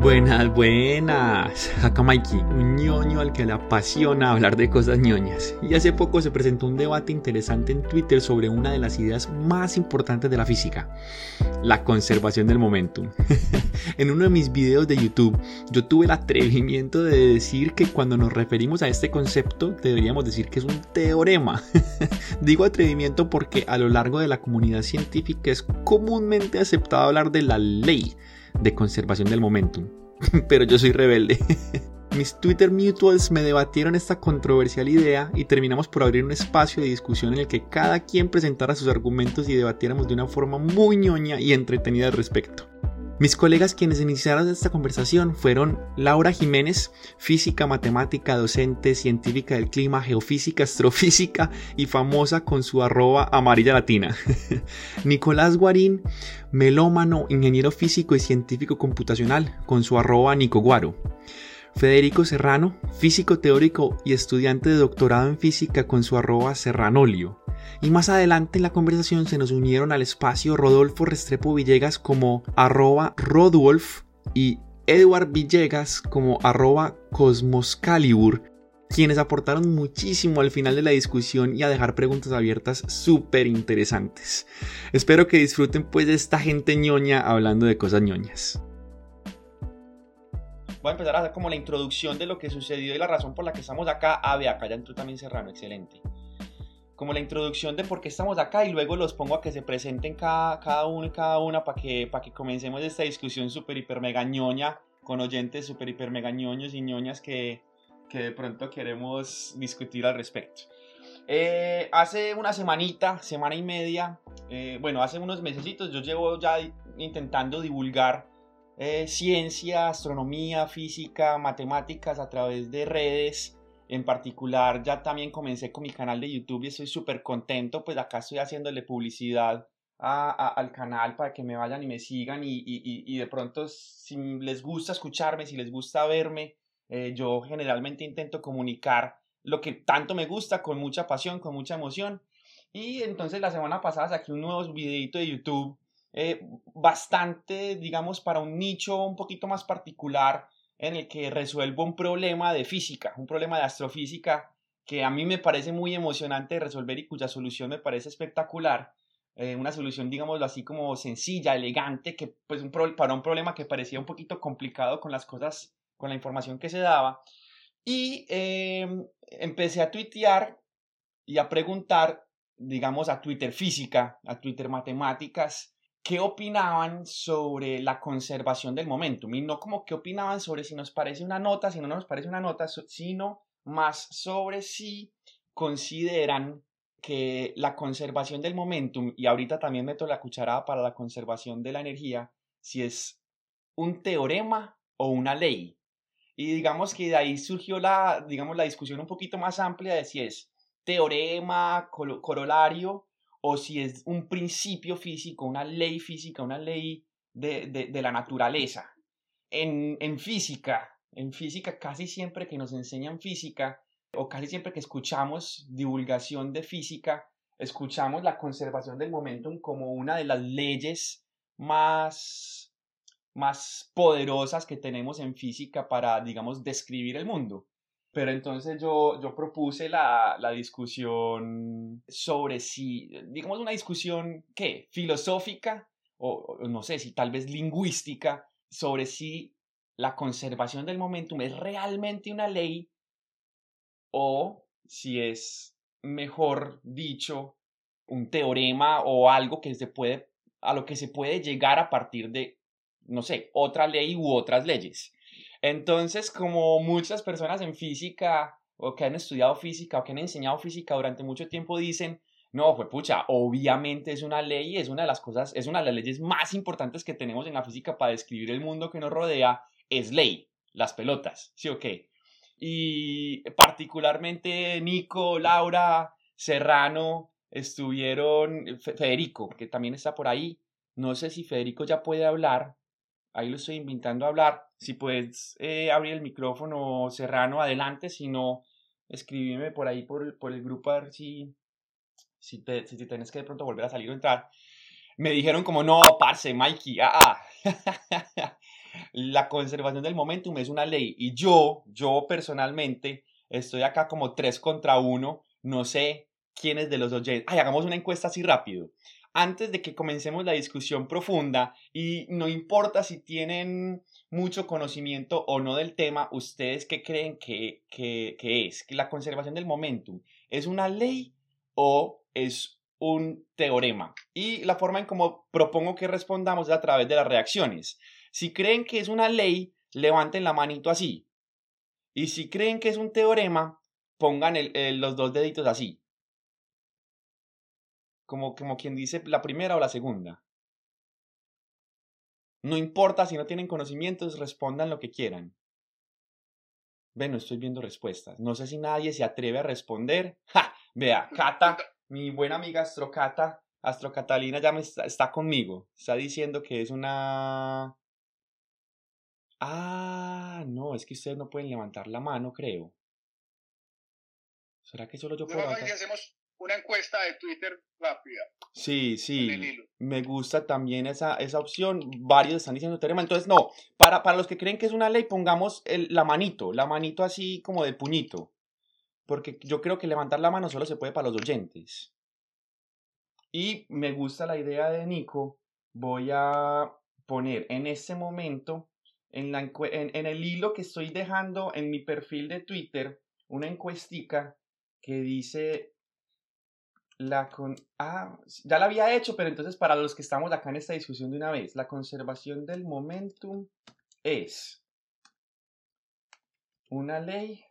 Buenas, buenas. Acá Mikey, un ñoño al que le apasiona hablar de cosas ñoñas. Y hace poco se presentó un debate interesante en Twitter sobre una de las ideas más importantes de la física, la conservación del momentum. en uno de mis videos de YouTube, yo tuve el atrevimiento de decir que cuando nos referimos a este concepto, deberíamos decir que es un teorema. Digo atrevimiento porque a lo largo de la comunidad científica es comúnmente aceptado hablar de la ley de conservación del momentum. Pero yo soy rebelde. Mis Twitter Mutuals me debatieron esta controversial idea y terminamos por abrir un espacio de discusión en el que cada quien presentara sus argumentos y debatiéramos de una forma muy ñoña y entretenida al respecto. Mis colegas quienes iniciaron esta conversación fueron Laura Jiménez, física, matemática, docente, científica del clima, geofísica, astrofísica y famosa con su arroba amarilla latina. Nicolás Guarín, melómano, ingeniero físico y científico computacional con su arroba Nicoguaro. Federico Serrano, físico teórico y estudiante de doctorado en física con su arroba Serranolio. Y más adelante en la conversación se nos unieron al espacio Rodolfo Restrepo Villegas como arroba Rodolf y Edward Villegas como arroba Cosmoscalibur, quienes aportaron muchísimo al final de la discusión y a dejar preguntas abiertas súper interesantes. Espero que disfruten pues de esta gente ñoña hablando de cosas ñoñas. Voy a empezar a hacer como la introducción de lo que sucedió y la razón por la que estamos acá. Ah, ve, acá ya entró también Serrano, excelente como la introducción de por qué estamos acá y luego los pongo a que se presenten cada, cada uno y cada una para que, para que comencemos esta discusión súper hiper mega ñoña con oyentes súper hiper mega ñoños y ñoñas que, que de pronto queremos discutir al respecto. Eh, hace una semanita, semana y media, eh, bueno, hace unos mesecitos yo llevo ya intentando divulgar eh, ciencia, astronomía, física, matemáticas a través de redes en particular, ya también comencé con mi canal de YouTube y estoy súper contento, pues acá estoy haciéndole publicidad al canal para que me vayan y me sigan y, de pronto si les gusta escucharme, si les gusta verme, eh, yo generalmente intento comunicar lo que tanto me gusta con mucha pasión, con mucha emoción. Y entonces la semana pasada saqué un nuevo videito de YouTube eh, bastante, digamos, para un nicho un poquito más particular en el que resuelvo un problema de física, un problema de astrofísica que a mí me parece muy emocionante de resolver y cuya solución me parece espectacular. Eh, una solución, digámoslo así, como sencilla, elegante, que pues un para un problema que parecía un poquito complicado con las cosas, con la información que se daba. Y em, empecé a tuitear y a preguntar, digamos, a Twitter física, a Twitter matemáticas, qué opinaban sobre la conservación del momentum y no como qué opinaban sobre si nos parece una nota, si no nos parece una nota, sino más sobre si consideran que la conservación del momentum, y ahorita también meto la cucharada para la conservación de la energía, si es un teorema o una ley. Y digamos que de ahí surgió la, digamos, la discusión un poquito más amplia de si es teorema, corolario o si es un principio físico, una ley física, una ley de, de, la naturaleza. En, en, física, en física casi siempre que nos enseñan física o casi siempre que escuchamos divulgación de física, escuchamos la conservación del momentum como una de las leyes más, más poderosas que tenemos en física para, digamos, describir el mundo. Pero entonces yo, yo propuse la, la, discusión sobre si, digamos una discusión, ¿qué? Filosófica o, no sé, si tal vez lingüística, sobre si la conservación del momentum es realmente una ley o si es, mejor dicho, un teorema o algo que se puede, a lo que se puede llegar a partir de, no sé, otra ley u otras leyes. Entonces, como muchas personas en física o que han estudiado física o que han enseñado física durante mucho tiempo dicen, no, fue pucha, obviamente es una ley, es una de las cosas, es una de las leyes más importantes que tenemos en la física para describir el mundo que nos rodea, es ley, las pelotas, ¿sí o qué? Y particularmente Nico, Laura, Serrano, estuvieron, Federico, que también está por ahí, no sé si Federico ya puede hablar, ahí lo estoy invitando a hablar. Si puedes eh, abrir el micrófono, Serrano, adelante. Si no, escríbeme por ahí por, por el grupo a ver si, si, te, si tienes que de pronto volver a salir o entrar. Me dijeron como, no, parce, Mikey, ah, ah". la conservación del momentum es una ley y yo, yo personalmente, estoy acá como tres contra uno, no sé quiénes de los oyentes. Ay, hagamos una encuesta así rápido. Antes de que comencemos la discusión profunda, y no importa si tienen mucho conocimiento o no del tema, ¿ustedes qué creen que, que, es? ¿Que la conservación del momentum es una ley o es un teorema? Y la forma en cómo propongo que respondamos es a través de las reacciones. Si creen que es una ley, levanten la manito así. Y si creen que es un teorema, pongan los dos deditos así. Como, como quien dice la primera o la segunda. No importa si no tienen conocimientos, respondan lo que quieran. Ven, no estoy viendo respuestas. No sé si nadie se atreve a responder. ¡Ja! Vea, Cata, mi buena amiga Astrocata, Astrocatalina ya me está, está conmigo. Está diciendo que es una... Ah, no, es que ustedes no pueden levantar la mano, creo. ¿Será que solo yo puedo levantar? hacemos una encuesta de Twitter rápida. Sí, sí. Me gusta también esa, esa opción. Varios están diciendo teorema. Entonces, no. Para, para los que creen que es una ley, pongamos el, la manito. La manito así como de puñito. Porque yo creo que levantar la mano solo se puede para los oyentes. Y me gusta la idea de Nico. Voy a poner en este momento, en, la en, en el hilo que estoy dejando en mi perfil de Twitter, una encuestica que dice la con... Ah, ya la había hecho, pero entonces para los que estamos acá en esta discusión de una vez, la conservación del momentum es una ley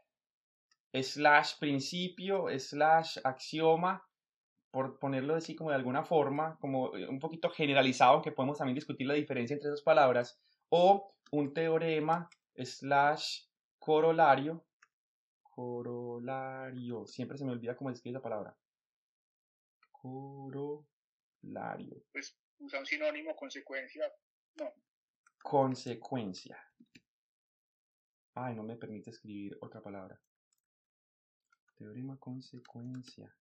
slash principio slash axioma, por ponerlo así como de alguna forma, como eh, un poquito generalizado, aunque podemos también discutir la diferencia entre esas palabras, o un teorema slash corolario, corolario, siempre se me olvida cómo escribe esa palabra, Corolario. Pues usa un sinónimo, consecuencia. No. Consecuencia. Ay, no me permite escribir otra palabra. Teorema consecuencia.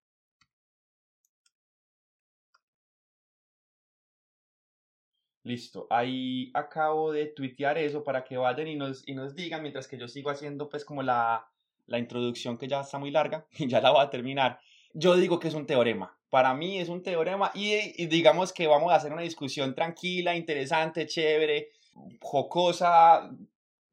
Listo, ahí acabo de tuitear eso para que vayan y nos, y nos digan mientras que yo sigo haciendo pues como la, la introducción que ya está muy larga y ya la voy a terminar. Yo digo que es un teorema. Para mí es un teorema y, digamos que vamos a hacer una discusión tranquila, interesante, chévere, jocosa,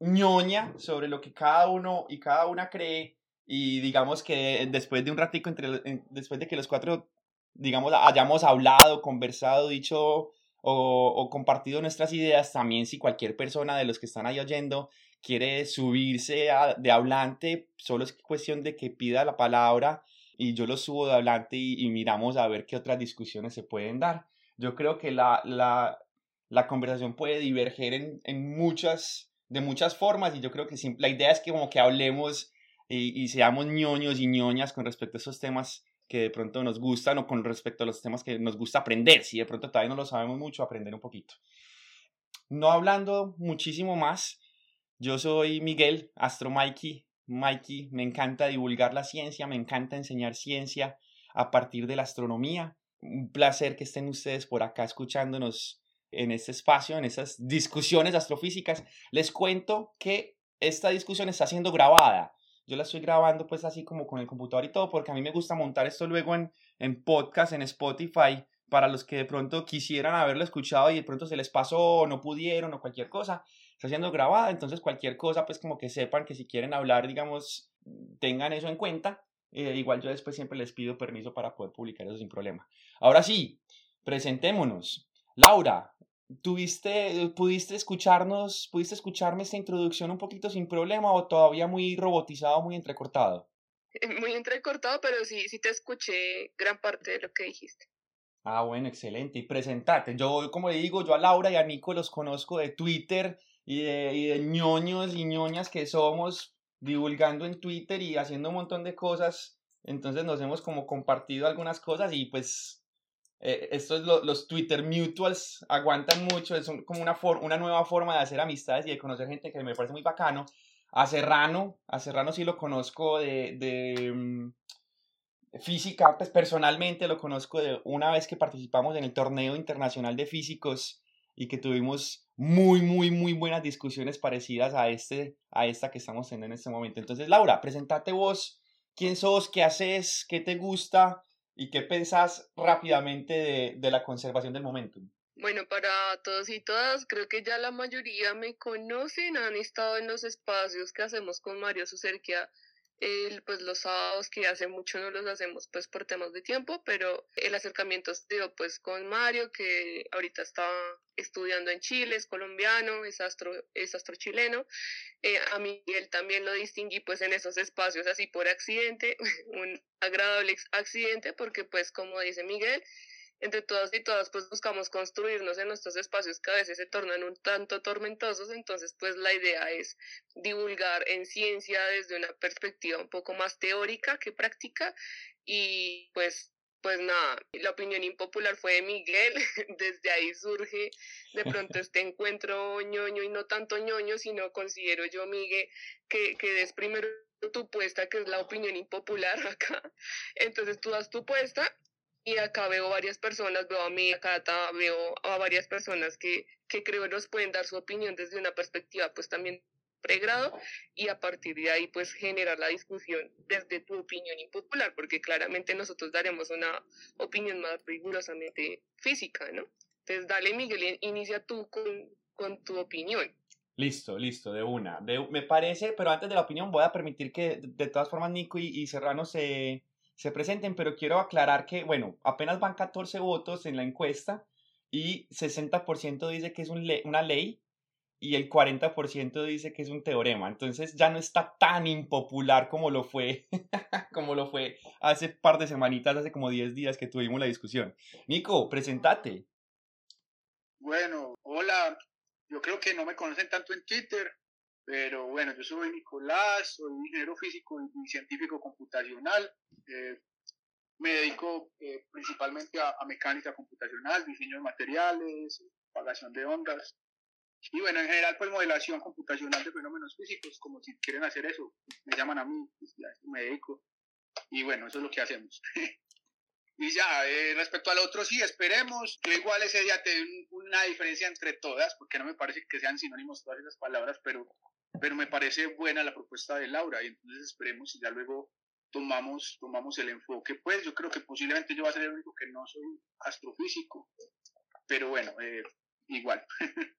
ñoña sobre lo que cada uno y cada una cree y digamos que después de un ratico, entre, después de que los cuatro, digamos, hayamos hablado, conversado, dicho o, o, compartido nuestras ideas, también si cualquier persona de los que están ahí oyendo quiere subirse de hablante, solo es cuestión de que pida la palabra y yo lo subo de adelante y, miramos a ver qué otras discusiones se pueden dar. Yo creo que la, la, la conversación puede diverger en, en, muchas, de muchas formas y yo creo que la idea es que como que hablemos y, y, seamos ñoños y ñoñas con respecto a esos temas que de pronto nos gustan o con respecto a los temas que nos gusta aprender. Si de pronto todavía no lo sabemos mucho, aprender un poquito. No hablando muchísimo más, yo soy Miguel, Astro Mikey, Mikey, me encanta divulgar la ciencia, me encanta enseñar ciencia a partir de la astronomía. Un placer que estén ustedes por acá escuchándonos en este espacio, en esas discusiones astrofísicas. Les cuento que esta discusión está siendo grabada. Yo la estoy grabando pues así como con el computador y todo porque a mí me gusta montar esto luego en, en podcast, en Spotify, para los que de pronto quisieran haberlo escuchado y de pronto se les pasó no pudieron o cualquier cosa está siendo grabada, entonces cualquier cosa, pues como que sepan que si quieren hablar, digamos, tengan eso en cuenta. Eh, igual yo después siempre les pido permiso para poder publicar eso sin problema. Ahora sí, presentémonos. Laura, ¿tuviste, pudiste escucharnos, pudiste escucharme esta introducción un poquito sin problema o todavía muy robotizado, muy entrecortado? Muy entrecortado, pero sí, sí te escuché gran parte de lo que dijiste. Ah, bueno, excelente. Y presentate. Yo, como le digo, yo a Laura y a Nico los conozco de Twitter y de, y de ñoños y ñoñas que somos divulgando en Twitter y haciendo un montón de cosas. Entonces nos hemos como compartido algunas cosas y pues eh, estos los Twitter Mutuals aguantan mucho, es como una, una nueva forma de hacer amistades y de conocer gente que me parece muy bacano. A Serrano, a Serrano sí lo conozco de, de mm, física, pues personalmente lo conozco de una vez que participamos en el torneo internacional de físicos y que tuvimos muy, muy, muy buenas discusiones parecidas a, este, a esta que estamos teniendo en este momento. Entonces, Laura, presentate vos, quién sos, qué haces, qué te gusta y qué pensás rápidamente de, de la conservación del momentum. Bueno, para todos y todas, creo que ya la mayoría me conocen, han estado en los espacios que hacemos con Mario Sucerquia el, pues los sábados que hace mucho no los hacemos pues por temas de tiempo, pero el acercamiento dio pues con Mario que ahorita está estudiando en Chile, es colombiano, es astro, es astro chileno. Eh, a Miguel también lo distinguí pues en esos espacios así por accidente, un agradable accidente porque pues como dice Miguel, entre todas y todas pues buscamos construirnos en nuestros espacios que a veces se tornan un tanto tormentosos, entonces pues la idea es divulgar en ciencia desde una perspectiva un poco más teórica que práctica y pues pues nada, la opinión impopular fue de Miguel, desde ahí surge de pronto este encuentro ñoño y no tanto ñoño, sino considero yo, Miguel, que, que des primero tu puesta, que es la opinión impopular acá. Entonces tú das tu puesta y acá veo varias personas, veo a mí, acá veo a varias personas que, que creo nos pueden dar su opinión desde una perspectiva pues también pregrado y a partir de ahí pues generar la discusión desde tu opinión impopular, porque claramente nosotros daremos una opinión más rigurosamente física, ¿no? Entonces dale Miguel, inicia tú con, con tu opinión. Listo, listo, de una. me parece, pero antes de la opinión voy a permitir que de todas formas Nico y, y Serrano se se presenten, pero quiero aclarar que, bueno, apenas van 14 votos en la encuesta y 60% dice que es un una ley y el 40% dice que es un teorema. Entonces ya no está tan impopular como lo fue, como lo fue hace par de semanitas, hace como 10 días que tuvimos la discusión. Nico, presentate. Bueno, hola. Yo creo que no me conocen tanto en Twitter, pero bueno, yo soy Nicolás, soy ingeniero físico y científico computacional. Eh, me dedico eh, principalmente a, mecánica computacional, diseño de materiales, propagación de ondas. Y bueno, en general, pues modelación computacional de fenómenos físicos, como si quieren hacer eso, me llaman a mí, pues ya me dedico. Y bueno, eso es lo que hacemos. y ya, eh, respecto al otro, sí, esperemos. que igual ese día te una diferencia entre todas, porque no me parece que sean sinónimos todas esas palabras, pero pero me parece buena la propuesta de Laura y entonces esperemos y ya luego tomamos, tomamos el enfoque. Pues yo creo que posiblemente yo voy a ser el único que no soy astrofísico, pero bueno, eh, igual,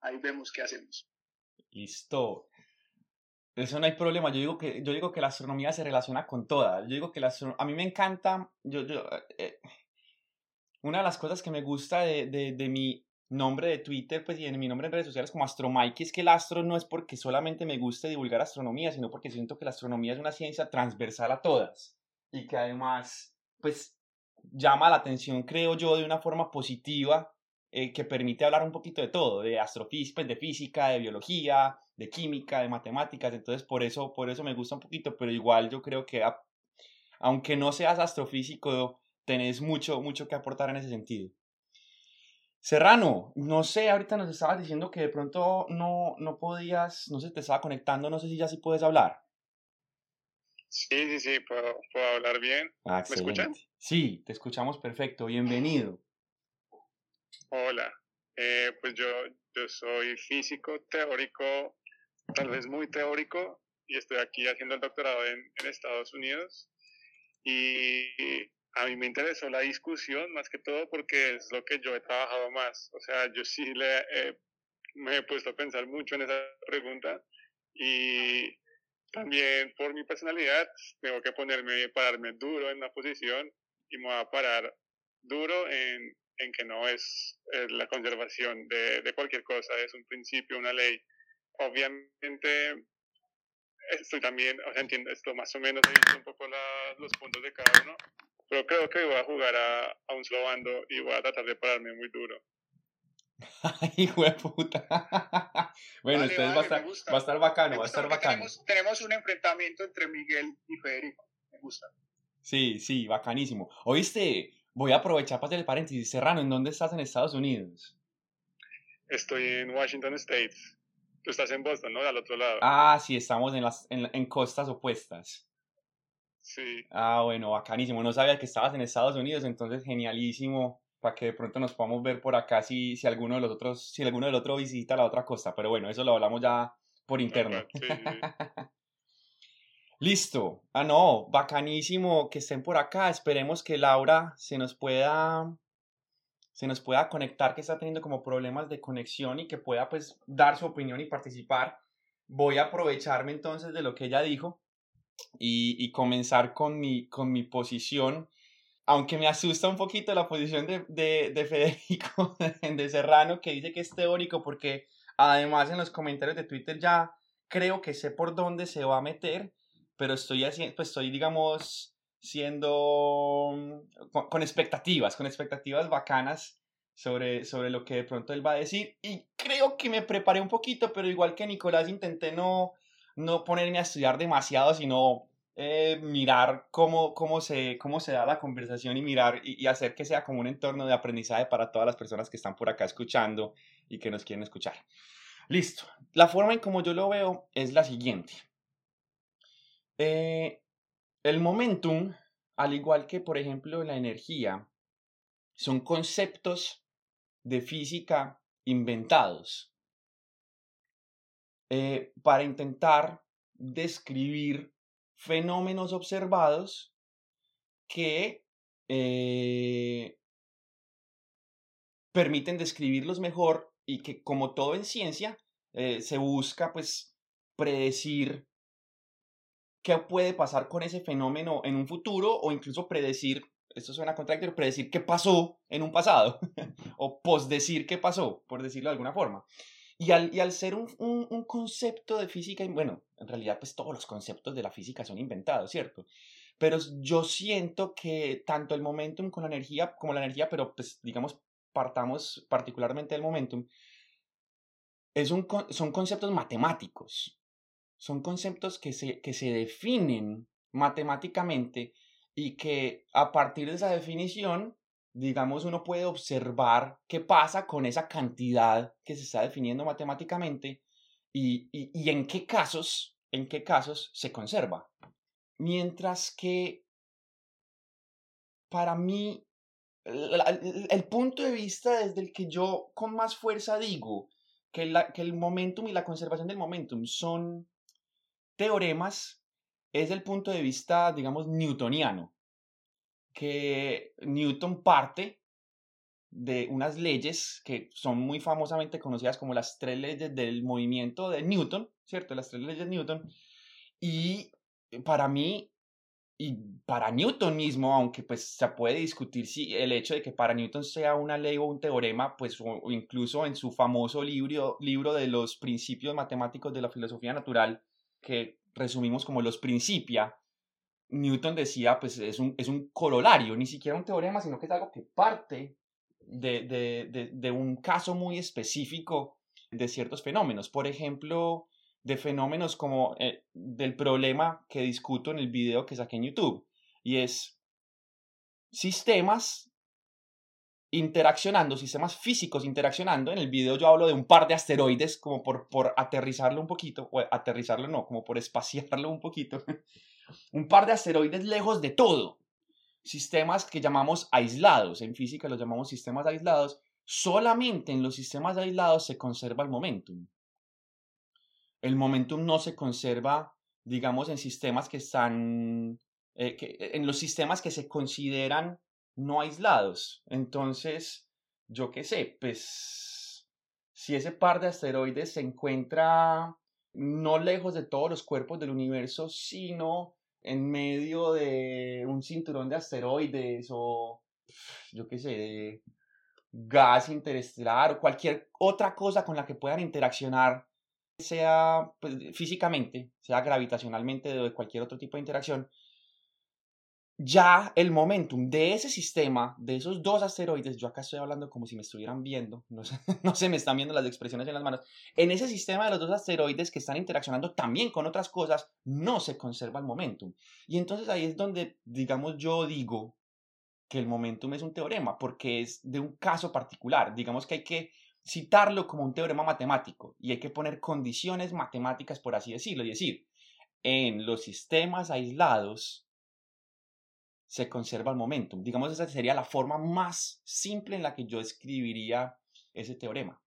ahí vemos qué hacemos. Listo. Eso no hay problema. Yo digo que, yo digo que la astronomía se relaciona con todas. Yo digo que la a mí me encanta. Yo, yo, eh, una de las cosas que me gusta de, de, de, mi nombre de Twitter, pues y en mi nombre en redes sociales como AstroMike, es que el astro no es porque solamente me guste divulgar astronomía, sino porque siento que la astronomía es una ciencia transversal a todas y que además, pues, llama la atención, creo yo, de una forma positiva eh, que permite hablar un poquito de todo, de astrofísica, pues, de física, de biología, de química, de matemáticas, entonces por eso, por eso me gusta un poquito, pero igual yo creo que aunque no seas astrofísico, tenés mucho, mucho que aportar en ese sentido. Serrano, no sé, ahorita nos estabas diciendo que de pronto no, no podías, no se te estaba conectando, no sé si ya sí puedes hablar. Sí, sí, sí, puedo, puedo hablar bien. ¿Me escuchan? Sí, te escuchamos perfecto, bienvenido. Hola, eh, pues yo, yo soy físico teórico, tal vez muy teórico, y estoy aquí haciendo el doctorado en, Estados Unidos. Y a mí me interesó la discusión más que todo porque es lo que yo he trabajado más. O sea, yo sí le, me he puesto a pensar mucho en esa pregunta y también por mi personalidad tengo que ponerme, pararme duro en una posición y me voy a parar duro en, en que no es la conservación de, de, cualquier cosa, es un principio, una ley. Obviamente, estoy también, o sea, entiendo esto más o menos, he visto un poco los puntos de cada uno, pero creo que voy a jugar a, a un slowando y voy a tratar de pararme muy duro. Ay, puta. bueno, ustedes va, a estar, va a estar bacano, va a estar bacano. Tenemos, tenemos, un enfrentamiento entre Miguel y Federico. Me gusta. Sí, sí, bacanísimo. Oíste, voy a aprovechar para hacer el paréntesis. Serrano, ¿en dónde estás en Estados Unidos? Estoy en Washington State. Tú estás en Boston, ¿no? Al otro lado. Ah, sí, estamos en, las, en, en costas opuestas. Sí. Ah, bueno, bacanísimo. No sabía que estabas en Estados Unidos, entonces genialísimo para que de pronto nos podamos ver por acá si, si alguno de los otros, si alguno del otro visita la otra costa. Pero bueno, eso lo hablamos ya por interno. Listo. Ah, no, bacanísimo que estén por acá. Esperemos que Laura se nos pueda se nos pueda conectar, que está teniendo como problemas de conexión y que pueda pues dar su opinión y participar. Voy a aprovecharme entonces de lo que ella dijo y, comenzar con mi, con mi posición, aunque me asusta un poquito la posición de, de, de Federico de Serrano, que dice que es teórico, porque además en los comentarios de Twitter ya creo que sé por dónde se va a meter, pero estoy, haciendo, pues estoy digamos, siendo mm, con, expectativas, con expectativas bacanas sobre, sobre lo que de pronto él va a decir. Y creo que me preparé un poquito, pero igual que Nicolás intenté no, no ponerme a estudiar demasiado, sino eh, mirar cómo, cómo, se, cómo se da la conversación y mirar y, hacer que sea como un entorno de aprendizaje para todas las personas que están por acá escuchando y que nos quieren escuchar. Listo. La forma en como yo lo veo es la siguiente. Eh, el momentum, al igual que por ejemplo la energía, son conceptos de física inventados eh, para intentar describir fenómenos observados que eh, permiten describirlos mejor y que como todo en ciencia se busca pues predecir qué puede pasar con ese fenómeno en un futuro o incluso predecir, esto suena contradictorio, predecir qué pasó en un pasado o posdecir qué pasó, por decirlo de alguna forma. Y al, y al ser un, un, concepto de física, bueno, en realidad pues todos los conceptos de la física son inventados, ¿cierto? Pero yo siento que tanto el momentum con la energía, como la energía, pero pues digamos, partamos particularmente del momentum, es un, son conceptos matemáticos son conceptos que se, que se definen matemáticamente y que a partir de esa definición, digamos, uno puede observar qué pasa con esa cantidad que se está definiendo matemáticamente y, y, en qué casos, en qué casos se conserva. Mientras que para mí el, el, punto de vista desde el que yo con más fuerza digo que, la, que el momentum y la conservación del momentum son teoremas es el punto de vista, digamos, newtoniano, que Newton parte de unas leyes que son muy famosamente conocidas como las tres leyes del movimiento de Newton, ¿cierto? Las tres leyes de Newton. Y para mí, y para Newton mismo, aunque pues se puede discutir si el hecho de que para Newton sea una ley o un teorema, pues o, incluso en su famoso libro, libro de los principios matemáticos de la filosofía natural, que resumimos como los principia, Newton decía, pues es un, es un corolario, ni siquiera un teorema, sino que es algo que parte de, de, de, un caso muy específico de ciertos fenómenos. Por ejemplo, de fenómenos como eh, del problema que discuto en el video que saqué en YouTube, y es sistemas interaccionando, sistemas físicos interaccionando. En el video yo hablo de un par de asteroides, como por, por aterrizarlo un poquito, o aterrizarlo no, como por espaciarlo un poquito. un par de asteroides lejos de todo. Sistemas que llamamos aislados, en física los llamamos sistemas aislados. Solamente en los sistemas aislados se conserva el momentum. El momentum no se conserva, digamos, en sistemas que están, eh, que, en los sistemas que se consideran no aislados. Entonces, yo qué sé, pues si ese par de asteroides se encuentra no lejos de todos los cuerpos del universo, sino en medio de un cinturón de asteroides o yo qué sé, de gas interestelar o cualquier otra cosa con la que puedan interaccionar, sea pues, físicamente, sea gravitacionalmente o de cualquier otro tipo de interacción, ya el momentum de ese sistema, de esos dos asteroides, yo acá estoy hablando como si me estuvieran viendo, no, sé, no se me están viendo las expresiones en las manos, en ese sistema de los dos asteroides que están interaccionando también con otras cosas, no se conserva el momentum. Y entonces ahí es donde, digamos, yo digo que el momentum es un teorema, porque es de un caso particular, digamos que hay que citarlo como un teorema matemático y hay que poner condiciones matemáticas, por así decirlo, y decir, en los sistemas aislados, se conserva el momentum. Digamos, esa sería la forma más simple en la que yo escribiría ese teorema.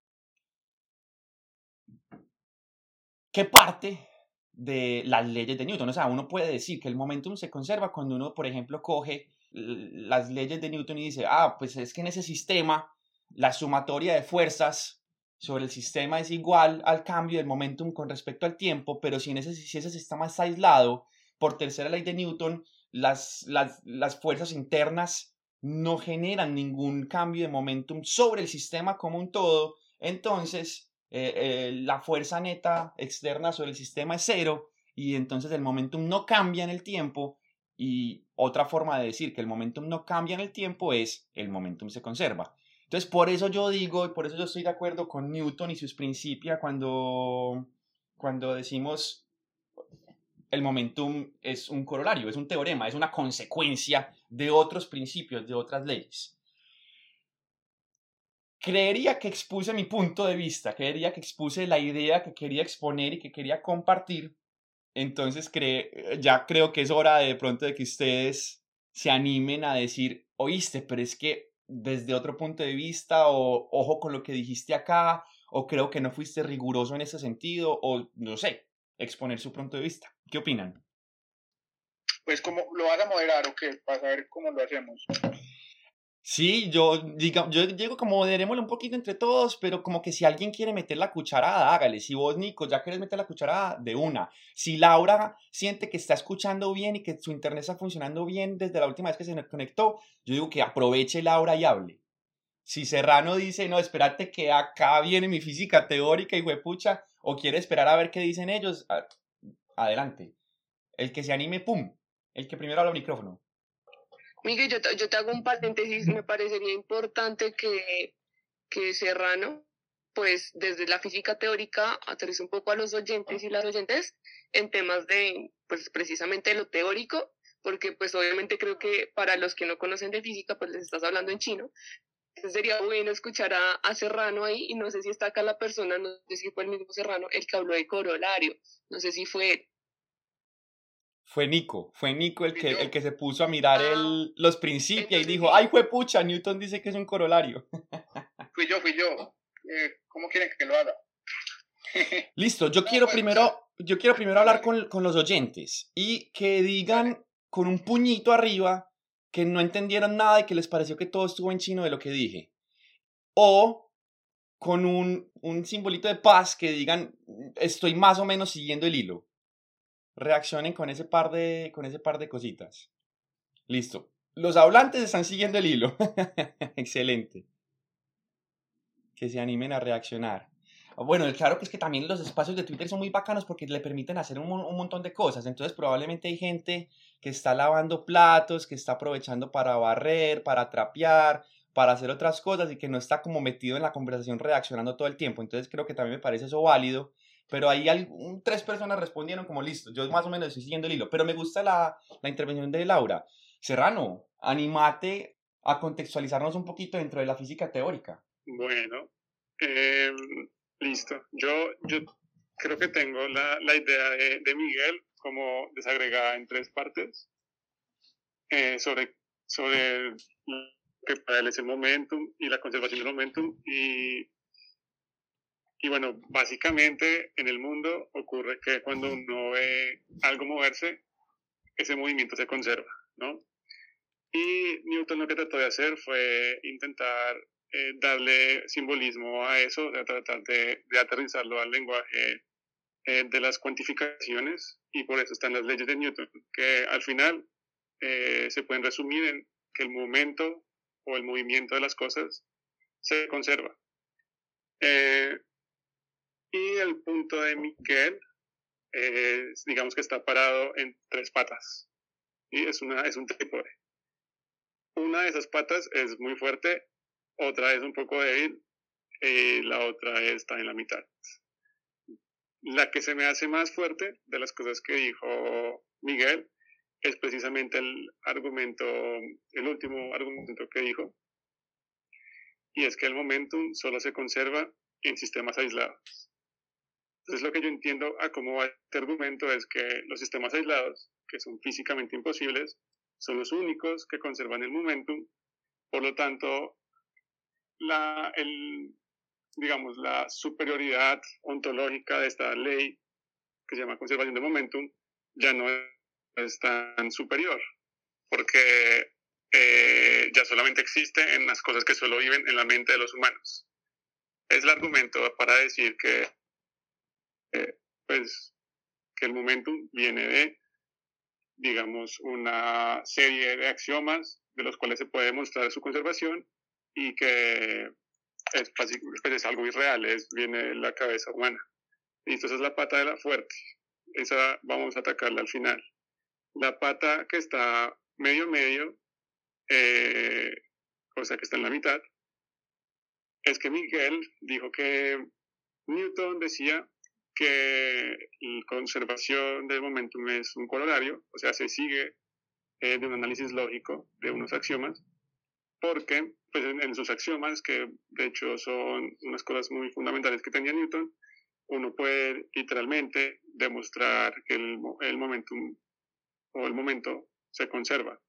¿Qué parte de las leyes de Newton? O sea, uno puede decir que el momentum se conserva cuando uno, por ejemplo, coge las leyes de Newton y dice, ah, pues es que en ese sistema la sumatoria de fuerzas sobre el sistema es igual al cambio del momentum con respecto al tiempo, pero si, en ese, si ese sistema está aislado por tercera ley de Newton, las, las, fuerzas internas no generan ningún cambio de momentum sobre el sistema como un todo, entonces eh, eh, la fuerza neta externa sobre el sistema es cero y entonces el momentum no cambia en el tiempo y otra forma de decir que el momentum no cambia en el tiempo es el momentum se conserva. Entonces por eso yo digo y por eso yo estoy de acuerdo con Newton y sus principios cuando, cuando decimos el momentum es un corolario, es un teorema, es una consecuencia de otros principios, de otras leyes. Creería que expuse mi punto de vista, creería que expuse la idea que quería exponer y que quería compartir. Entonces ya creo que es hora de, pronto de que ustedes se animen a decir, oíste, pero es que desde otro punto de vista o ojo con lo que dijiste acá o creo que no fuiste riguroso en ese sentido o no sé, exponer su punto de vista. ¿Qué opinan? Pues como lo vas a moderar o qué, para saber cómo lo hacemos. Sí, yo, diga, yo digo como moderémoslo un poquito entre todos, pero como que si alguien quiere meter la cucharada, hágale. Si vos, Nico, ya quieres meter la cucharada, de una. Si Laura siente que está escuchando bien y que su internet está funcionando bien desde la última vez que se conectó, yo digo que aproveche Laura y hable. Si Serrano dice, no, espérate que acá viene mi física teórica y huepucha, o quiere esperar a ver qué dicen ellos, adelante. El que se anime, pum. El que primero habla al micrófono. Miguel, yo te, yo te hago un paréntesis. Me parecería importante que, que Serrano, pues desde la física teórica, aterrice un poco a los oyentes y las oyentes en temas de, pues precisamente lo teórico, porque pues obviamente creo que para los que no conocen de física, pues les estás hablando en chino, sería bueno escuchar a, a, Serrano ahí y no sé si está acá la persona, no sé si fue el mismo Serrano el que habló de corolario, no sé si fue Fue Nico, fue Nico el que, el que se puso a mirar el, ah, los principios y dijo, ay, fue pucha, Newton dice que es un corolario. Fui yo, fui yo. Eh, ¿Cómo quieren que lo haga? Listo, yo quiero pues, primero, yo quiero primero hablar con, con los oyentes y que digan con un puñito arriba que no entendieron nada y que les pareció que todo estuvo en chino de lo que dije. O con un, un simbolito de paz que digan, estoy más o menos siguiendo el hilo. Reaccionen con ese par de, con ese par de cositas. Listo. Los hablantes están siguiendo el hilo. Excelente. Que se animen a reaccionar. Bueno, claro que es que también los espacios de Twitter son muy bacanos porque le permiten hacer un, un, montón de cosas. Entonces probablemente hay gente que está lavando platos, que está aprovechando para barrer, para trapear, para hacer otras cosas y que no está como metido en la conversación reaccionando todo el tiempo. Entonces creo que también me parece eso válido. Pero ahí tres personas respondieron como listo, yo más o menos estoy siguiendo el hilo. Pero me gusta la, la intervención de Laura. Serrano, animate a contextualizarnos un poquito dentro de la física teórica. Bueno, eh, Listo. Yo, yo creo que tengo la, la idea de, de, Miguel como desagregada en tres partes eh, sobre, sobre que para él es el momentum y la conservación del momentum. Y, y bueno, básicamente en el mundo ocurre que cuando uno ve algo moverse, ese movimiento se conserva, ¿no? Y Newton lo que trató de hacer fue intentar eh, darle simbolismo a eso, tratar de, aterrizarlo al lenguaje eh, de las cuantificaciones y por eso están las leyes de Newton, que al final eh, se pueden resumir en que el momento o el movimiento de las cosas se conserva. y el punto de Miquel, digamos que está parado en tres patas, y es, una, es un trípode. Una de esas patas es muy fuerte otra es un poco débil y la otra está en la mitad. La que se me hace más fuerte de las cosas que dijo Miguel es precisamente el argumento, el último argumento que dijo, y es que el momentum solo se conserva en sistemas aislados. Entonces lo que yo entiendo a cómo va este argumento es que los sistemas aislados, que son físicamente imposibles, son los únicos que conservan el momentum. Por lo tanto, la, el, digamos, la superioridad ontológica de esta ley que se llama conservación de momentum ya no es tan superior, porque eh, ya solamente existe en las cosas que solo viven en la mente de los humanos. Es el argumento para decir que, eh, pues, que el momentum viene de, digamos, una serie de axiomas de los cuales se puede demostrar su conservación y que es, pues, es algo irreal, es, viene de la cabeza humana. Y esa es la pata de la fuerte. Esa vamos a atacarla al final. La pata que está medio medio, eh, o sea que está en la mitad, es que Miguel dijo que Newton decía que la conservación del momentum es un corolario, o sea, se sigue eh, de un análisis lógico de unos axiomas, porque pues, en, sus axiomas, que de hecho son unas cosas muy fundamentales que tenía Newton, uno puede literalmente demostrar que el, el momentum o el momento se conserva.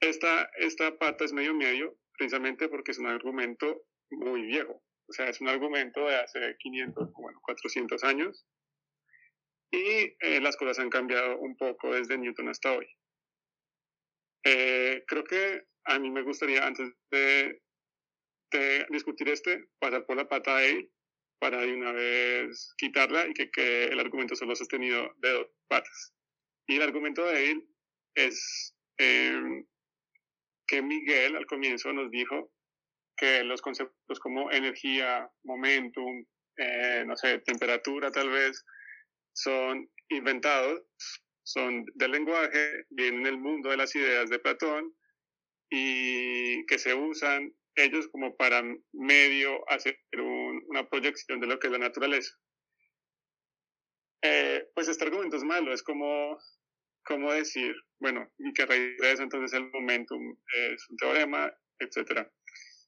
Esta, esta pata es medio medio, precisamente porque es un argumento muy viejo. O sea, es un argumento de hace 500, bueno, 400 años. Y eh, las cosas han cambiado un poco desde Newton hasta hoy. Eh, creo que a mí me gustaría, antes de, discutir este, pasar por la pata de él para de una vez quitarla y que, que el argumento solo sostenido de dos patas. Y el argumento de él es em, que Miguel al comienzo nos dijo que los conceptos como energía, momentum, eh, no sé, temperatura tal vez, son inventados, son del lenguaje, vienen del mundo de las ideas de Platón y que se usan ellos como para medio hacer una proyección de lo que es la naturaleza. Eh, pues este argumento es malo, es como, como decir, bueno, y que a raíz de eso entonces el momentum es un teorema, etc.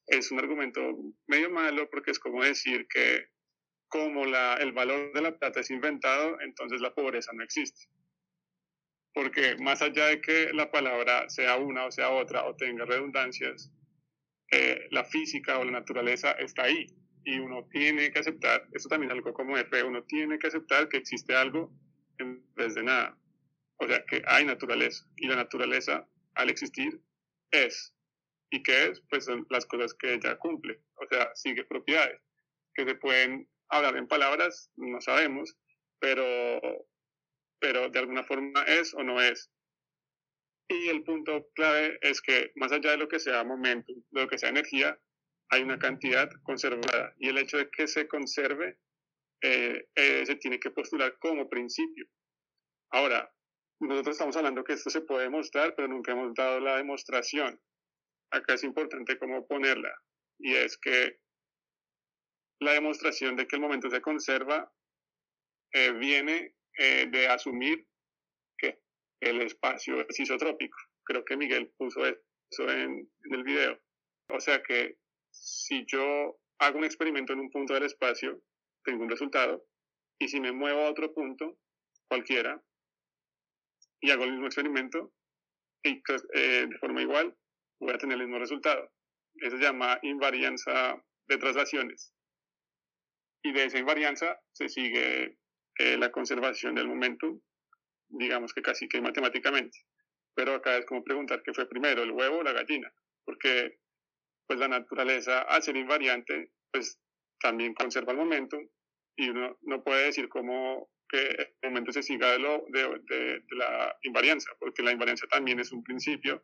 Es un argumento medio malo porque es como decir que como la, el valor de la plata es inventado, entonces la pobreza no existe porque más allá de que la palabra sea una o sea otra o tenga redundancias, eh, la física o la naturaleza está ahí y uno tiene que aceptar, eso también es algo como de fe, uno tiene que aceptar que existe algo en vez de nada, o sea que hay naturaleza y la naturaleza al existir es. ¿Y qué es? Pues son las cosas que ella cumple, o sea, sigue propiedades, que se pueden hablar en palabras, no sabemos, pero pero de alguna forma es o no es. Y el punto clave es que más allá de lo que sea momento, de lo que sea energía, hay una cantidad conservada y el hecho de que se conserve eh, eh, se tiene que postular como principio. Ahora, nosotros estamos hablando que esto se puede demostrar, pero nunca hemos dado la demostración. Acá es importante cómo ponerla y es que la demostración de que el momento se conserva eh, viene eh, de asumir que el espacio es isotrópico. Creo que Miguel puso eso en, el video. O sea que si yo hago un experimento en un punto del espacio, tengo un resultado, y si me muevo a otro punto, cualquiera, y hago el mismo experimento, y, eh, de forma igual, voy a tener el mismo resultado. Eso se llama invarianza de traslaciones. Y de esa invarianza se sigue eh, la conservación del momento, digamos que casi que matemáticamente. Pero acá es como preguntar qué fue primero, el huevo o la gallina, porque pues la naturaleza, al ser invariante, pues también conserva el momento y uno no puede decir cómo que el momento se siga de, lo, de, de, la invarianza, porque la invarianza también es un principio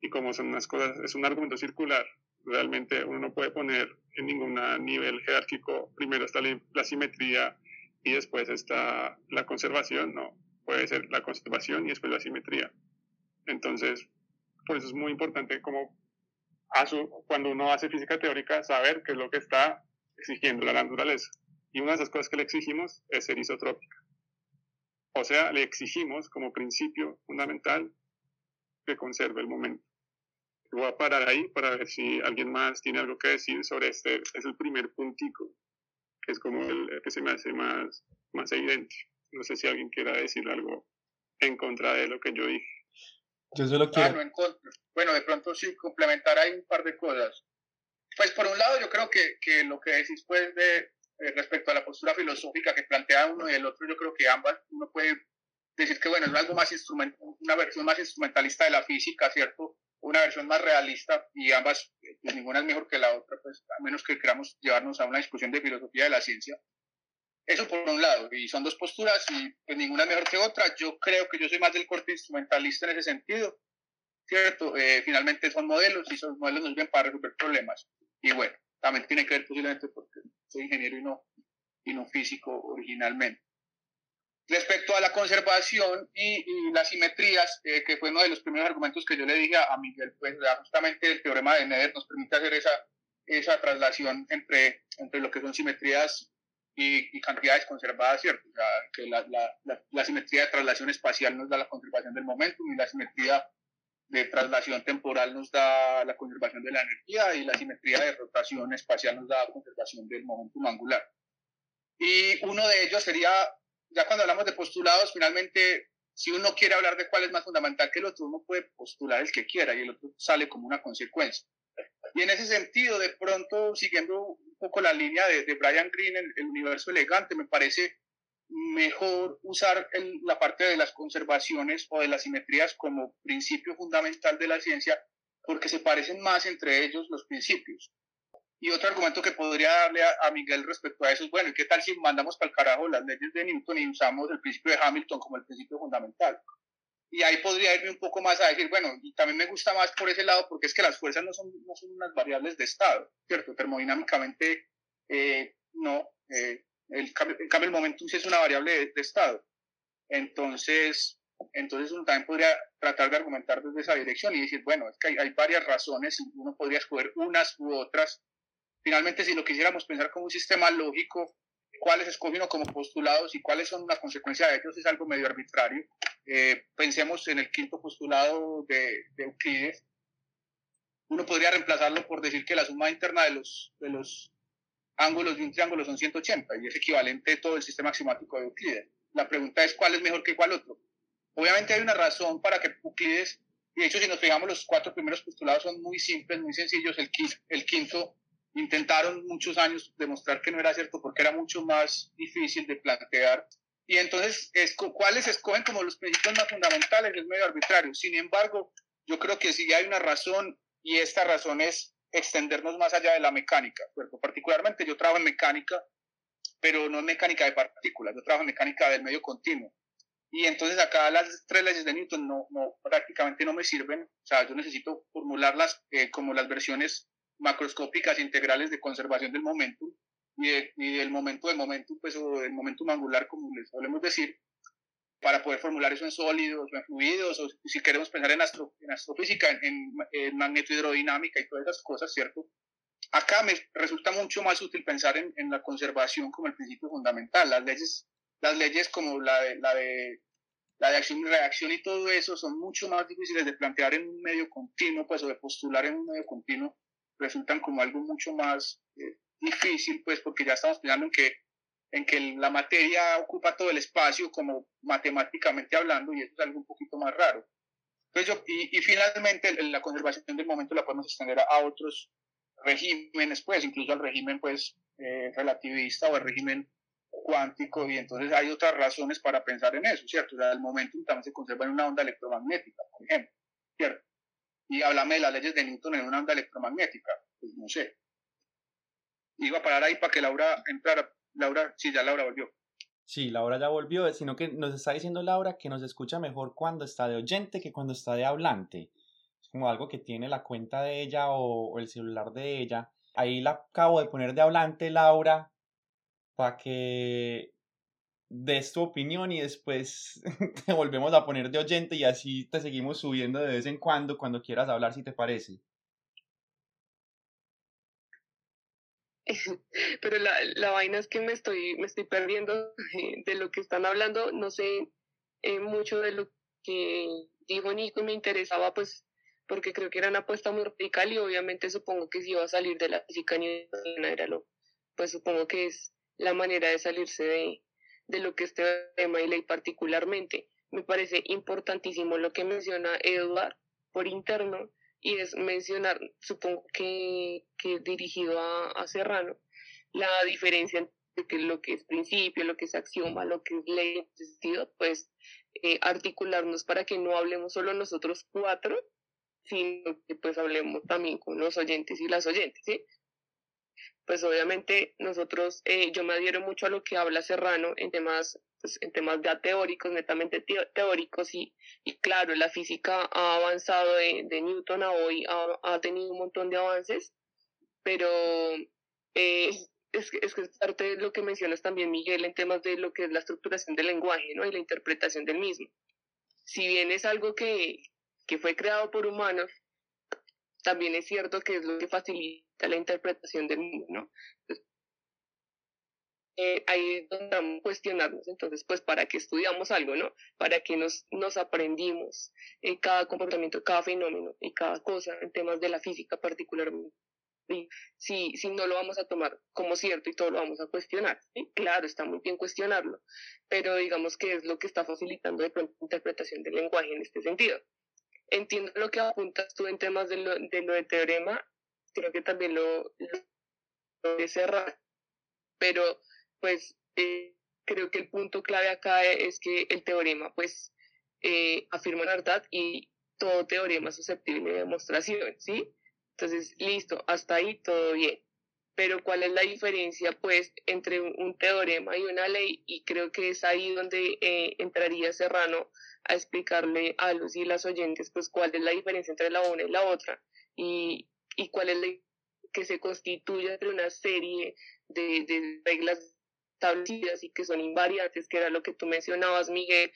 y como son unas cosas, es un argumento circular. Realmente uno no puede poner en ningún nivel jerárquico, primero está la, la simetría y después está la conservación, no, puede ser la conservación y después la simetría. Entonces, por eso es muy importante como cuando uno hace física teórica saber qué es lo que está exigiendo la naturaleza. Y una de esas cosas que le exigimos es ser isotrópica. O sea, le exigimos como principio fundamental que conserve el momento. Voy a parar ahí para ver si alguien más tiene algo que decir sobre este. Es el primer puntico que es como el, que se me hace más, más evidente. No sé si alguien quiera decir algo en contra de lo que yo dije. Yo solo quiero... Ah, no en contra. Bueno, de pronto sí, complementar ahí un par de cosas. Pues por un lado yo creo que, que lo que decís pues de eh, respecto a la postura filosófica que plantea uno y el otro, yo creo que ambas uno puede decir que bueno, es algo más instrument, una versión más instrumentalista de la física, ¿cierto? Una versión más realista y ambas, ninguna es mejor que la otra, pues a menos que queramos llevarnos a una discusión de filosofía de la ciencia. Eso por un lado, y son dos posturas y pues ninguna es mejor que otra. Yo creo que yo soy más del corte instrumentalista en ese sentido, ¿cierto? Eh, finalmente son modelos y esos modelos nos sirven para resolver problemas. Y bueno, también tiene que ver posiblemente porque soy ingeniero y no, y no físico originalmente. Respecto a la conservación y, las simetrías, eh, que fue uno de los primeros argumentos que yo le dije a Miguel, pues justamente el teorema de Nether nos permite hacer esa, esa traslación entre, entre lo que son simetrías y, cantidades conservadas, ¿cierto? O sea, que la, la, la, simetría de traslación espacial nos da la conservación del momentum y la simetría de traslación temporal nos da la conservación de la energía y la simetría de rotación espacial nos da la conservación del momentum angular. Y uno de ellos sería ya cuando hablamos de postulados, finalmente, si uno quiere hablar de cuál es más fundamental que el otro, uno puede postular el que quiera y el otro sale como una consecuencia. Y en ese sentido, de pronto, siguiendo un poco la línea de, Brian Greene, el, el, universo elegante, me parece mejor usar la parte de las conservaciones o de las simetrías como principio fundamental de la ciencia, porque se parecen más entre ellos los principios. Y otro argumento que podría darle a, Miguel respecto a eso es, bueno, ¿y qué tal si mandamos para el carajo las leyes de Newton y usamos el principio de Hamilton como el principio fundamental? Y ahí podría irme un poco más a decir, bueno, y también me gusta más por ese lado porque es que las fuerzas no son, no son unas variables de estado, ¿cierto? Termodinámicamente, eh, no. Eh, el, en cambio, el momentum sí es una variable de, de, estado. Entonces, entonces uno también podría tratar de argumentar desde esa dirección y decir, bueno, es que hay, hay varias razones y uno podría escoger unas u otras Finalmente, si lo quisiéramos pensar como un sistema lógico, cuáles escoge uno como postulados y cuáles son las consecuencias de ellos es algo medio arbitrario. Eh, pensemos en el quinto postulado de, de, Euclides. Uno podría reemplazarlo por decir que la suma interna de los, de los ángulos de un triángulo son 180 y es equivalente a todo el sistema axiomático de Euclides. La pregunta es cuál es mejor que cuál otro. Obviamente hay una razón para que Euclides, y de hecho si nos fijamos los cuatro primeros postulados son muy simples, muy sencillos, el, el quinto intentaron muchos años demostrar que no era cierto porque era mucho más difícil de plantear. Y entonces, ¿cuáles escogen como los principios más fundamentales? Es medio arbitrario. Sin embargo, yo creo que sí hay una razón y esta razón es extendernos más allá de la mecánica. Particularmente yo trabajo en mecánica, pero no en mecánica de partículas, yo trabajo en mecánica del medio continuo. Y entonces acá las tres leyes de Newton no, no prácticamente no me sirven. O sea, yo necesito formularlas eh, como las versiones macroscópicas integrales de conservación del momentum y, del momento de momentum, pues, o del momentum angular, como les solemos decir, para poder formular eso en sólidos o en fluidos, o si queremos pensar en, en astrofísica, en, en, magnetohidrodinámica y todas esas cosas, ¿cierto? Acá me resulta mucho más útil pensar en, en, la conservación como el principio fundamental. Las leyes, las leyes como la de, la de, la de acción y reacción y todo eso son mucho más difíciles de plantear en un medio continuo, pues, o de postular en un medio continuo resultan como algo mucho más eh, difícil, pues porque ya estamos pensando en que, en que la materia ocupa todo el espacio, como matemáticamente hablando, y eso es algo un poquito más raro. Entonces y, y, finalmente la conservación del momento la podemos extender a, otros regímenes, pues incluso al régimen pues eh, relativista o al régimen cuántico, y entonces hay otras razones para pensar en eso, ¿cierto? O sea, el momento también se conserva en una onda electromagnética, por ejemplo, ¿cierto? Y háblame de las leyes de Newton en una onda electromagnética. Pues no sé. Iba a parar ahí para que Laura entrara. Laura, sí, ya Laura volvió. Sí, Laura ya volvió, sino que nos está diciendo Laura que nos escucha mejor cuando está de oyente que cuando está de hablante. Es como algo que tiene la cuenta de ella o, o el celular de ella. Ahí la acabo de poner de hablante, Laura, para que des tu opinión y después te volvemos a poner de oyente y así te seguimos subiendo de vez en cuando cuando quieras hablar si te parece. Pero la, la vaina es que me estoy, me estoy perdiendo de lo que están hablando, no sé eh, mucho de lo que dijo Nico y me interesaba pues porque creo que era una apuesta muy radical y obviamente supongo que si iba a salir de la física ni era lo, pues supongo que es la manera de salirse de, de lo que este tema y ley particularmente. me parece importantísimo lo que menciona Edward por interno y es mencionar, supongo que, que dirigido a, a Serrano, la diferencia entre lo que es principio, lo que es axioma, lo que es ley, en sentido, pues eh, articularnos para que no hablemos solo nosotros cuatro, sino que pues hablemos también con los oyentes y las oyentes, ¿sí? Pues obviamente nosotros, eh, yo me adhiero mucho a lo que habla Serrano en temas, pues, en temas ya teóricos, netamente teóricos, y, y claro, la física ha avanzado de, de Newton a hoy, ha, ha, tenido un montón de avances, pero eh, es es que es parte de lo que mencionas también, Miguel, en temas de lo que es la estructuración del lenguaje, ¿no? Y la interpretación del mismo. Si bien es algo que, que fue creado por humanos, también es cierto que es lo que facilita la interpretación del mismo, ¿no? Entonces, eh, ahí es donde vamos a cuestionarnos, entonces, pues, ¿para qué estudiamos algo, no? ¿Para qué nos, nos aprendimos eh, cada comportamiento, cada fenómeno y cada cosa en temas de la física particularmente? si, si no lo vamos a tomar como cierto y todo lo vamos a cuestionar. ¿sí? Claro, está muy bien cuestionarlo, pero digamos que es lo que está facilitando de pronto la interpretación del lenguaje en este sentido. Entiendo lo que apuntas tú en temas de lo de, lo de teorema, creo que también lo, lo, de cerrar, pero pues eh, creo que el punto clave acá es que el teorema pues eh, afirma la verdad y todo teorema es susceptible de demostración, ¿sí? Entonces, listo, hasta ahí todo bien. Pero ¿cuál es la diferencia, pues, entre un teorema y una ley? Y creo que es ahí donde eh, entraría Serrano a explicarle a los y las oyentes, pues, cuál es la diferencia entre la una y la otra. Y, y cuál es la que se constituye entre una serie de, de reglas establecidas y que son invariantes, que era lo que tú mencionabas, Miguel,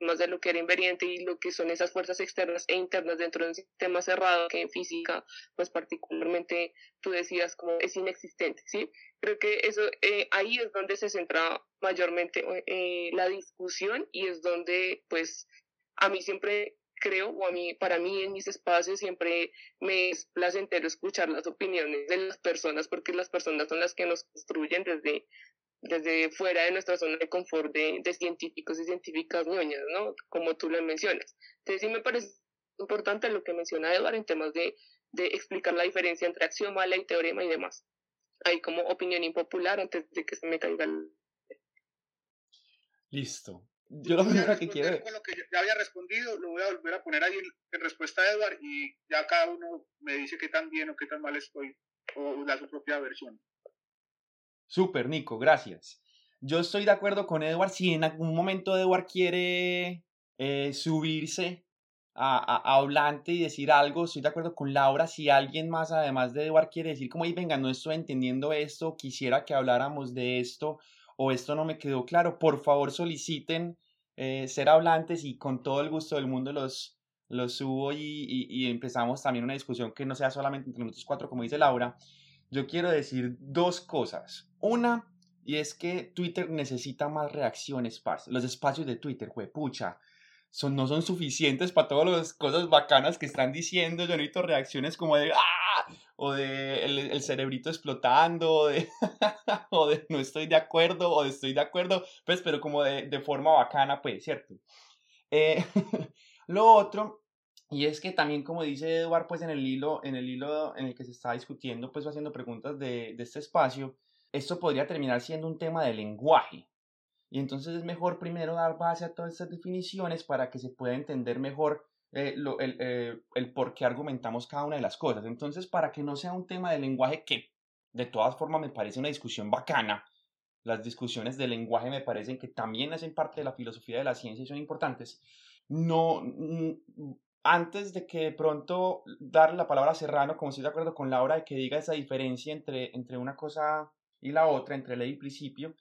más de lo que era invariante y lo que son esas fuerzas externas e internas dentro de un sistema cerrado que en física, pues particularmente tú decías como es inexistente, ¿sí? Creo que eso, eh, ahí es donde se centra mayormente eh, la discusión y es donde, pues, a mí siempre creo, o a mí, para mí en mis espacios siempre me es placentero escuchar las opiniones de las personas porque las personas son las que nos construyen desde desde fuera de nuestra zona de confort de, de científicos y científicas ñoñas, ¿no? Como tú lo mencionas. Entonces sí me parece importante lo que menciona Eduardo en temas de, de explicar la diferencia entre axioma, ley, teorema y demás. Hay como opinión impopular antes de que se me caiga el... Listo. Yo lo primero que quiero... Con lo que ya había respondido, lo voy a volver a poner ahí en, respuesta a Eduardo y ya cada uno me dice qué tan bien o qué tan mal estoy o da su propia versión. Súper, Nico, gracias. Yo estoy de acuerdo con Edward. Si en algún momento Edward quiere eh, subirse a, a, hablante y decir algo, estoy de acuerdo con Laura. Si alguien más, además de Edward, quiere decir como, venga, no estoy entendiendo esto, quisiera que habláramos de esto o esto no me quedó claro, por favor soliciten eh, ser hablantes y con todo el gusto del mundo los, los subo y, y empezamos también una discusión que no sea solamente entre nosotros cuatro, como dice Laura yo quiero decir dos cosas. Una, y es que Twitter necesita más reacciones. Los espacios de Twitter, pucha, son, no son suficientes para todas las cosas bacanas que están diciendo. Yo necesito reacciones como de ¡ah! O de el, cerebrito explotando, o de, o de no estoy de acuerdo, o de estoy de acuerdo, pues, pero como de, de forma bacana, pues, ¿cierto? Eh, lo otro y es que también, como dice Eduard, pues en el hilo, en el hilo en el que se está discutiendo, pues haciendo preguntas de, de este espacio, esto podría terminar siendo un tema de lenguaje. Y entonces es mejor primero dar base a todas estas definiciones para que se pueda entender mejor eh, lo, el, eh, el por qué argumentamos cada una de las cosas. Entonces, para que no sea un tema de lenguaje que de todas formas me parece una discusión bacana, las discusiones de lenguaje me parecen que también hacen parte de la filosofía de la ciencia y son importantes, no, antes de que de pronto darle la palabra a Serrano, como estoy de acuerdo con Laura, de que diga esa diferencia entre, entre una cosa y la otra, entre ley y principio,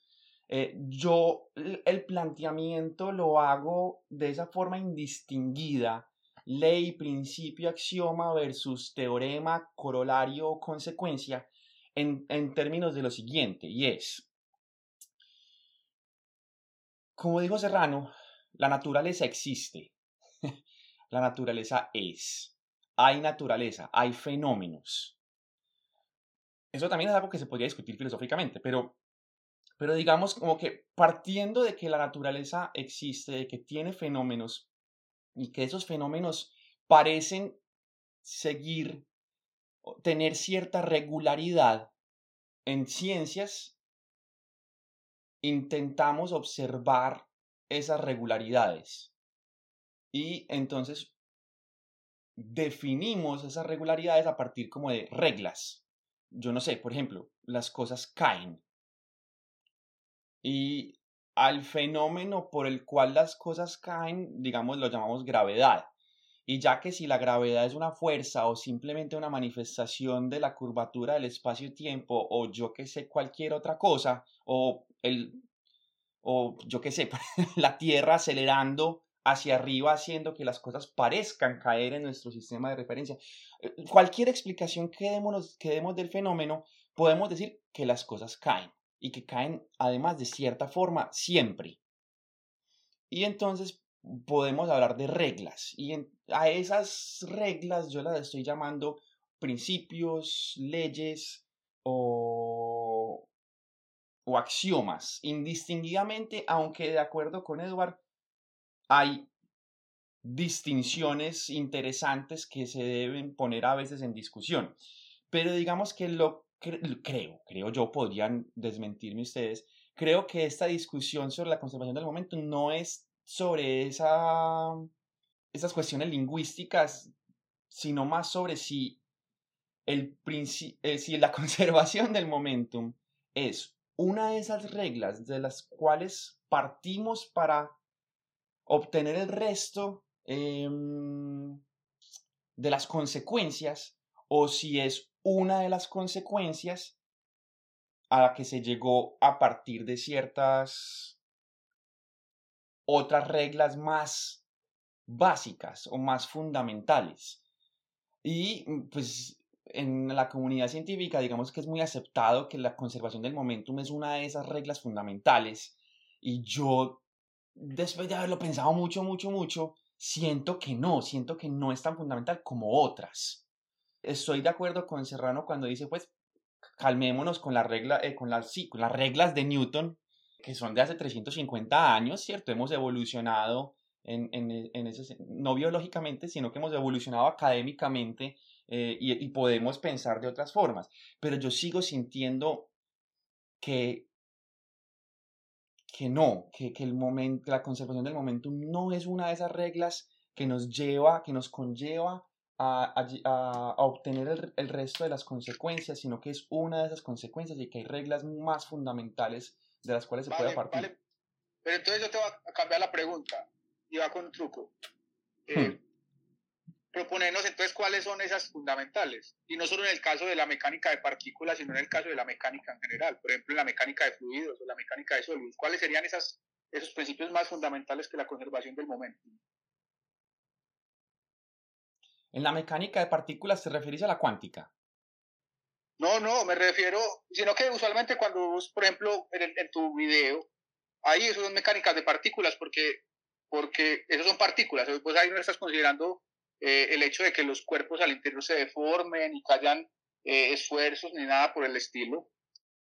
eh, yo el planteamiento lo hago de esa forma indistinguida, ley, principio, axioma versus teorema, corolario consecuencia, en, en términos de lo siguiente, y es, como dijo Serrano, la naturaleza existe. La naturaleza es. Hay naturaleza, hay fenómenos. Eso también es algo que se podría discutir filosóficamente, pero Pero digamos como que partiendo de que la naturaleza existe, de que tiene fenómenos y que esos fenómenos parecen seguir, tener cierta regularidad en ciencias, intentamos observar esas regularidades. Y entonces definimos esas regularidades a partir como de reglas. Yo no sé, por ejemplo, las cosas caen. Y al fenómeno por el cual las cosas caen, digamos, lo llamamos gravedad. Y ya que si la gravedad es una fuerza o simplemente una manifestación de la curvatura del espacio-tiempo o yo que sé cualquier otra cosa, o el o yo qué sé, la Tierra acelerando hacia arriba haciendo que las cosas parezcan caer en nuestro sistema de referencia. Eh, cualquier explicación que demos, que demos del fenómeno, podemos decir que las cosas caen y que caen además de cierta forma siempre. Y entonces podemos hablar de reglas y a esas reglas yo las estoy llamando principios, leyes o, o axiomas, indistinguidamente, aunque de acuerdo con Edward, hay distinciones interesantes que se deben poner a veces en discusión. Pero digamos que lo creo, creo yo, podrían desmentirme ustedes, creo que esta discusión sobre la conservación del momento no es sobre esa, esas cuestiones lingüísticas, sino más sobre si, el eh, si la conservación del momentum es una de esas reglas de las cuales partimos para obtener el resto em, de las consecuencias o si es una de las consecuencias a la que se llegó a partir de ciertas otras reglas más básicas o más fundamentales. Y mm, pues en la comunidad científica digamos que es muy aceptado que la conservación del momentum es una de esas reglas fundamentales y yo después de haberlo pensado mucho, mucho, mucho, siento que no, siento que no es tan fundamental como otras. Estoy de acuerdo con Serrano cuando dice, pues, calmémonos con, la regla, eh, con, las, sí, con las reglas de Newton, que son de hace 350 años, ¿cierto? Hemos evolucionado en, en, en ese, no biológicamente, sino que hemos evolucionado académicamente eh, y, y podemos pensar de otras formas. Pero yo sigo sintiendo que que no, que, que el momento, la conservación del momento no es una de esas reglas que nos lleva, que nos conlleva a, a, obtener el, el, resto de las consecuencias, sino que es una de esas consecuencias y que hay reglas más fundamentales de las cuales se puede partir. Vale. Pero entonces yo te voy a cambiar la pregunta y va con un truco. Eh, hmm proponernos entonces cuáles son esas fundamentales. Y no solo en el caso de la mecánica de partículas, sino en el caso de la mecánica en general. Por ejemplo, en la mecánica de fluidos o la mecánica de sólidos. ¿Cuáles serían esas, esos principios más fundamentales que la conservación del momento? En la mecánica de partículas te refieres a la cuántica. No, no, me refiero, sino que usualmente cuando vos, por ejemplo, en, en tu video, ahí eso son mecánicas de partículas porque, porque eso son partículas, pues ahí no estás considerando eh, el hecho de que los cuerpos al interior se deformen y que hayan eh, esfuerzos ni nada por el estilo.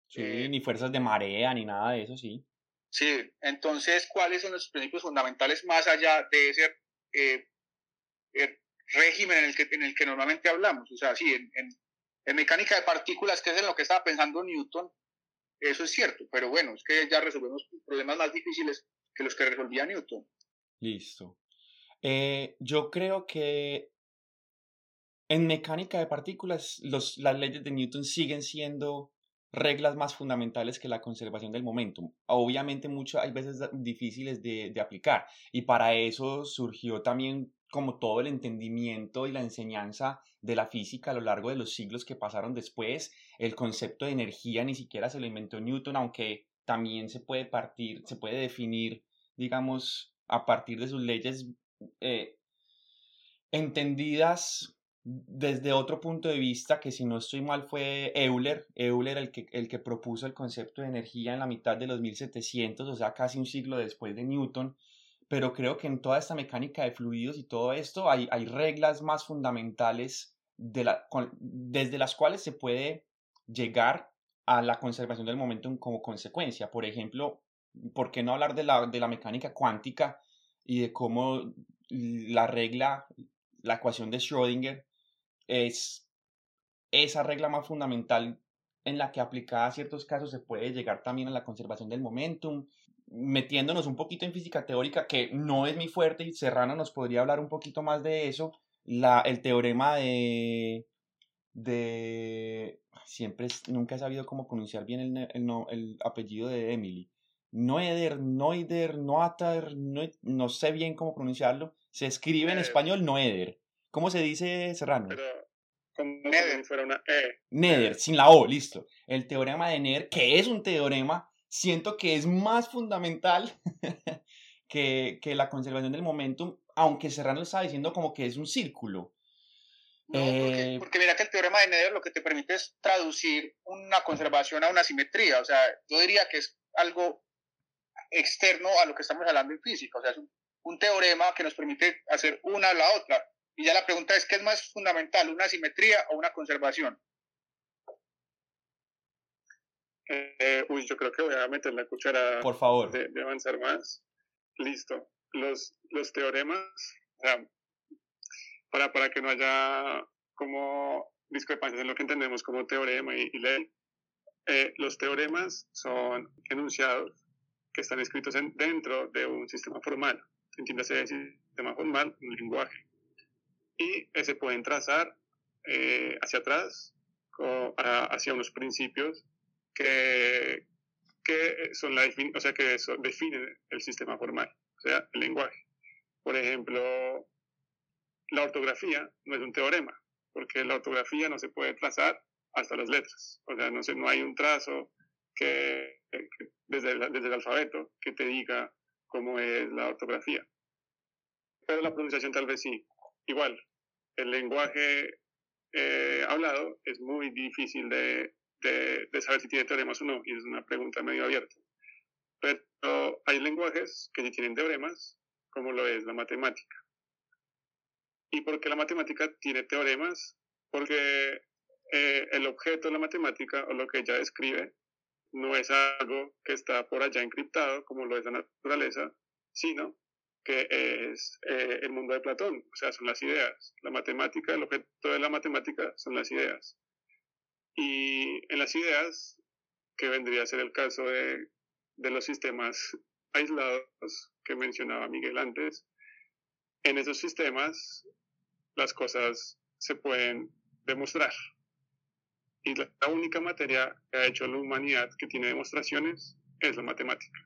Sí, eh, ni fuerzas de marea ni nada de eso, sí. Sí, entonces, ¿cuáles son los principios fundamentales más allá de ese régimen en el, que, en el que normalmente hablamos? O sea, sí, en, en, mecánica de partículas, que es en lo que estaba pensando Newton, eso es cierto, pero bueno, es que ya resolvemos problemas más difíciles que los que resolvía Newton. Listo. Eh, yo creo que en mecánica de partículas los, las leyes de Newton siguen siendo reglas más fundamentales que la conservación del momentum. Obviamente mucho, hay veces difíciles de, de aplicar y para eso surgió también como todo el entendimiento y la enseñanza de la física a lo largo de los siglos que pasaron después. El concepto de energía ni siquiera se lo inventó Newton, aunque también se puede partir, se puede definir, digamos, a partir de sus leyes eh, entendidas desde otro punto de vista que si no estoy mal fue Euler, Euler el que, el que propuso el concepto de energía en la mitad de los 1700, o sea, casi un siglo después de Newton, pero creo que en toda esta mecánica de fluidos y todo esto hay, hay reglas más fundamentales de la, desde las cuales se puede llegar a la conservación del momentum como consecuencia. Por ejemplo, ¿por qué no hablar de la, de la mecánica cuántica y de cómo la regla, la ecuación de Schrödinger es esa regla más fundamental en la que aplicada a ciertos casos se puede llegar también a la conservación del momentum, metiéndonos un poquito en física teórica, que no es mi fuerte, y Serrano nos podría hablar un poquito más de eso, la, el teorema de, de siempre nunca he sabido cómo pronunciar bien el, el, el apellido de Emily. Noeder, Noider, Noater, no, no, sé bien cómo pronunciarlo. Se escribe en español Noeder. ¿Cómo se dice Serrano? Neder fuera una E. Neder, sin la O, listo. El teorema de Neder, que es un teorema, siento que es más fundamental que, que, la conservación del momentum, aunque Serrano estaba diciendo como que es un círculo. No, porque, eh, porque, mira que el teorema de Neder lo que te permite es traducir una conservación a una simetría. O sea, yo diría que es algo externo a lo que estamos hablando en física. O sea, es un, un teorema que nos permite hacer una a la otra. Y ya la pregunta es, ¿qué es más fundamental, una simetría o una conservación? Eh, uy, yo creo que voy a meter la cuchara Por favor. De, avanzar más. Listo. Los, los teoremas, o sea, para, para que no haya como discrepancias en lo que entendemos como teorema y, ley, eh, los teoremas son enunciados que están escritos en, dentro de un sistema formal. Entiéndase, sistema formal, un lenguaje y se pueden trazar eh, hacia atrás hacia unos principios que, que son la o sea, que definen el sistema formal, o sea, el lenguaje. Por ejemplo, la ortografía no es un teorema, porque la ortografía no se puede trazar hasta las letras. O sea, no, sé, no hay un trazo que, desde, desde el alfabeto que te diga cómo es la ortografía. Pero la pronunciación tal vez sí. Igual, el lenguaje eh, hablado es muy difícil de, de, saber si tiene teoremas o no, y es una pregunta medio abierta. Pero hay lenguajes que sí tienen teoremas, como lo es la matemática. ¿Y por qué la matemática tiene teoremas? Porque eh, el objeto de la matemática, o lo que ella describe, no es algo que está por allá encriptado, como lo es la naturaleza, sino que es eh, el mundo de Platón, o sea, son las ideas. La matemática, el objeto de la matemática son las ideas. Y en las ideas, que vendría a ser el caso de, de los sistemas aislados que mencionaba Miguel antes, en esos sistemas las cosas se pueden demostrar. Y la única materia que ha hecho la humanidad que tiene demostraciones es la matemática.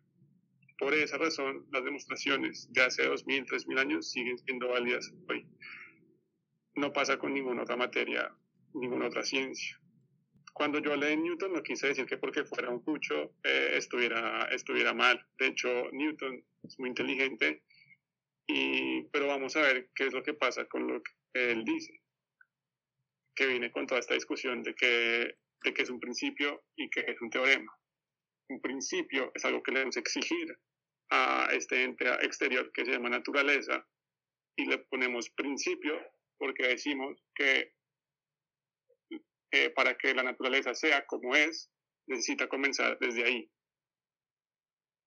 Por esa razón, las demostraciones de hace 2.000, 3.000 años siguen siendo válidas hoy. No pasa con ninguna otra materia, ninguna otra ciencia. Cuando yo leí Newton, no quise decir que porque fuera un cucho eh, estuviera, estuviera mal. De hecho, Newton es muy inteligente, y, pero vamos a ver qué es lo que pasa con lo que él dice, que viene con toda esta discusión de que, de que es un principio y que es un teorema un principio, es algo que le debemos exigir a este ente exterior que se llama naturaleza y le ponemos principio porque decimos que eh, para que la naturaleza sea como es, necesita comenzar desde ahí.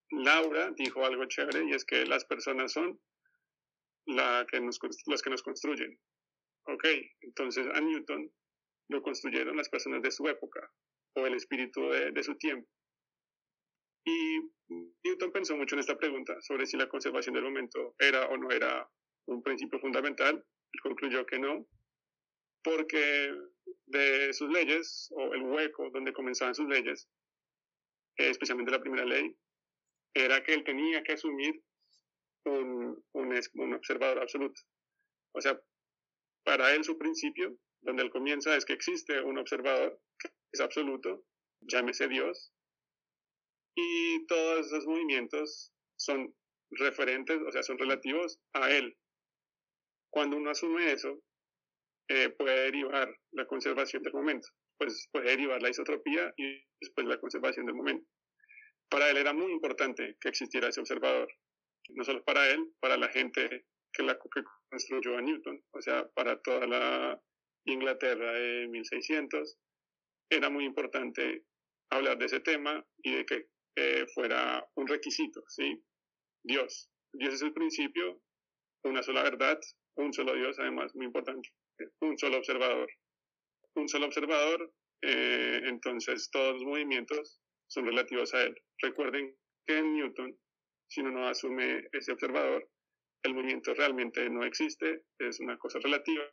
Laura dijo algo chévere y es que las personas son la que nos, las que nos construyen. Ok, entonces a Newton lo construyeron las personas de su época o el espíritu de, de su tiempo. Y Newton pensó mucho en esta pregunta sobre si la conservación del momento era o no era un principio fundamental. y concluyó que no, porque de sus leyes, o el hueco donde comenzaban sus leyes, especialmente la primera ley, era que él tenía que asumir un, un, un observador absoluto. O sea, para él su principio, donde él comienza, es que existe un observador que es absoluto, llámese Dios, y todos esos movimientos son referentes, o sea, son relativos a él. Cuando uno asume eso, eh, puede derivar la conservación del momento, pues puede derivar la isotropía y después la conservación del momento. Para él era muy importante que existiera ese observador, no solo para él, para la gente que, la, que construyó a Newton, o sea, para toda la Inglaterra de 1600, era muy importante hablar de ese tema y de que eh, fuera un requisito, ¿sí? Dios. Dios es el principio, una sola verdad, un solo Dios, además, muy importante, un solo observador. Un solo observador, eh, entonces todos los movimientos son relativos a él. Recuerden que en Newton, si uno no asume ese observador, el movimiento realmente no existe, es una cosa relativa.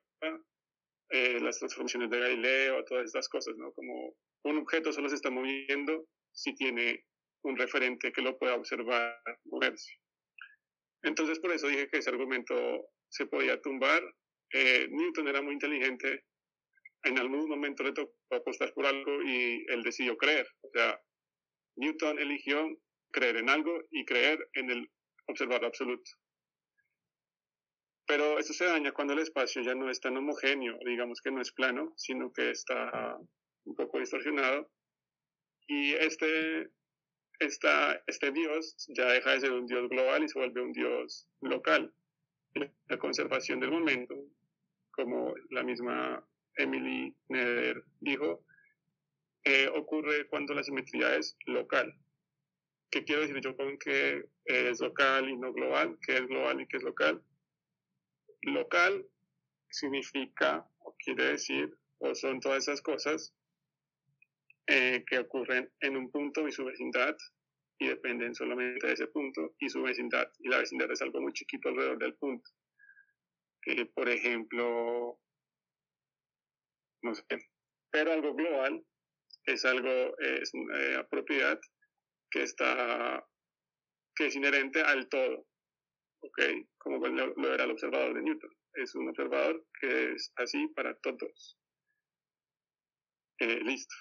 Eh, las transformaciones de Galileo, todas estas cosas, ¿no? Como un objeto solo se está moviendo si tiene un referente que lo pueda observar moverse. Entonces, por eso dije que ese argumento se podía tumbar. Eh, Newton era muy inteligente. En algún momento le tocó apostar por algo y él decidió creer. O sea, Newton eligió creer en algo y creer en el observador absoluto. Pero eso se daña cuando el espacio ya no es tan homogéneo, digamos que no es plano, sino que está un poco distorsionado. Y este, esta, este Dios ya deja de ser un Dios global y se vuelve un Dios local. La conservación del momento, como la misma Emily Neder dijo, eh, ocurre cuando la simetría es local. ¿Qué quiero decir yo con que es local y no global? ¿Qué es global y qué es local? Local significa o quiere decir o son todas esas cosas eh, que ocurren en un punto y su vecindad y dependen solamente de ese punto y su vecindad. Y la vecindad es algo muy chiquito alrededor del punto. por ejemplo, no sé, pero algo global es algo, es una propiedad que está, que es inherente al todo, ¿ok? Como lo, era el observador de Newton. Es un observador que es así para todos. Eh, listo.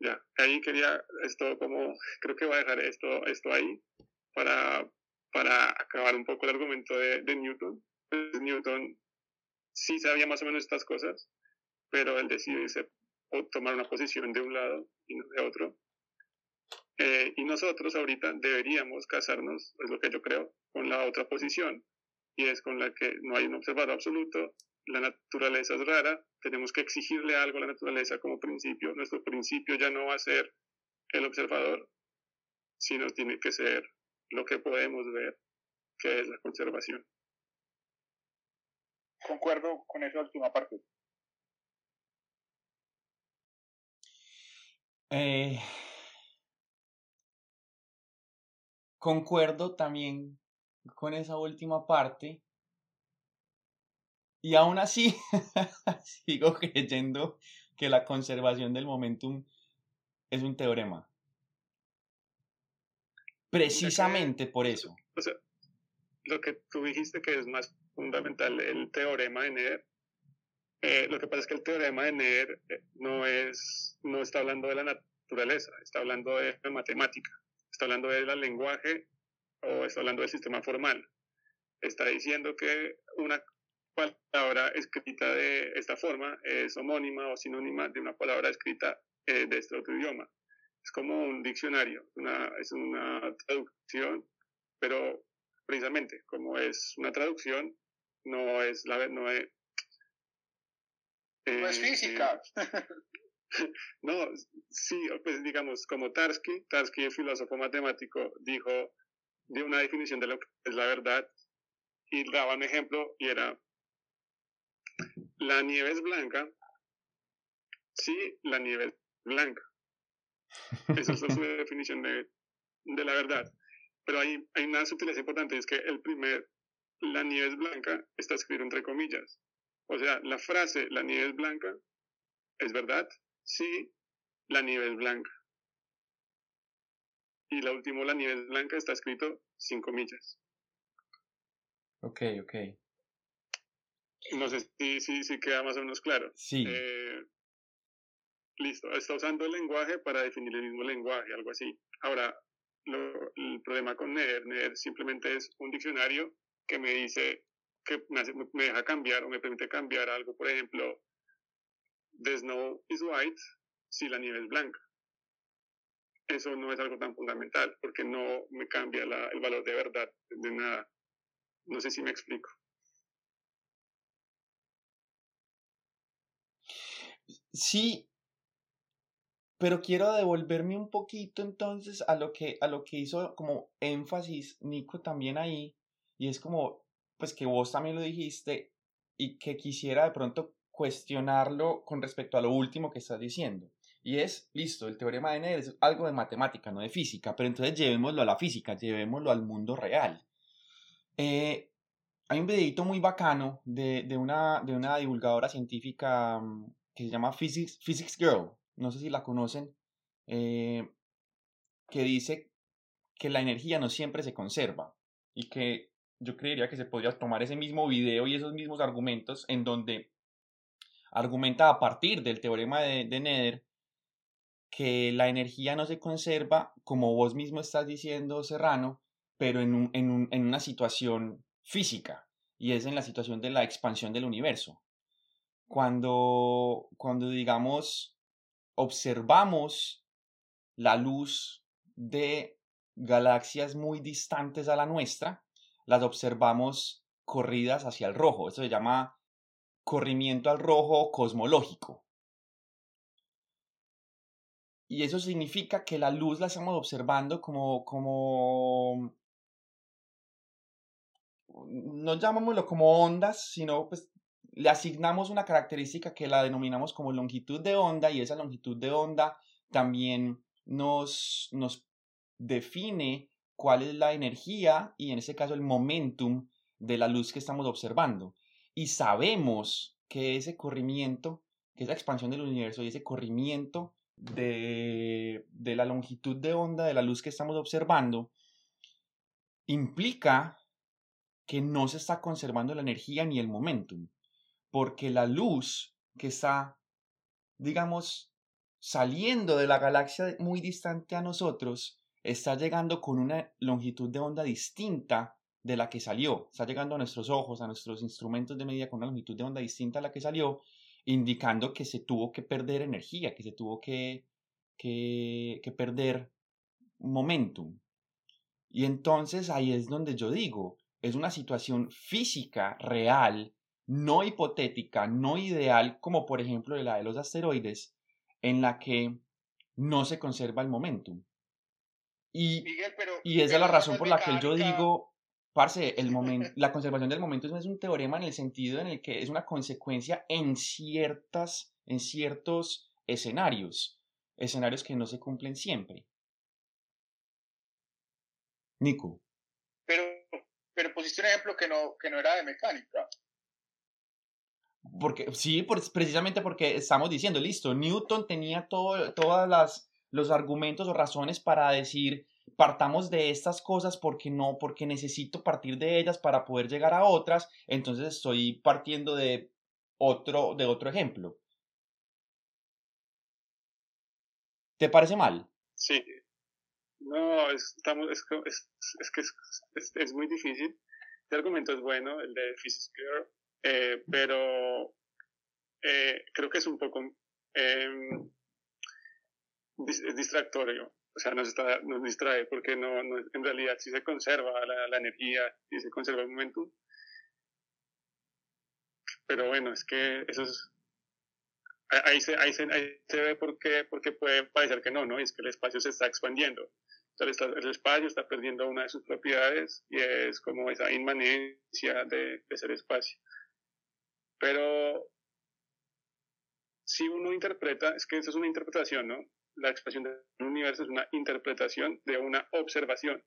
Ya, ahí quería esto como, creo que voy a dejar esto, esto ahí para, para acabar un poco el argumento de, Newton. Pues Newton sí sabía más o menos estas cosas, pero él decidió tomar una posición de un lado y no de otro. Eh, y nosotros ahorita deberíamos casarnos, es lo que yo creo, con la otra posición, y es con la que no hay un observador absoluto, la naturaleza es rara, tenemos que exigirle algo a la naturaleza como principio. Nuestro principio ya no va a ser el observador, sino tiene que ser lo que podemos ver, que es la conservación. Concuerdo con esa última parte. Eh, concuerdo también con esa última parte. Y aún así, sigo creyendo que la conservación del momentum es un teorema. Precisamente por eso. O sea, lo que tú dijiste que es más fundamental, el teorema de Neder, eh, lo que pasa es que el teorema de Neder eh, no, es, no está hablando de la naturaleza, está hablando de matemática, está hablando del lenguaje o está hablando del sistema formal. Está diciendo que una palabra escrita de esta forma es homónima o sinónima de una palabra escrita eh, de este otro idioma. Es como un diccionario, una, es una traducción, pero precisamente como es una traducción, no es la no es, no es física. no, sí, pues digamos, como Tarski, Tarski, el filósofo matemático, dijo, dio una definición de lo que es la verdad y daba un ejemplo y era, la nieve es blanca, sí, la nieve es blanca. Esa es su definición de, de, la verdad. Pero hay, hay una sutileza importante, es que el primer, la nieve es blanca, está escrito entre comillas. O sea, la frase, la nieve es blanca, es verdad, sí, la nieve es blanca. Y la última, la nieve es blanca, está escrito sin comillas. Ok, ok. No sé si, si, si queda más o menos claro. Sí. Eh, listo, está usando el lenguaje para definir el mismo lenguaje, algo así. Ahora, el problema con NER, NER simplemente es un diccionario que me dice, que me, me deja cambiar o me permite cambiar algo, por ejemplo, the snow is white si la nieve es blanca. Eso no es algo tan fundamental porque no me cambia la, el valor de verdad de nada. No sé si me explico. Sí, Pero quiero devolverme un poquito entonces a lo que, a lo que hizo como énfasis Nico también ahí, y es como, pues que vos también lo dijiste, y que quisiera de pronto cuestionarlo con respecto a lo último que estás diciendo. Y es, listo, el teorema de Nether es algo de matemática, no de física, pero entonces llevémoslo a la física, llevémoslo al mundo real. Eh, hay un videito muy bacano de, de, una, de una divulgadora científica mm, que se llama Physics, Physics Girl, no sé si la conocen, eh, que dice que la energía no siempre se conserva y que yo creería que se podría tomar ese mismo video y esos mismos argumentos en donde argumenta a partir del teorema de, de Nether que la energía no se conserva, como vos mismo estás diciendo, Serrano, pero en, un, en, un, en una situación física, y es en la situación de la expansión del universo. Cuando, cuando digamos, observamos la luz de galaxias muy distantes a la nuestra, las observamos corridas hacia el rojo. Eso se llama corrimiento al rojo cosmológico. Y eso significa que la luz la estamos observando como, como, no llamámoslo como ondas, sino pues le asignamos una característica que la denominamos como longitud de onda y esa longitud de onda también nos, nos define cuál es la energía y en ese caso el momentum de la luz que estamos observando. Y sabemos que ese corrimiento, que esa expansión del universo y ese corrimiento de, de la longitud de onda de la luz que estamos observando implica que no se está conservando la energía ni el momentum porque la luz que está, digamos, saliendo de la galaxia muy distante a nosotros, está llegando con una longitud de onda distinta de la que salió. Está llegando a nuestros ojos, a nuestros instrumentos de medida con una longitud de onda distinta a la que salió, indicando que se tuvo que perder energía, que se tuvo que, que, que perder momentum. Y entonces ahí es donde yo digo, es una situación física real no hipotética, no ideal, como por ejemplo la de los asteroides, en la que no se conserva el momentum. Y, y esa es la razón por la que yo digo, parce, el momento, la conservación del momentum es un teorema en el sentido en el que es una consecuencia en ciertas, en ciertos escenarios, escenarios que no se cumplen siempre. Nico. Pero, pero pusiste un ejemplo que no, que no era de mecánica. Porque, sí, precisamente porque estamos diciendo, listo, Newton tenía todo, todas las los argumentos o razones para decir partamos de estas cosas porque no, porque necesito partir de ellas para poder llegar a otras, entonces estoy partiendo de otro, de otro ejemplo. ¿Te parece mal? Sí. No, estamos, es, es, es que es, es, muy difícil. Este argumento es bueno, el de Physics eh, pero eh, creo que es un poco em, distractorio. O sea, nos, está, nos distrae porque no, no, en realidad si se conserva la, la energía, y se conserva el momento. Pero bueno, es que eso es, ahí se, ahí se, ahí se ve por qué, porque puede parecer que no, ¿no? es que el espacio se está expandiendo. el espacio está perdiendo una de sus propiedades y es como esa inmanencia de, de ser espacio. Pero si uno interpreta, es que eso es una interpretación, ¿no? La expresión del universo es una interpretación de una observación.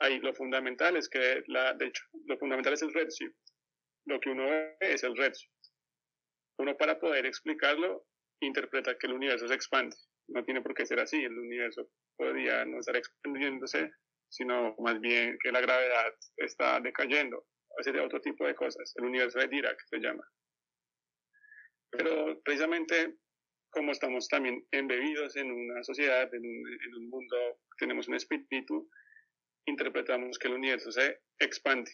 Ahí lo fundamental es que, la, de hecho, lo fundamental es el redshift. Lo que uno ve es el redshift. Uno para poder explicarlo interpreta que el universo se expande. No tiene por qué ser así. El universo podría no estar expandiéndose, sino más bien que la gravedad está decayendo. Sea, de otro tipo de cosas. El universo de Dirac se llama. Pero precisamente como estamos también embebidos en una sociedad, en un, mundo, tenemos un espíritu, interpretamos que el universo se expande.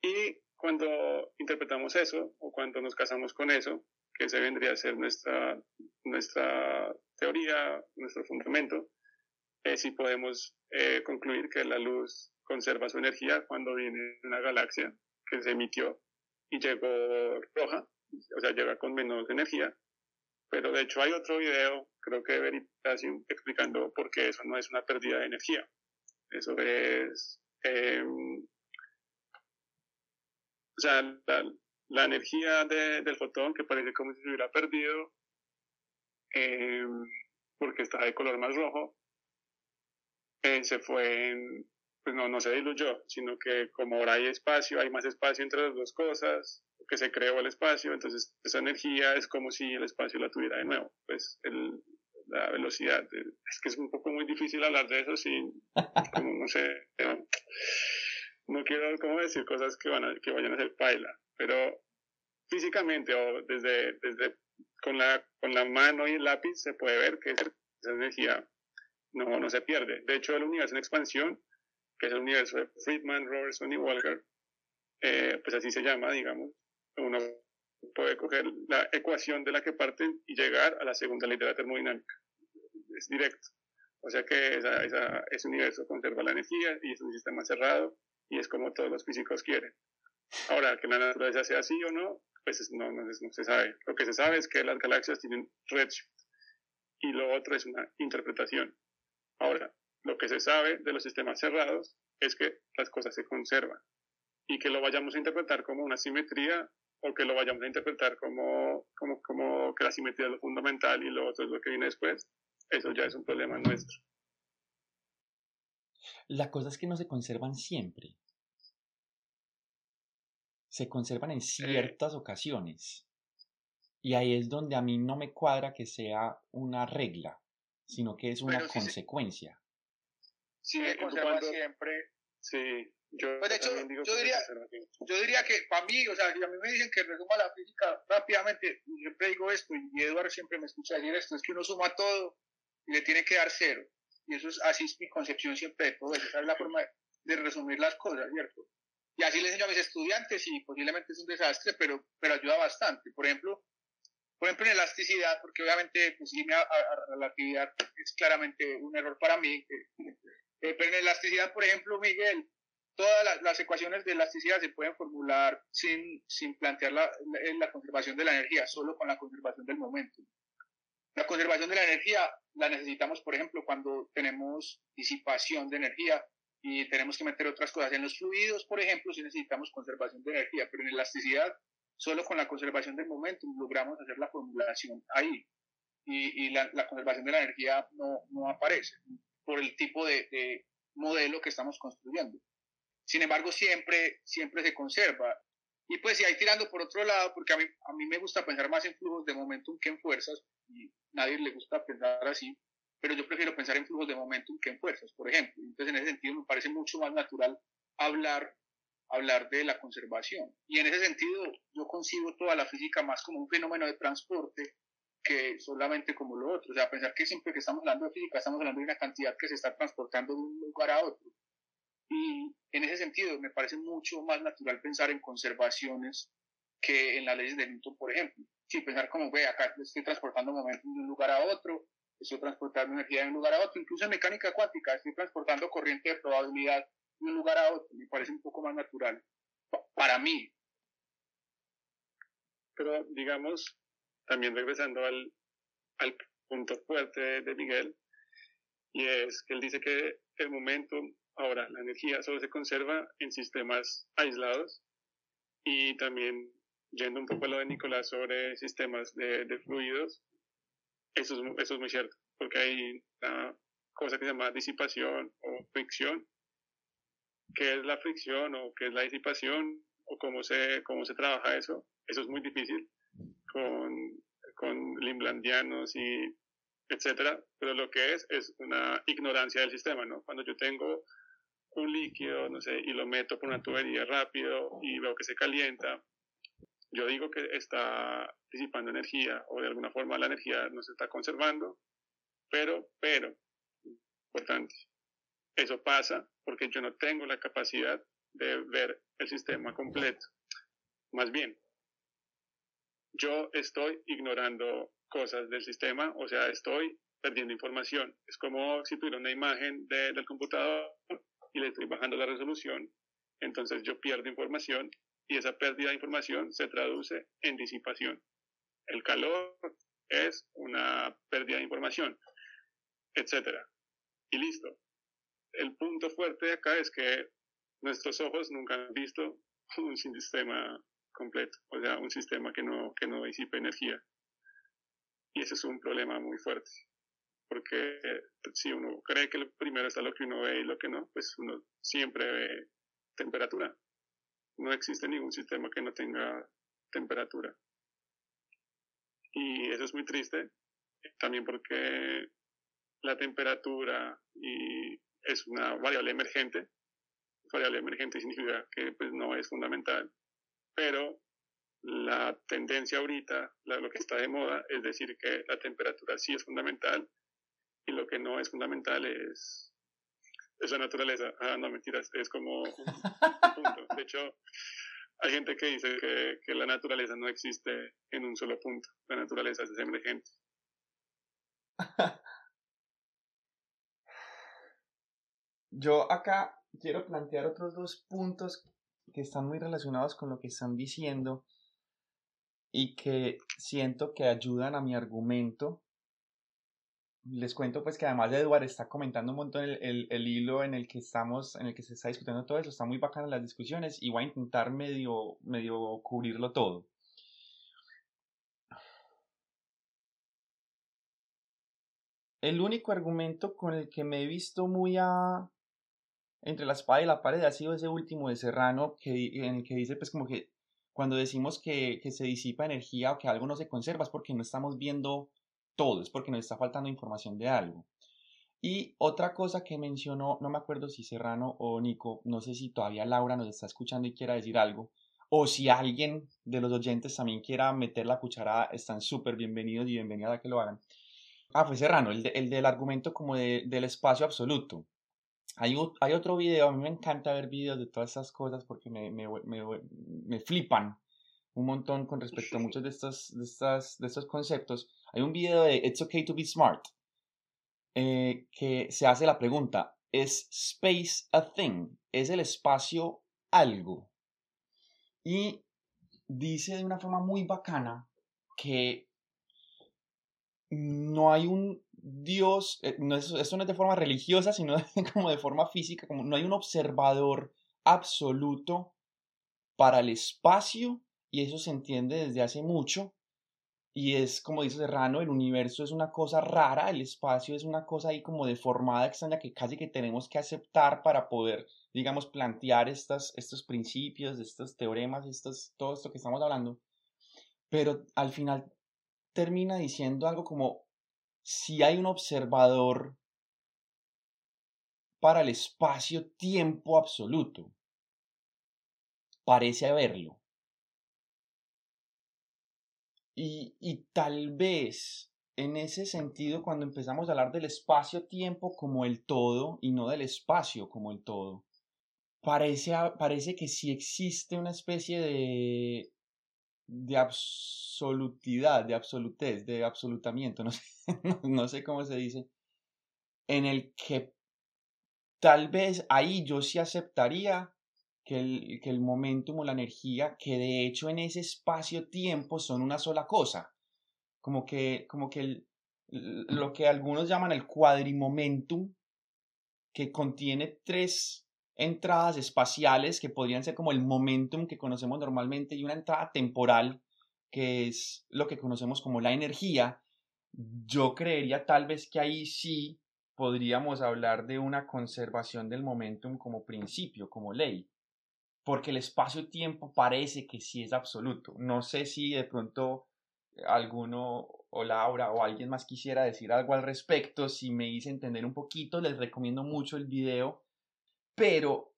Y cuando interpretamos eso, o cuando nos casamos con eso, que se vendría a ser nuestra, nuestra teoría, nuestro fundamento, eh, si podemos eh, concluir que la luz conserva su energía cuando viene de una galaxia que se emitió y llegó roja, o sea, llega con menos energía, Pero de hecho hay otro video, creo que de Veritasium, explicando por qué eso no es una pérdida de energía. Eso es... Em, o sea, la, energía del fotón que parece como si se hubiera perdido em, porque está de color más rojo, eh, se fue en, pues no, no se diluyó, sino que como ahora hay espacio, hay más espacio entre las dos cosas, que se creó el espacio, entonces esa energía es como si el espacio la tuviera de nuevo, pues el, la velocidad, es que es un poco muy difícil hablar de eso sin, como no sé, no, quiero como decir cosas que, van a, que vayan a ser paila, pero físicamente o desde, desde con, la, con la mano y el lápiz se puede ver que esa energía no, no se pierde. De hecho, el universo en expansión que es el universo de Friedman, Robertson y Walker, eh, pues así se llama, digamos. Uno puede coger la ecuación de la que parten y llegar a la segunda ley de la termodinámica. Es directo. O sea que ese universo conserva la energía y es un sistema cerrado y es como todos los físicos quieren. Ahora, que la naturaleza sea así o no, pues no, no, no se sabe. Lo que se sabe es que las galaxias tienen redshift y lo otro es una interpretación. Ahora, lo que se sabe de los sistemas cerrados es que las cosas se conservan y que lo vayamos a interpretar como una simetría o que lo vayamos a interpretar como, como, como que la simetría es lo fundamental y lo otro es lo que viene después, eso ya es un problema nuestro. La cosa es que no se conservan siempre. Se conservan en ciertas ocasiones. Y ahí es donde a mí no me cuadra que sea una regla, sino que es una consecuencia. Sí, se conserva siempre. Sí, yo, pues de hecho, yo diría, yo diría que para mí, o sea, si a mí me dicen que resuma la física rápidamente, siempre digo esto, y Eduardo siempre me escucha decir esto, es que uno suma todo y le tiene que dar cero. Y eso es, así es mi concepción siempre de todo eso, esa es la forma de resumir las cosas, ¿cierto? Y así le enseño a mis estudiantes y posiblemente es un desastre, pero, pero ayuda bastante. Por ejemplo, por ejemplo, en elasticidad, porque obviamente pues, la actividad es claramente un error para mí, eh, pero en elasticidad, por ejemplo, Miguel, todas las, ecuaciones de elasticidad se pueden formular sin, sin plantear la, la, conservación de la energía, solo con la conservación del momento. La conservación de la energía la necesitamos, por ejemplo, cuando tenemos disipación de energía y tenemos que meter otras cosas. En los fluidos, por ejemplo, sí necesitamos conservación de energía, pero en elasticidad, solo con la conservación del momento logramos hacer la formulación ahí. Y, y la, la, conservación de la energía no, no aparece por el tipo de, modelo que estamos construyendo. Sin embargo, siempre, siempre se conserva. Y pues si hay tirando por otro lado, porque a mí, a mí me gusta pensar más en flujos de momentum que en fuerzas, y nadie le gusta pensar así, pero yo prefiero pensar en flujos de momentum que en fuerzas, por ejemplo. Entonces, en ese sentido, me parece mucho más natural hablar, hablar de la conservación. Y en ese sentido, yo concibo toda la física más como un fenómeno de transporte que solamente como lo otro. O sea, pensar que siempre que estamos hablando de física, estamos hablando de una cantidad que se está transportando de un lugar a otro. En ese sentido, me parece mucho más natural pensar en conservaciones que en las leyes de Newton, por ejemplo. Sí, pensar como, ve, acá estoy transportando momentos de un lugar a otro, estoy transportando energía de un lugar a otro, incluso en mecánica cuántica, estoy transportando corriente de probabilidad de un lugar a otro. Me parece un poco más natural para mí. Pero digamos, también regresando al, al punto fuerte de, Miguel, y es que él dice que el momento, ahora la energía solo se conserva en sistemas aislados y también yendo un poco a lo de Nicolás sobre sistemas de, de fluidos, eso es, eso es muy cierto, porque hay una cosa que se llama disipación o fricción. ¿Qué es la fricción o qué es la disipación o cómo se, cómo se trabaja eso? Eso es muy difícil con, con limblandianos y etcétera, pero lo que es es una ignorancia del sistema, ¿no? Cuando yo tengo un líquido, no sé, y lo meto por una tubería rápido y veo que se calienta, yo digo que está disipando energía o de alguna forma la energía no se está conservando, pero, pero, importante, eso pasa porque yo no tengo la capacidad de ver el sistema completo. Más bien, yo estoy ignorando cosas del sistema, o sea, estoy perdiendo información. Es como si tuviera una imagen del computador y le estoy bajando la resolución, entonces yo pierdo información y esa pérdida de información se traduce en disipación. El calor es una pérdida de información, etcétera. Y listo. El punto fuerte de acá es que nuestros ojos nunca han visto un sistema completo, o sea, un sistema que no, que no disipe energía. Y ese es un problema muy fuerte, porque si uno cree que primero está lo que uno ve y lo que no, pues uno siempre ve temperatura. No existe ningún sistema que no tenga temperatura. Y eso es muy triste, también porque la temperatura y es una variable emergente. Variable emergente significa que pues, no es fundamental, pero la tendencia ahorita, lo que está de moda, es decir que la temperatura sí es fundamental y lo que no es fundamental es, es la naturaleza. Ah, no, mentiras, es como un punto. De hecho, hay gente que dice que, que, la naturaleza no existe en un solo punto. La naturaleza es emergente. Yo acá quiero plantear otros dos puntos que están muy relacionados con lo que están diciendo y que siento que ayudan a mi argumento. Les cuento pues que además Edward está comentando un montón el, el, hilo en el que estamos, en el que se está discutiendo todo eso, está muy bacana las discusiones y voy a intentar medio, medio cubrirlo todo. El único argumento con el que me he visto muy a, entre la espada y la pared ha sido ese último de Serrano que, en el que dice pues como que cuando decimos que, que, se disipa energía o que algo no se conserva es porque no estamos viendo todo, es porque nos está faltando información de algo. Y otra cosa que mencionó, no me acuerdo si Serrano o Nico, no sé si todavía Laura nos está escuchando y quiera decir algo, o si alguien de los oyentes también quiera meter la cucharada, están súper bienvenidos y bienvenidas a que lo hagan. Ah, fue Serrano, el, el del argumento como de, del espacio absoluto. Hay, hay, otro video, a mí me encanta ver videos de todas esas cosas porque me, me, me, me flipan un montón con respecto a muchos de estos, de, estas, de estos conceptos. Hay un video de It's Okay to Be Smart eh, que se hace la pregunta, ¿es space a thing? ¿Es el espacio algo? Y dice de una forma muy bacana que no hay un Dios, eh, no es, esto no es de forma religiosa, sino como de forma física, como no hay un observador absoluto para el espacio, y eso se entiende desde hace mucho, y es como dice Serrano, el universo es una cosa rara, el espacio es una cosa ahí como deformada, extraña, que casi que tenemos que aceptar para poder, digamos, plantear estas, estos principios, estos teoremas, estos, todo esto que estamos hablando, pero al final termina diciendo algo como si hay un observador para el espacio-tiempo absoluto. Parece haberlo. Y, y tal vez en ese sentido, cuando empezamos a hablar del espacio-tiempo como el todo y no del espacio como el todo, parece, parece que sí existe una especie de, de absolutidad, de absolutez, de absolutamiento, no sé, no sé cómo se dice, en el que tal vez ahí yo sí aceptaría que el, que el momentum o la energía, que de hecho en ese espacio-tiempo son una sola cosa, como que, como que el, lo que algunos llaman el cuadrimomentum, que contiene tres entradas espaciales que podrían ser como el momentum que conocemos normalmente y una entrada temporal que es lo que conocemos como la energía, yo creería tal vez que ahí sí podríamos hablar de una conservación del momentum como principio, como ley, porque el espacio-tiempo parece que sí es absoluto. No sé si de pronto alguno o Laura o alguien más quisiera decir algo al respecto, si me hice entender un poquito, les recomiendo mucho el video pero,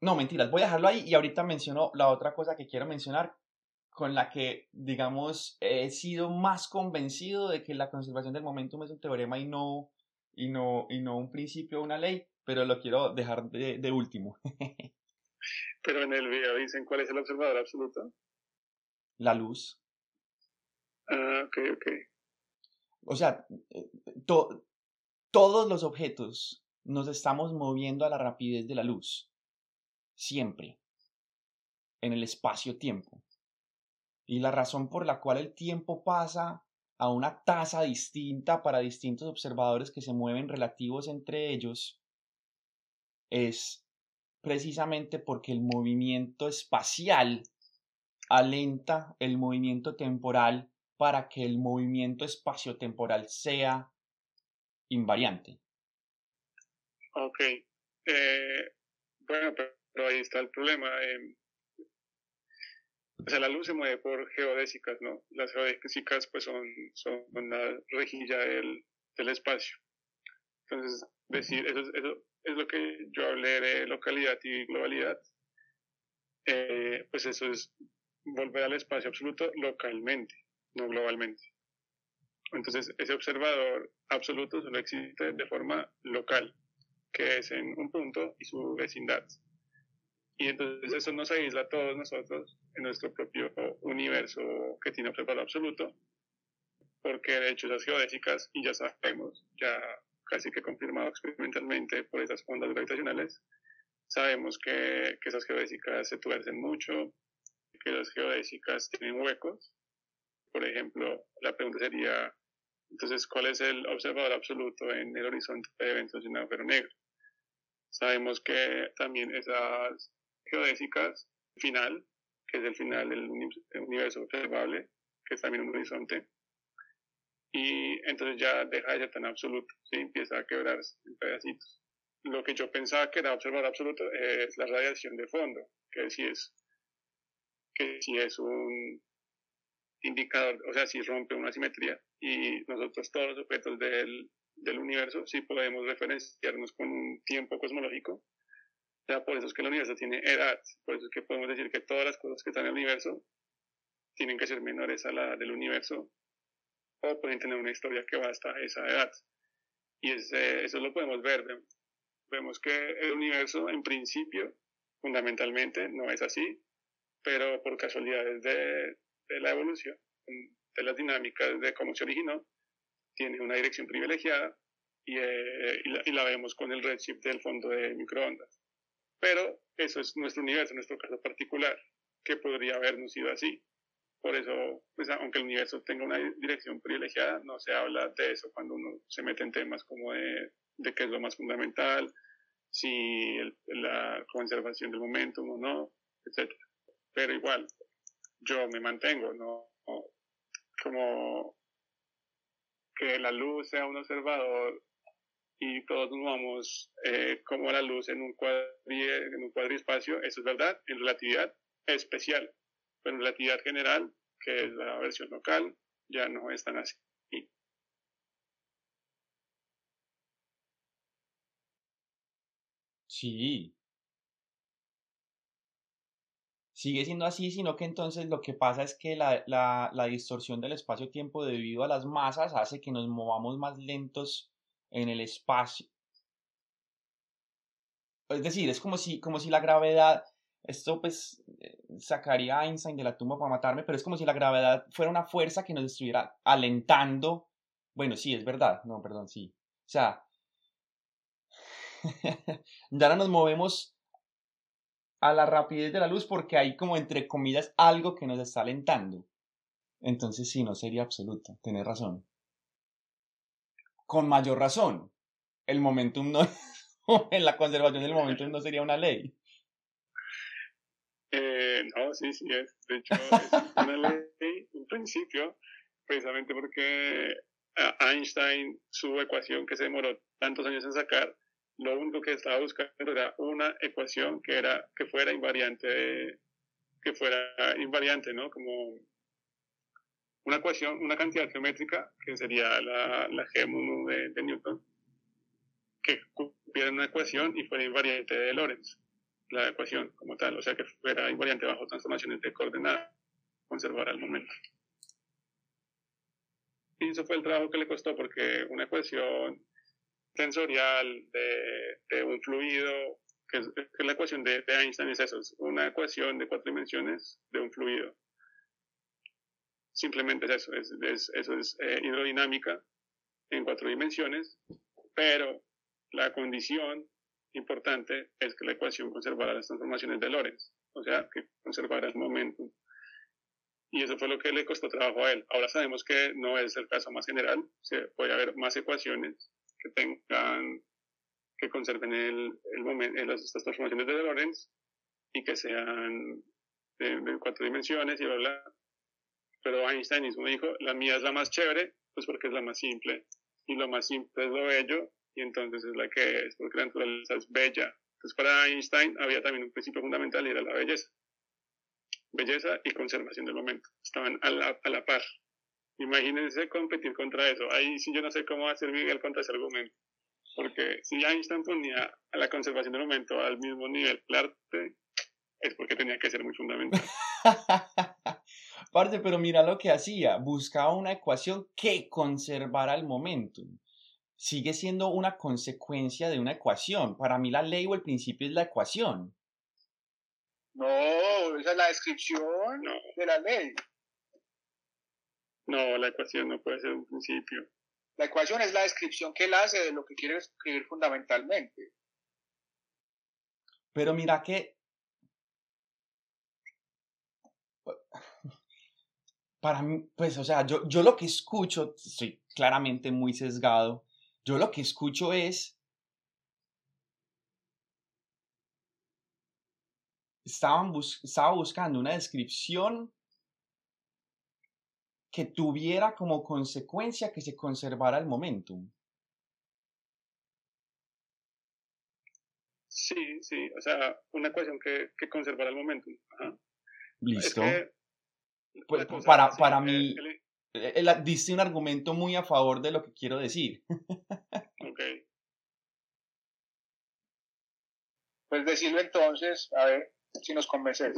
no, mentiras, voy a dejarlo ahí y ahorita menciono la otra cosa que quiero mencionar con la que, digamos, he sido más convencido de que la conservación del momentum es un teorema y no, y no, y no un principio o una ley, pero lo quiero dejar de, de último. pero en el video dicen cuál es el observador absoluto. La luz. Ah, ok, ok. O sea, eh, to todos los objetos nos estamos moviendo a la rapidez de la luz, siempre, en el espacio-tiempo. Y la razón por la cual el tiempo pasa a una tasa distinta para distintos observadores que se mueven relativos entre ellos, es precisamente porque el movimiento espacial alenta el movimiento temporal para que el movimiento espaciotemporal sea invariante. Ok. Eh, bueno, pero, ahí está el problema. Eh, o sea, la luz se mueve por geodésicas, ¿no? Las geodésicas pues son, son una rejilla del, del espacio. Entonces, decir, eso, eso, es lo que yo hablé de localidad y globalidad. Eh, pues eso es volver al espacio absoluto localmente, no globalmente. Entonces, ese observador absoluto solo existe de forma local, que es en un punto y su vecindad. Y entonces eso nos aísla a todos nosotros en nuestro propio universo que tiene observador absoluto, porque de hecho esas geodésicas, y ya sabemos, ya casi que confirmado experimentalmente por esas ondas gravitacionales, sabemos que, que esas geodésicas se tuercen mucho, que las geodésicas tienen huecos. Por ejemplo, la pregunta sería, entonces, ¿cuál es el observador absoluto en el horizonte de eventos de un agujero negro? Sabemos que también esas geodésicas final, que es el final del universo observable, que es también un horizonte, y entonces ya deja de ser tan absoluto, ¿sí? empieza a quebrarse en pedacitos. Lo que yo pensaba que era observador absoluto es la radiación de fondo, que si es, que si es un indicador, o sea, si rompe una simetría y nosotros todos los objetos del, del universo sí podemos referenciarnos con un tiempo cosmológico. O sea, por eso es que el universo tiene edad, por eso es que podemos decir que todas las cosas que están en el universo tienen que ser menores a la del universo o pueden tener una historia que va hasta esa edad. Y eso lo podemos ver. Vemos que el universo en principio, fundamentalmente, no es así, pero por casualidades de, la evolución, de las dinámicas de cómo se originó, tiene una dirección privilegiada y, eh, y, la, vemos con el redshift del fondo de microondas. Pero eso es nuestro universo, nuestro caso particular, que podría habernos sido así. Por eso, pues, aunque el universo tenga una dirección privilegiada, no se habla de eso cuando uno se mete en temas como de, de qué es lo más fundamental, si la conservación del momento o no, etc. Pero igual, yo me mantengo, ¿no? Como que la luz sea un observador y todos nos vamos eh, como la luz en un, cuadri, en un eso es verdad, en relatividad especial, pero en relatividad general, que es la versión local, ya no es tan así. Sí, sigue siendo así, sino que entonces lo que pasa es que la, la, la distorsión del espacio-tiempo debido a las masas hace que nos movamos más lentos en el espacio. Es decir, es como si, como si la gravedad, esto pues eh, sacaría a Einstein de la tumba para matarme, pero es como si la gravedad fuera una fuerza que nos estuviera alentando. Bueno, sí, es verdad, no, perdón, sí. O sea, no nos movemos a la rapidez de la luz porque hay como entre comillas algo que nos está alentando. Entonces sí, no sería absoluto, tenés razón. Con mayor razón, el momentum no, en la conservación del momentum no sería una ley. Eh, no, sí, sí es. De hecho, es una ley, un principio, precisamente porque Einstein, su ecuación que se demoró tantos años en sacar, lo único que estaba buscando era una ecuación que era que fuera invariante que fuera invariante no como una ecuación una cantidad geométrica que sería la, la G de, de Newton que cumpliera una ecuación y fuera invariante de Lorentz la ecuación como tal o sea que fuera invariante bajo transformaciones de coordenadas conservar al momento y eso fue el trabajo que le costó porque una ecuación tensorial de, un fluido, que es, la ecuación de, Einstein es eso, es una ecuación de cuatro dimensiones de un fluido. Simplemente es eso, es, eso es eh, hidrodinámica en cuatro dimensiones, pero la condición importante es que la ecuación conservara las transformaciones de Lorentz, o sea, que conservara el momento. y eso fue lo que le costó trabajo a él. Ahora sabemos que no es el caso más general, se puede haber más ecuaciones que tengan, que conserven el, el momento, estas transformaciones de Lorentz y que sean de, cuatro dimensiones y bla, bla. Pero Einstein mismo dijo, la mía es la más chévere, pues porque es la más simple. Y lo más simple es lo bello, y entonces es la que es, porque la naturaleza es bella. Entonces para Einstein había también un principio fundamental y era la belleza. Belleza y conservación del momento. Estaban a la, a la par. Imagínense competir contra eso. Ahí sí yo no sé cómo hacer Miguel contra ese argumento. Porque si Einstein ponía a la conservación del momento al mismo nivel el arte, es porque tenía que ser muy fundamental. Parce, pero mira lo que hacía. Buscaba una ecuación que conservara el momentum. Sigue siendo una consecuencia de una ecuación. Para mí la ley o el principio es la ecuación. No, esa es la descripción de la ley. No, la ecuación no puede ser un principio. La ecuación es la descripción que él hace de lo que quiere escribir fundamentalmente. Pero mira que para mí, pues, o sea, yo, yo lo que escucho, estoy claramente muy sesgado, yo lo que escucho es, estaban estaba buscando una descripción que tuviera como consecuencia que se conservara el momentum. Sí, sí, o sea, una ecuación que, que conservara el momentum. Listo. Pues, para, para mí, diste un argumento muy a favor de lo que quiero decir. ok. Pues decirlo entonces, a ver si nos convence.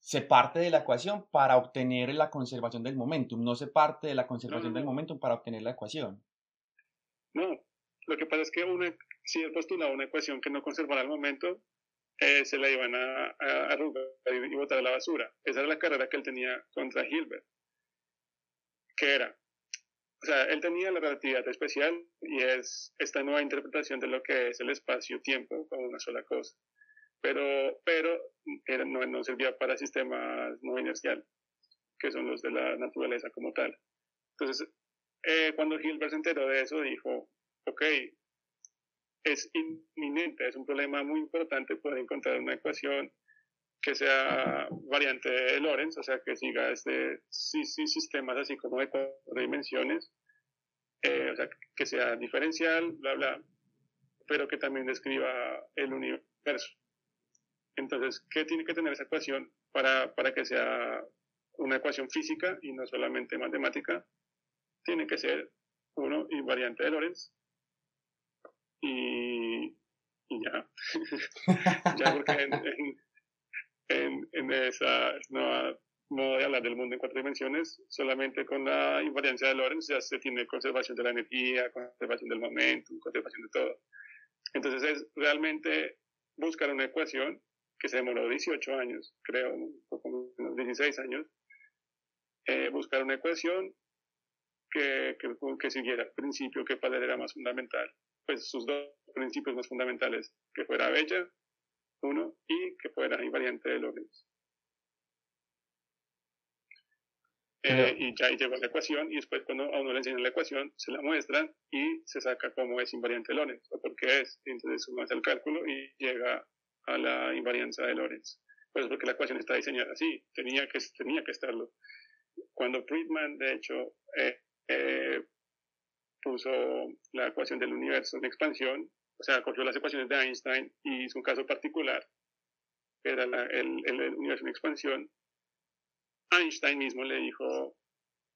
Se parte de la ecuación para obtener la conservación del momentum, no se parte de la conservación del momentum para obtener la ecuación. No, lo que pasa es que una, si él postulaba una ecuación que no conservara el momento, eh, se la iban a, a, y, botar a la basura. Esa era la carrera que él tenía contra Hilbert. Que era, o sea, él tenía la relatividad especial y es esta nueva interpretación de lo que es el espacio-tiempo como una sola cosa. Pero, pero no, no servía para sistemas no inerciales, que son los de la naturaleza como tal. Entonces, eh, cuando Hilbert se enteró de eso, dijo, ok, es inminente, es un problema muy importante poder encontrar una ecuación que sea variante de Lorentz, o sea, que siga este sí, sí, sistemas así como de cuatro dimensiones, eh, o sea, que sea diferencial, bla, bla, pero que también describa el universo. Entonces, ¿qué tiene que tener esa ecuación para, para que sea una ecuación física y no solamente matemática? Tiene que ser, uno, invariante de Lorentz, y, ya. ya porque en, en, esa nueva modo de hablar del mundo en cuatro dimensiones, solamente con la invariancia de Lorentz ya se tiene conservación de la energía, conservación del momento, conservación de todo. Entonces es realmente buscar una ecuación que se demoró 18 años, creo, un poco menos 16 años, eh, buscar una ecuación que, que, que siguiera el principio que para él era más fundamental, pues sus dos principios más fundamentales, que fuera bella, uno, y que fuera invariante de Lorentz. Eh, y ya llegó la ecuación y después cuando a uno le enseñan la ecuación se la muestran y se saca cómo es invariante de Lorentz o por qué es. entonces suma el cálculo y llega a la invarianza de Lorentz. Pues porque la ecuación está diseñada así, tenía que, tenía que estarlo. Cuando Friedman, de hecho, eh, eh, puso la ecuación del universo en expansión, o sea, cogió las ecuaciones de Einstein y hizo un caso particular, que era el, el universo en expansión. Einstein mismo le dijo,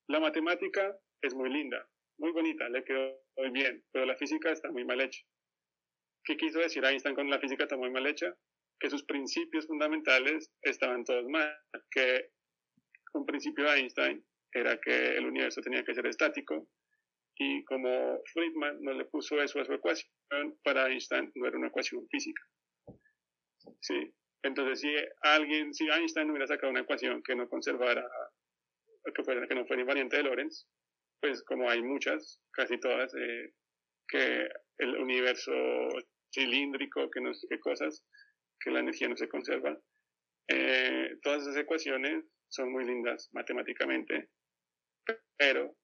la matemática es muy linda, muy bonita, le quedó muy bien, pero la física está muy mal hecha. ¿Qué quiso decir Einstein con la física está muy mal hecha? Que sus principios fundamentales estaban todos mal, que un principio de Einstein era que el universo tenía que ser estático, y como Friedman no le puso eso a su ecuación, para Einstein no era una ecuación física. ¿Sí? Entonces, si alguien, si Einstein hubiera sacado una ecuación que no conservara, que, fuera, que no fuera invariante de Lorentz, pues como hay muchas, casi todas, eh, que el universo cilíndrico, que no sé qué cosas, que la energía no se conserva, eh, todas esas ecuaciones son muy lindas matemáticamente, pero,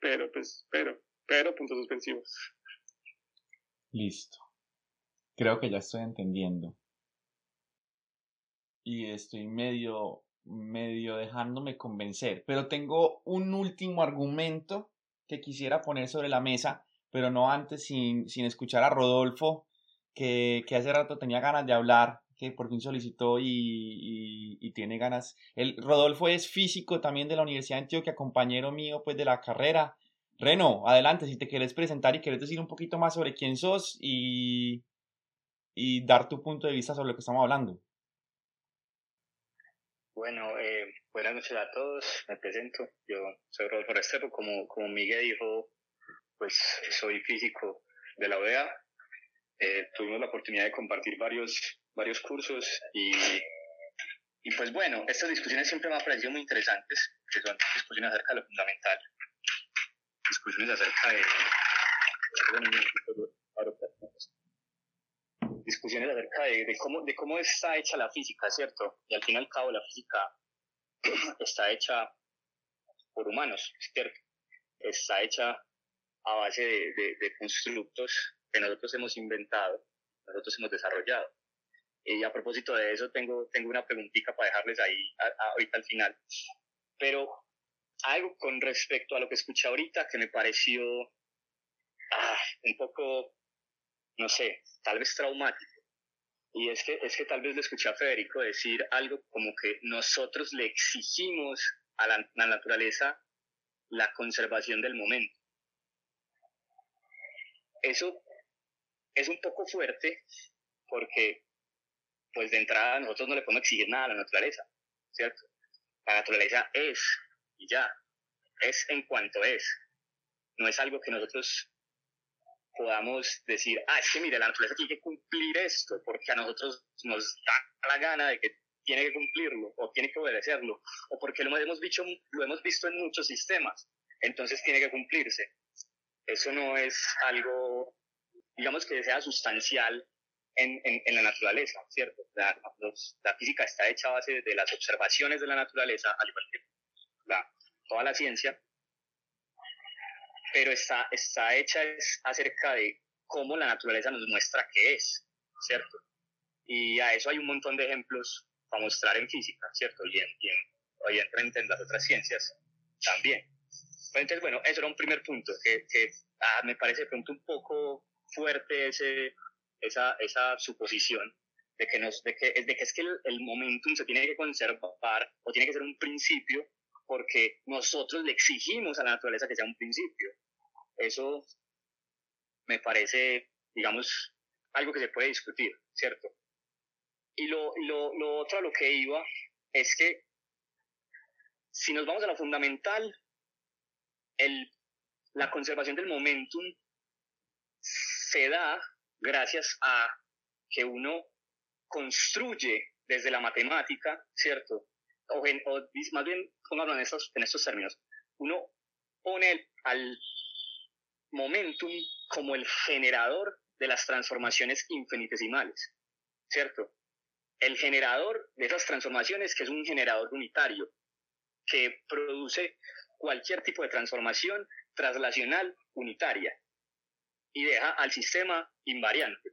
pero, pues, pero, pero, puntos suspensivos. Listo. Creo que ya estoy entendiendo. Y estoy medio, medio dejándome convencer. Pero tengo un último argumento que quisiera poner sobre la mesa, pero no antes sin, sin escuchar a Rodolfo, que, que hace rato tenía ganas de hablar que por fin solicitó y, y, tiene ganas. El, Rodolfo es físico también de la Universidad de Antioquia, compañero mío pues de la carrera. Reno, adelante, si te quieres presentar y quieres decir un poquito más sobre quién sos y, y dar tu punto de vista sobre lo que estamos hablando. Bueno, eh, buenas noches a todos, me presento, yo soy Rodolfo Restero, como, como Miguel dijo, pues soy físico de la OEA, eh, tuvimos la oportunidad de compartir varios varios cursos y, y pues bueno, estas discusiones siempre me han parecido muy interesantes, que son discusiones acerca de lo fundamental, discusiones acerca de... discusiones acerca de, de, cómo, de cómo está hecha la física, ¿cierto? Y al fin y al cabo la física está hecha por humanos, ¿cierto? Está hecha a base de, de, de constructos que nosotros hemos inventado, nosotros hemos desarrollado. Y a propósito de eso, tengo, tengo una preguntita para dejarles ahí ahorita al final. Pero algo con respecto a lo que escuché ahorita que me pareció ah, un poco, no sé, tal vez traumático. Y es que, es que tal vez le escuché a Federico decir algo como que nosotros le exigimos a la, la naturaleza la conservación del momento. Eso es un poco fuerte porque pues de entrada nosotros no le podemos exigir nada a la naturaleza, ¿cierto? La naturaleza es y ya, es en cuanto es. No es algo que nosotros podamos decir, ah, es que mire, la naturaleza tiene que cumplir esto, porque a nosotros nos da la gana de que tiene que cumplirlo o tiene que obedecerlo, o porque lo hemos, visto, lo hemos visto en muchos sistemas, entonces tiene que cumplirse. Eso no es algo, digamos que sea sustancial en, en, la naturaleza, ¿cierto? La, la, física está hecha a base de las observaciones de la naturaleza, al igual que la, toda la ciencia, pero está, está hecha es acerca de cómo la naturaleza nos muestra que es, ¿cierto? Y a eso hay un montón de ejemplos para mostrar en física, ¿cierto? Y, en, y evidentemente en las otras ciencias también. Entonces, bueno, eso era un primer punto, que, que ah, me parece pronto un poco fuerte ese, esa, esa suposición de que, nos, de que, de que es que el, el, momentum se tiene que conservar o tiene que ser un principio porque nosotros le exigimos a la naturaleza que sea un principio. Eso me parece, digamos, algo que se puede discutir, ¿cierto? Y lo, lo, otro a lo que iba es que si nos vamos a lo fundamental, el, la conservación del momentum se da gracias a que uno construye desde la matemática, ¿cierto? O, más bien, pongámoslo en estos, en términos, uno pone al momentum como el generador de las transformaciones infinitesimales, ¿cierto? El generador de esas transformaciones, que es un generador unitario, que produce cualquier tipo de transformación traslacional unitaria y deja al sistema invariante.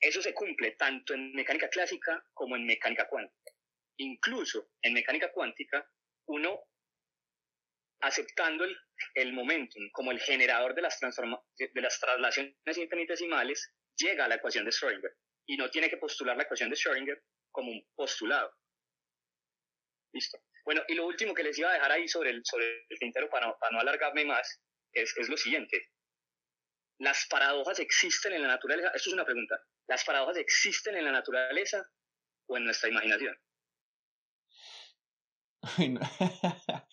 Eso se cumple tanto en mecánica clásica como en mecánica cuántica. Incluso en mecánica cuántica, uno, aceptando el, el momentum como el generador de las, de las traslaciones infinitesimales, llega a la ecuación de Schrödinger y no tiene que postular la ecuación de Schrödinger como un postulado. Listo. Bueno, y lo último que les iba a dejar ahí sobre el, sobre el tintero para no, para no alargarme más es, es lo siguiente. ¿Las paradojas existen en la naturaleza? Esto es una pregunta. ¿Las paradojas existen en la naturaleza o en nuestra imaginación?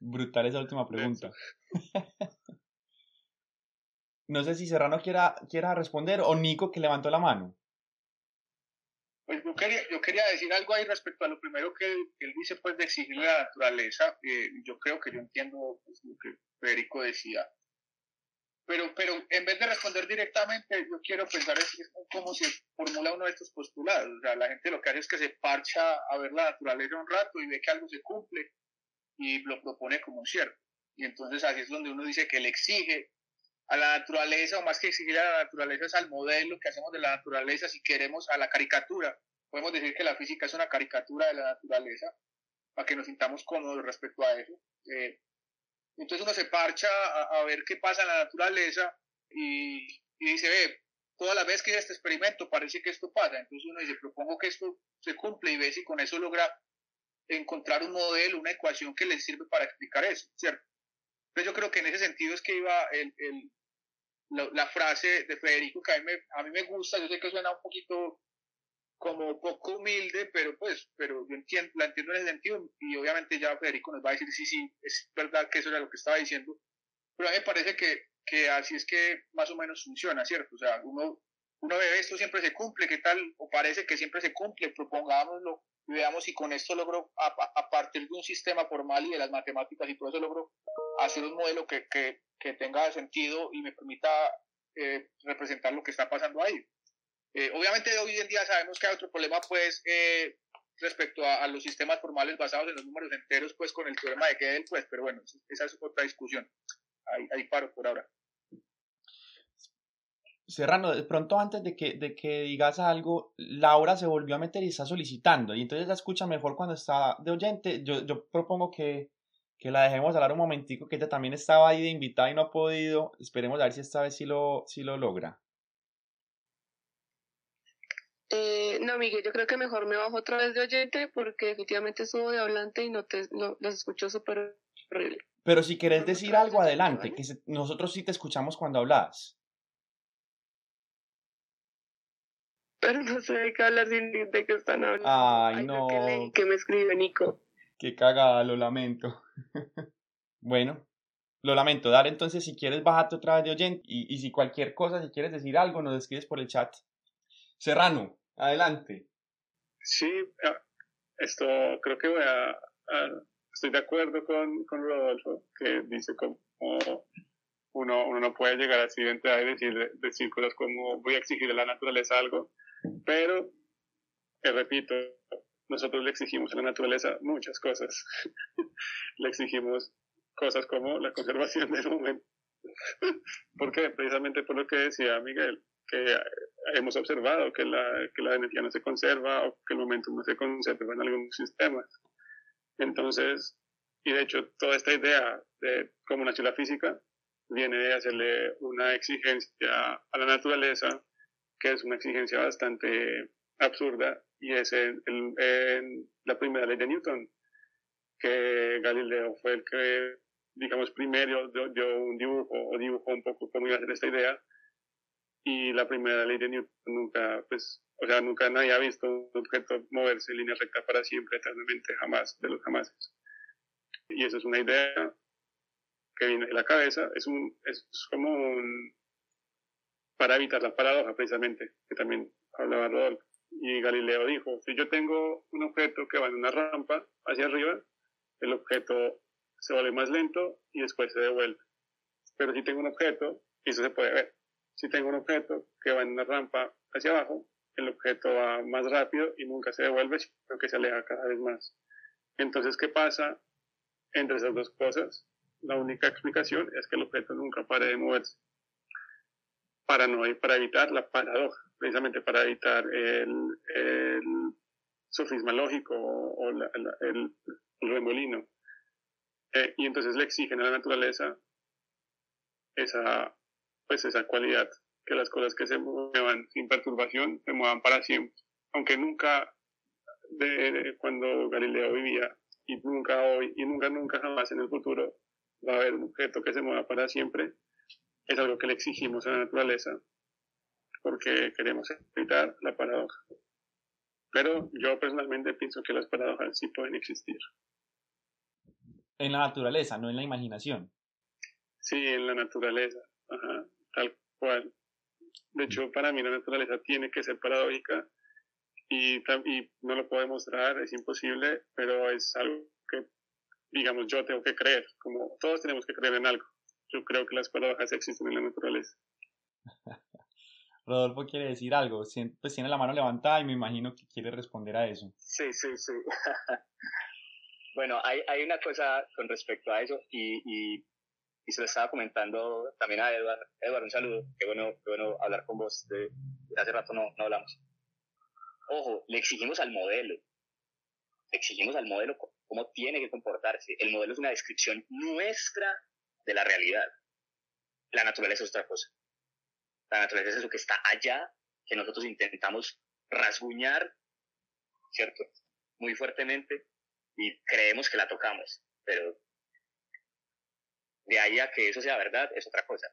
Brutal esa última pregunta. no sé si Serrano quiera, quiera responder o Nico que levantó la mano. Pues yo quería, yo quería decir algo ahí respecto a lo primero que él, dice, pues de exigir la naturaleza. Eh, yo creo que yo entiendo pues, lo que Federico decía pero, pero en vez de responder directamente, yo quiero pensar es, es cómo se formula uno de estos postulados. O sea, la gente lo que hace es que se parcha a ver la naturaleza un rato y ve que algo se cumple y lo propone como un cierto. Y entonces así es donde uno dice que le exige a la naturaleza, o más que exigir a la naturaleza, es al modelo que hacemos de la naturaleza, si queremos, a la caricatura. Podemos decir que la física es una caricatura de la naturaleza, para que nos sintamos cómodos respecto a eso. Eh, entonces uno se parcha a, ver qué pasa en la naturaleza y, y dice, ve, todas las veces que hice este experimento parece que esto pasa. Entonces uno dice, propongo que esto se cumple y ve si con eso logra encontrar un modelo, una ecuación que le sirve para explicar eso, ¿cierto? Entonces yo creo que en ese sentido es que iba el, el, la, frase de Federico que a mí, me, a mí me gusta, yo sé que suena un poquito como poco humilde, pero pues, pero yo entiendo, la entiendo en ese sentido y obviamente ya Federico nos va a decir sí, sí, es verdad que eso era lo que estaba diciendo, pero a mí me parece que, que así es que más o menos funciona, ¿cierto? O sea, uno, uno ve esto siempre se cumple, ¿qué tal? O parece que siempre se cumple, propongámoslo y veamos si con esto logro, a, a, partir de un sistema formal y de las matemáticas y todo eso, logro hacer un modelo que, que, que tenga sentido y me permita eh, representar lo que está pasando ahí. Eh, obviamente hoy en día sabemos que hay otro problema pues eh, respecto a, los sistemas formales basados en los números enteros pues con el teorema de Gödel pues, pero bueno, esa es otra discusión. Ahí, paro por ahora. Serrano, de pronto antes de que, de que digas algo, Laura se volvió a meter y está solicitando, y entonces la escucha mejor cuando está de oyente. Yo, yo propongo que, que la dejemos hablar un momentico, que ella también estaba ahí de invitada y no ha podido. Esperemos a ver si esta vez sí lo, sí lo logra. Eh, no, Miguel, yo creo que mejor me bajo otra vez de oyente porque efectivamente estuvo de hablante y no te no, los escucho súper horrible. Pero si querés decir algo, adelante, que nosotros sí te escuchamos cuando hablas. Pero no sé de qué hablar sin de qué están hablando. Ay, no. Que, que me escribe Nico. Qué cagada, lo lamento. bueno, lo lamento. Dale entonces, si quieres, bájate otra vez de oyente. Y, y si cualquier cosa, si quieres decir algo, nos escribes por el chat. Serrano, adelante. Sí, ah, esto creo que voy a, estoy de acuerdo con, con Rodolfo, que dice como uno, uno no puede llegar así de y decir, decir cosas como voy a exigir a la naturaleza algo, pero, que repito, nosotros le exigimos a la naturaleza muchas cosas. le exigimos cosas como la conservación del momento. ¿Por qué? Precisamente por lo que decía Miguel, que hemos observado que la, que la energía no se conserva o que el momento no se conserva en algunos sistemas. Entonces, y de hecho, toda esta idea de cómo nació la física viene de hacerle una exigencia a la naturaleza, que es una exigencia bastante absurda, y es en, la primera ley de Newton, que Galileo fue el que, digamos, primero dio, un dibujo o dibujó un poco cómo iba a ser esta idea, y la primera ley de Newton nunca, pues, o sea, nunca nadie ha visto un objeto moverse en línea recta para siempre, eternamente, jamás, de los jamases. Y eso es una idea que viene de la cabeza, es, un, es como un, para evitar la paradoja precisamente, que también hablaba Rodolfo. Y Galileo dijo, si yo tengo un objeto que va en una rampa hacia arriba, el objeto se vuelve más lento y después se devuelve. Pero si tengo un objeto, eso se puede ver, si tengo un objeto que va en una rampa hacia abajo, el objeto va más rápido y nunca se devuelve, sino que se aleja cada vez más. Entonces, ¿qué pasa entre esas dos cosas? La única explicación es que el objeto nunca pare de moverse. Para, no, para evitar la paradoja, precisamente para evitar el, el sofisma lógico o el, remolino. Eh, y entonces le exigen a la naturaleza esa pues esa cualidad, que las cosas que se muevan sin perturbación se muevan para siempre. Aunque nunca, de, cuando Galileo vivía, y nunca hoy, y nunca, nunca jamás en el futuro, va a haber un objeto que se mueva para siempre, es algo que le exigimos a la naturaleza, porque queremos evitar la paradoja. Pero yo personalmente pienso que las paradojas sí pueden existir. En la naturaleza, no en la imaginación. Sí, en la naturaleza. Ajá tal cual. De hecho, para mí la naturaleza tiene que ser paradójica y, y no lo puedo demostrar, es imposible, pero es algo que, digamos, yo tengo que creer, como todos tenemos que creer en algo. yo creo que las paradojas existen en la naturaleza. Rodolfo quiere decir algo, pues tiene la mano levantada y me imagino que quiere responder a eso. Sí, sí, sí. bueno, hay, hay una cosa con respecto a eso y, y, y, se lo estaba comentando también a Eduardo. Eduardo, un saludo. Qué bueno, qué bueno hablar con vos. De, hace rato no, no hablamos. Ojo, le exigimos al modelo. Exigimos al modelo cómo tiene que comportarse. El modelo es una descripción nuestra de la realidad. La naturaleza es otra cosa. La naturaleza es eso que está allá, que nosotros intentamos rasguñar, ¿cierto? Muy fuertemente y creemos que la tocamos, pero de ahí a que eso sea verdad es otra cosa.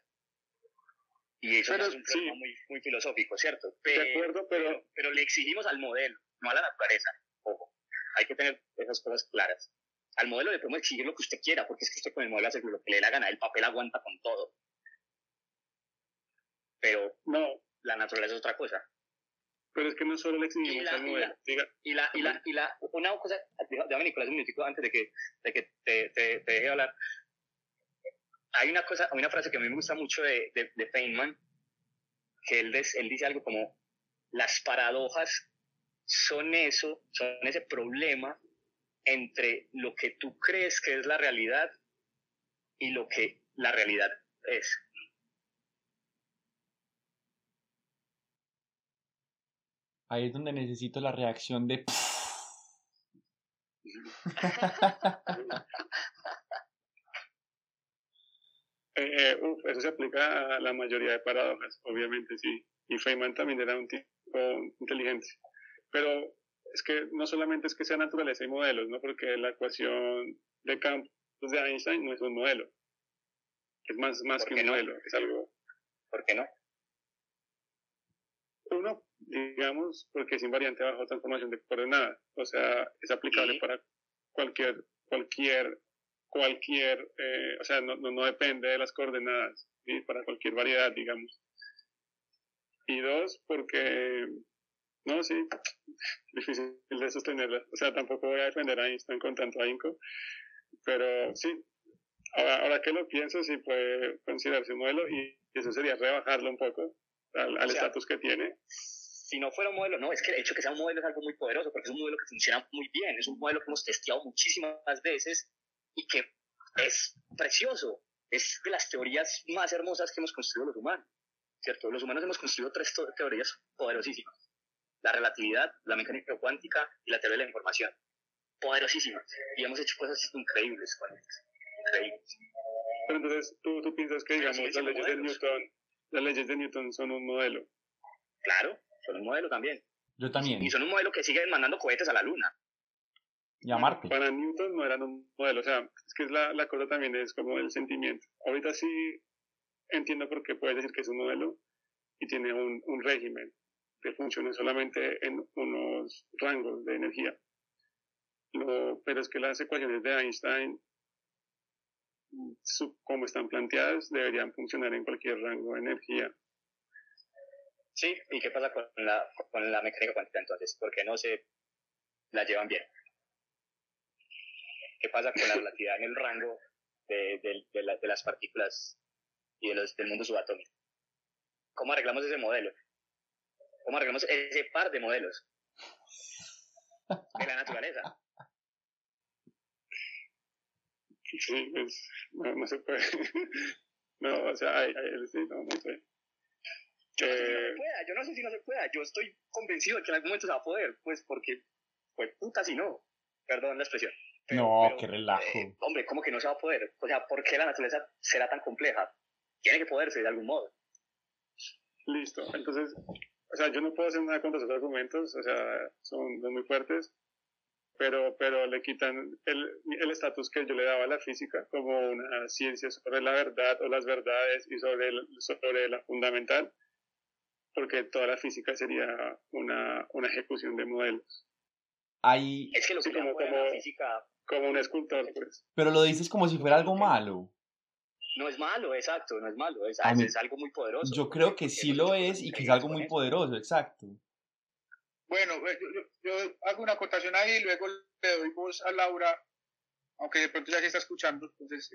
Y eso es un problema muy, muy filosófico, ¿cierto? Pero, de acuerdo, pero... pero... le exigimos al modelo, no a la naturaleza. Ojo, hay que tener esas cosas claras. Al modelo le podemos exigir lo que usted quiera, porque es que usted con el modelo hace lo que le da la gana, el papel aguanta con todo pero no, la naturaleza es otra cosa. Pero es que no solo le exigimos al modelo. Y la, y la, y la, una cosa, déjame Nicolás un minutico antes de que, de que te, te, te, deje hablar. Hay una cosa, hay una frase que a mí me gusta mucho de, de, de Feynman, que él, él dice algo como, las paradojas son eso, son ese problema entre lo que tú crees que es la realidad y lo que la realidad es. Ahí es donde necesito la reacción de... Eh, eso se aplica a la mayoría de paradojas, obviamente, sí. Y Feynman también era un tipo inteligente. Pero es que no solamente es que sea naturaleza y modelos, ¿no? Porque la ecuación de campos de Einstein no es un modelo. Es más, más que un modelo, es algo... ¿Por qué no? Uno, digamos, porque es invariante bajo transformación de coordenadas. O sea, es aplicable para cualquier, cualquier, cualquier, eh, o sea, no, no, depende de las coordenadas, ¿sí? para cualquier variedad, digamos. Y dos, porque, no, sí, difícil de sostenerla. O sea, tampoco voy a defender a Einstein con tanto ahínco, pero sí, ahora, que lo pienso, sí puede considerarse un modelo y eso sería rebajarlo un poco al estatus que tiene si no fuera un modelo, no, es que el hecho de que sea un modelo es algo muy poderoso, porque es un modelo que funciona muy bien, es un modelo que hemos testeado muchísimas veces y que es precioso, es de las teorías más hermosas que hemos construido los humanos, ¿cierto? Los humanos hemos construido tres teorías poderosísimas, la relatividad, la mecánica cuántica y la teoría de la información, poderosísimas, y hemos hecho cosas increíbles con ellas, increíbles. Pero entonces, ¿tú, tú piensas que, digamos, las leyes, de Newton, las leyes de Newton son un modelo? Claro, son un modelo también. Yo también. Y son un modelo que sigue mandando cohetes a la Luna. Y a Marte. Para Newton no eran un modelo, o sea, es que es la, la cosa también es como el sentimiento. Ahorita sí entiendo por qué puedes decir que es un modelo y tiene un, un régimen que funciona solamente en unos rangos de energía. pero es que las ecuaciones de Einstein, como están planteadas, deberían funcionar en cualquier rango de energía. Sí, ¿y qué pasa con la, con la mecánica cuántica entonces? ¿Por qué no se la llevan bien? ¿Qué pasa con la relatividad en el rango de, de, de, las partículas y de los, del mundo subatómico? ¿Cómo arreglamos ese modelo? ¿Cómo arreglamos ese par de modelos de la naturaleza? Sí, pues, no, no se puede. no, o sea, hay, hay, sí, no, no sé. Yo no, sé si no se pueda, yo no sé si no se pueda, yo estoy convencido de que en algún momento se va a poder, pues porque, pues puta si no, perdón la expresión. No, qué relajo. Eh, hombre, ¿cómo que no se va a poder? O sea, ¿por qué la naturaleza será tan compleja? Tiene que poderse de algún modo. Listo, entonces, o sea, yo no puedo hacer nada contra esos argumentos, o sea, son muy fuertes, pero, pero le quitan el estatus que yo le daba a la física como una ciencia sobre la verdad o las verdades y sobre, sobre la fundamental porque toda la física sería una, una ejecución de modelos. Hay... Es que lo que como, como, física... Como un escultor, pues. Pero lo dices como si fuera algo malo. No es malo, exacto, no es malo, es, es, algo muy poderoso. Yo creo que sí lo es y que es algo muy poderoso, exacto. Bueno, yo, yo, hago una acotación ahí y luego le doy voz a Laura aunque de pronto ya se está escuchando, entonces,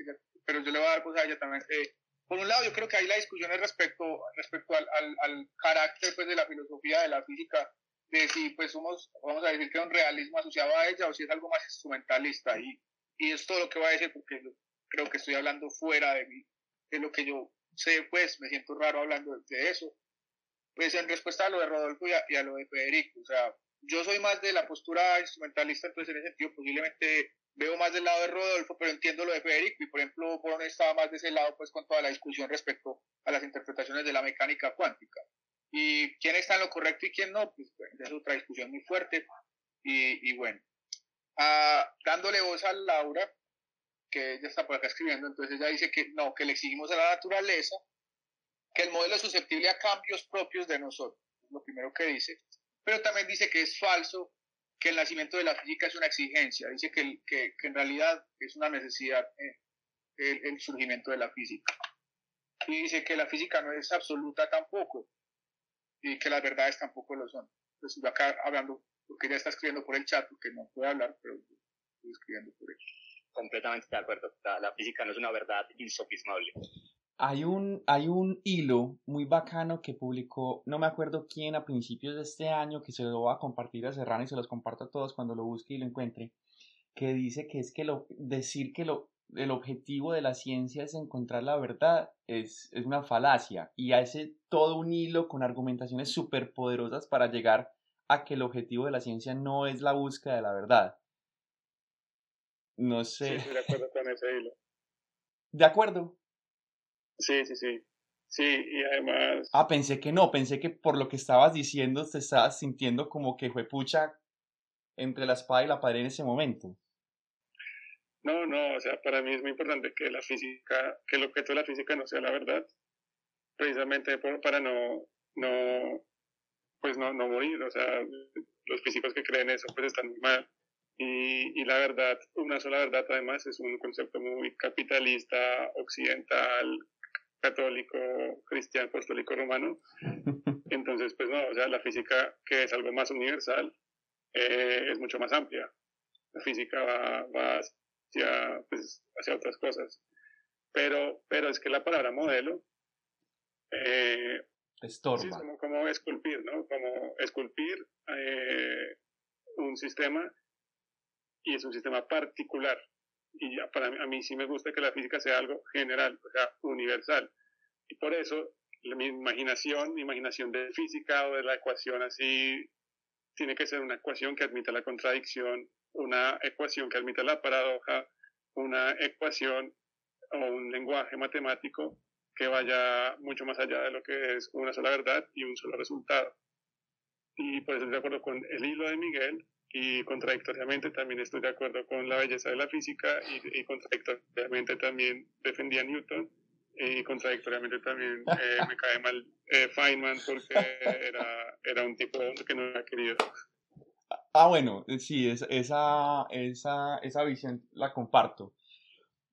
pero yo le voy a dar voz a ella también. Eh, por un lado, yo creo que ahí la discusión es respecto, respecto al, al, al, carácter pues, de la filosofía de la física, de si pues somos, vamos a decir que es un realismo asociado a ella o si es algo más instrumentalista. Y, y es todo lo que voy a decir porque creo que estoy hablando fuera de mí, de lo que yo sé, pues me siento raro hablando de, eso. Pues en respuesta a lo de Rodolfo y a, y a lo de Federico, o sea, yo soy más de la postura instrumentalista, entonces en ese sentido posiblemente veo más del lado de Rodolfo, pero entiendo lo de Federico y por ejemplo Borón estaba más de ese lado pues con toda la discusión respecto a las interpretaciones de la mecánica cuántica. Y quién está en lo correcto y quién no, pues es otra discusión muy fuerte. Y, y bueno, ah, dándole voz a Laura, que ella está por acá escribiendo, entonces ella dice que no, que le exigimos a la naturaleza que el modelo es susceptible a cambios propios de nosotros, lo primero que dice, pero también dice que es falso que el nacimiento de la física es una exigencia, dice que, que, en realidad es una necesidad eh, el, surgimiento de la física. Y dice que la física no es absoluta tampoco, y que las verdades tampoco lo son. Entonces, yo acá hablando, porque ella está escribiendo por el chat, porque no puede hablar, pero estoy escribiendo por él. Completamente de acuerdo. La, la física no es una verdad insofismable. Hay un, hay un hilo muy bacano que publicó, no me acuerdo quién, a principios de este año, que se lo voy a compartir a Serrano y se los comparto a todos cuando lo busque y lo encuentre, que dice que es que lo, decir que lo, el objetivo de la ciencia es encontrar la verdad es, es una falacia y hace todo un hilo con argumentaciones súper poderosas para llegar a que el objetivo de la ciencia no es la búsqueda de la verdad. No sé. Sí, de acuerdo con ese hilo. De acuerdo. Sí, sí, sí. Sí, y además... Ah, pensé que no, pensé que por lo que estabas diciendo te estabas sintiendo como que fue pucha entre la espada y la pared en ese momento. No, no, o sea, para mí es muy importante que la física, que el objeto de la física no sea la verdad, precisamente para no, no, pues no, no morir, o sea, los físicos que creen eso pues están muy mal. Y, y, la verdad, una sola verdad además es un concepto muy capitalista, occidental, católico, cristiano, apostólico, romano. Entonces, pues no, o sea, la física, que es algo más universal, eh, es mucho más amplia. La física va, va hacia, pues, hacia otras cosas. Pero, pero es que la palabra modelo eh, Estorba. Sí, como, como, esculpir, ¿no? Como esculpir eh, un sistema y es un sistema particular y ya para mí, a mí sí me gusta que la física sea algo general, o sea, universal. Y por eso mi imaginación, mi imaginación de física o de la ecuación así, tiene que ser una ecuación que admita la contradicción, una ecuación que admita la paradoja, una ecuación o un lenguaje matemático que vaya mucho más allá de lo que es una sola verdad y un solo resultado. Y por eso estoy de acuerdo con el hilo de Miguel, y contradictoriamente también estoy de acuerdo con la belleza de la física y, contradictoriamente también defendía a Newton y contradictoriamente también eh, me cae mal eh, Feynman porque era, era un tipo que no era querido. Ah, bueno, sí, esa, esa, esa visión la comparto.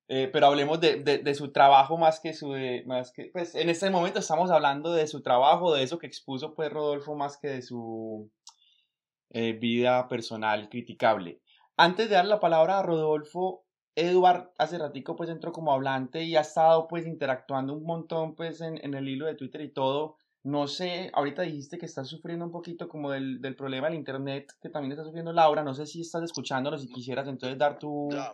Eh, pero hablemos de, su trabajo más que su de, más que pues en este momento estamos hablando de su trabajo de eso que expuso pues Rodolfo más que de su eh, vida personal criticable. Antes de dar la palabra a Rodolfo, Eduard hace ratico pues entró como hablante y ha estado pues interactuando un montón pues en, en el hilo de Twitter y todo. No sé, ahorita dijiste que estás sufriendo un poquito como del, del problema del internet que también está sufriendo Laura. No sé si estás escuchándonos, si quisieras entonces dar tu... Ya,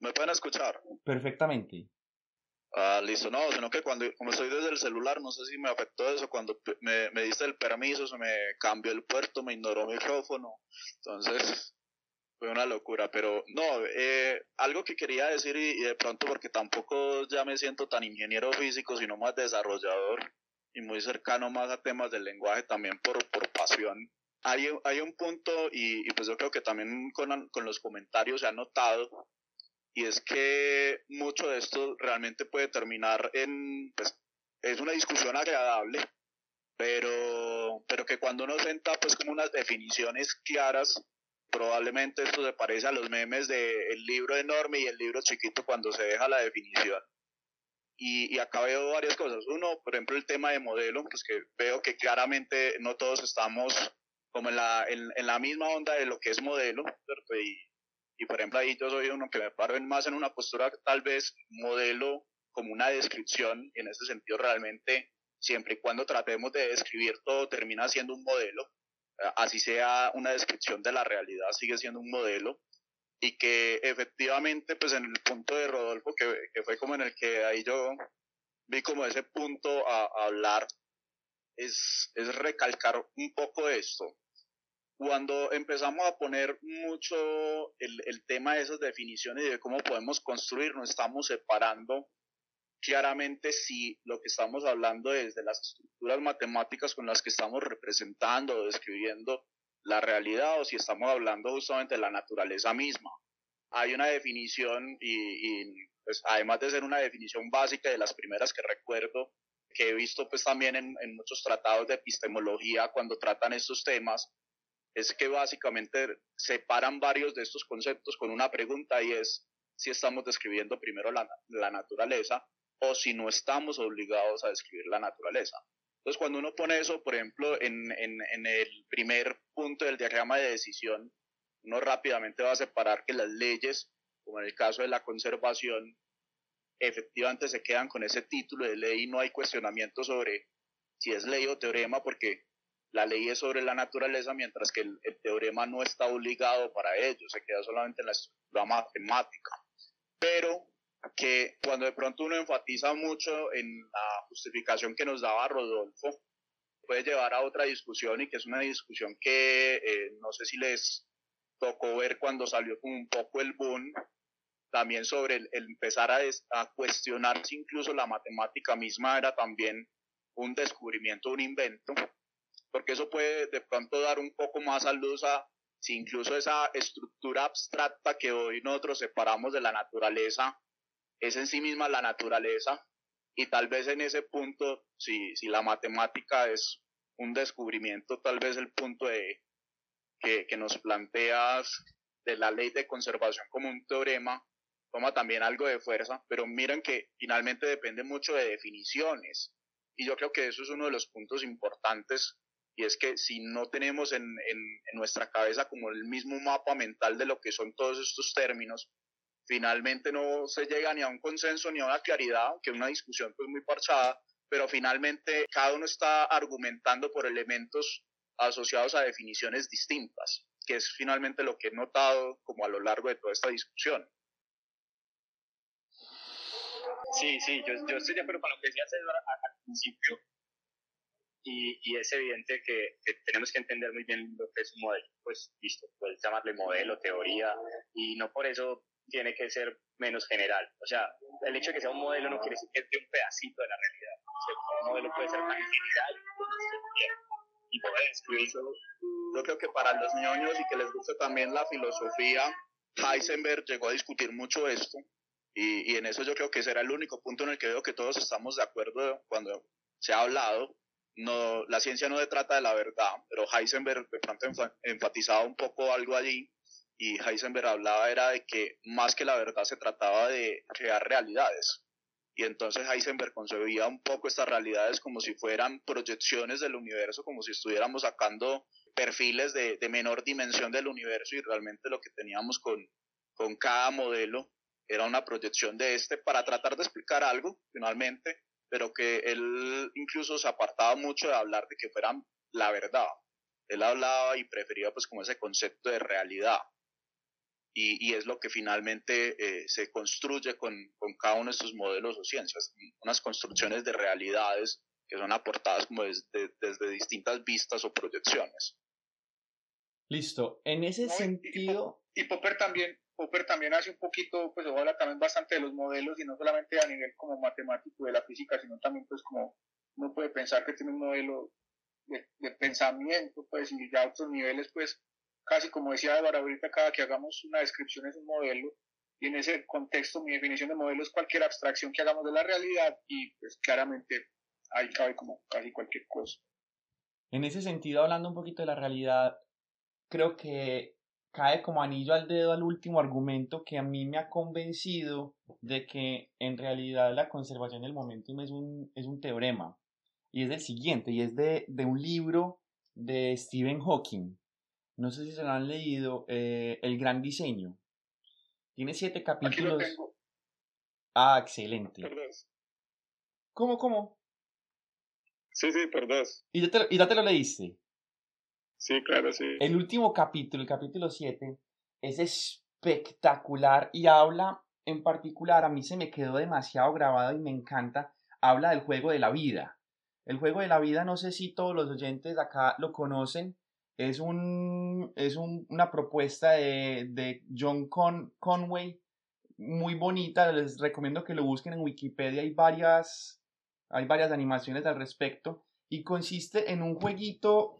me pueden escuchar. Perfectamente. Ah, listo, no, sino que cuando, como estoy desde el celular, no sé si me afectó eso, cuando me, me diste el permiso, se me cambió el puerto, me ignoró el micrófono, entonces fue una locura, pero no, eh, algo que quería decir y, de pronto porque tampoco ya me siento tan ingeniero físico, sino más desarrollador y muy cercano más a temas del lenguaje también por, por pasión. Hay, hay un punto y, y pues yo creo que también con, con los comentarios se ha notado y es que mucho de esto realmente puede terminar en, pues, es una discusión agradable, pero, pero que cuando uno senta pues como unas definiciones claras, probablemente esto se parece a los memes del libro enorme y el libro chiquito cuando se deja la definición. Y, y acá veo varias cosas. Uno, por ejemplo, el tema de modelo, pues que veo que claramente no todos estamos como en la, en, en la misma onda de lo que es modelo, ¿cierto? Y, Y por ejemplo, ahí yo soy uno que me paro más en una postura tal vez modelo como una descripción, y en ese sentido realmente siempre y cuando tratemos de describir todo termina siendo un modelo, eh, así sea una descripción de la realidad, sigue siendo un modelo, y que efectivamente pues en el punto de Rodolfo, que, que fue como en el que ahí yo vi como ese punto a, a hablar, es, es recalcar un poco esto, cuando empezamos a poner mucho el, el, tema de esas definiciones y de cómo podemos construir, nos estamos separando claramente si lo que estamos hablando es de las estructuras matemáticas con las que estamos representando o describiendo la realidad o si estamos hablando justamente de la naturaleza misma. Hay una definición y, pues, además de ser una definición básica de las primeras que recuerdo, que he visto pues también en, muchos tratados de epistemología cuando tratan estos temas, es que básicamente separan varios de estos conceptos con una pregunta y es si estamos describiendo primero la, naturaleza o si no estamos obligados a describir la naturaleza. Entonces, cuando uno pone eso, por ejemplo, en, en, en el primer punto del diagrama de decisión, uno rápidamente va a separar que las leyes, como en el caso de la conservación, efectivamente se quedan con ese título de ley y no hay cuestionamiento sobre si es ley o teorema, porque la ley es sobre la naturaleza, mientras que el, teorema no está obligado para ello, se queda solamente en la estructura matemática. Pero que cuando de pronto uno enfatiza mucho en la justificación que nos daba Rodolfo, puede llevar a otra discusión y que es una discusión que eh, no sé si les tocó ver cuando salió como un poco el boom, también sobre el, el empezar a, a cuestionar si incluso la matemática misma era también un descubrimiento, un invento, porque eso puede de pronto dar un poco más a luz a si incluso esa estructura abstracta que hoy nosotros separamos de la naturaleza es en sí misma la naturaleza y tal vez en ese punto, si, si la matemática es un descubrimiento, tal vez el punto de, que, que nos planteas de la ley de conservación como un teorema toma también algo de fuerza, pero miren que finalmente depende mucho de definiciones. Y yo creo que eso es uno de los puntos importantes y es que si no tenemos en, en, en, nuestra cabeza como el mismo mapa mental de lo que son todos estos términos, finalmente no se llega ni a un consenso ni a una claridad, que una discusión pues muy parchada, pero finalmente cada uno está argumentando por elementos asociados a definiciones distintas, que es finalmente lo que he notado como a lo largo de toda esta discusión. Sí, sí, yo, yo estoy de acuerdo con lo que decía César al principio, y, y, es evidente que, que, tenemos que entender muy bien lo que es un modelo. Pues listo, puedes llamarle modelo, teoría, y no por eso tiene que ser menos general. O sea, el hecho de que sea un modelo no quiere decir que es de un pedacito de la realidad. O sea, un modelo puede ser tan general y poder describirlo. Yo creo que para los ñoños y que les guste también la filosofía, Heisenberg llegó a discutir mucho esto. Y, y en eso yo creo que será el único punto en el que veo que todos estamos de acuerdo cuando se ha hablado, no, la ciencia no se trata de la verdad, pero Heisenberg de pronto enfatizaba un poco algo allí y Heisenberg hablaba era de que más que la verdad se trataba de crear realidades. Y entonces Heisenberg concebía un poco estas realidades como si fueran proyecciones del universo, como si estuviéramos sacando perfiles de, menor dimensión del universo y realmente lo que teníamos con, con cada modelo era una proyección de este para tratar de explicar algo finalmente pero que él incluso se apartaba mucho de hablar de que fueran la verdad. Él hablaba y prefería pues como ese concepto de realidad. Y, y es lo que finalmente eh, se construye con, con, cada uno de estos modelos o ciencias, unas construcciones de realidades que son aportadas como desde, desde distintas vistas o proyecciones. Listo, en ese no, sentido... Y, y Popper también Popper también hace un poquito, pues habla también bastante de los modelos y no solamente a nivel como matemático de la física, sino también pues como uno puede pensar que tiene un modelo de, de pensamiento, pues y ya a otros niveles, pues casi como decía Álvaro ahorita, cada que hagamos una descripción es un modelo y en ese contexto mi definición de modelo es cualquier abstracción que hagamos de la realidad y pues claramente ahí cabe como casi cualquier cosa. En ese sentido, hablando un poquito de la realidad, creo que cae como anillo al dedo al último argumento que a mí me ha convencido de que en realidad la conservación del momentum es un, es un teorema. Y es el siguiente, y es de, de un libro de Stephen Hawking. No sé si se lo han leído, eh, El Gran Diseño. Tiene siete Aquí lo capítulos. tengo. Ah, excelente. Por dos. ¿Cómo, cómo? Sí, sí, por dos. ¿Y ya te, y ya te lo leíste? Sí, claro, sí. El último capítulo, el capítulo 7, es espectacular y habla, en particular, a mí se me quedó demasiado grabado y me encanta, habla del juego de la vida. El juego de la vida, no sé si todos los oyentes acá lo conocen, es, un, es un- una propuesta de, de John Con- Conway, muy bonita, les recomiendo que lo busquen en Wikipedia, hay varias, hay varias animaciones al respecto, y consiste en un jueguito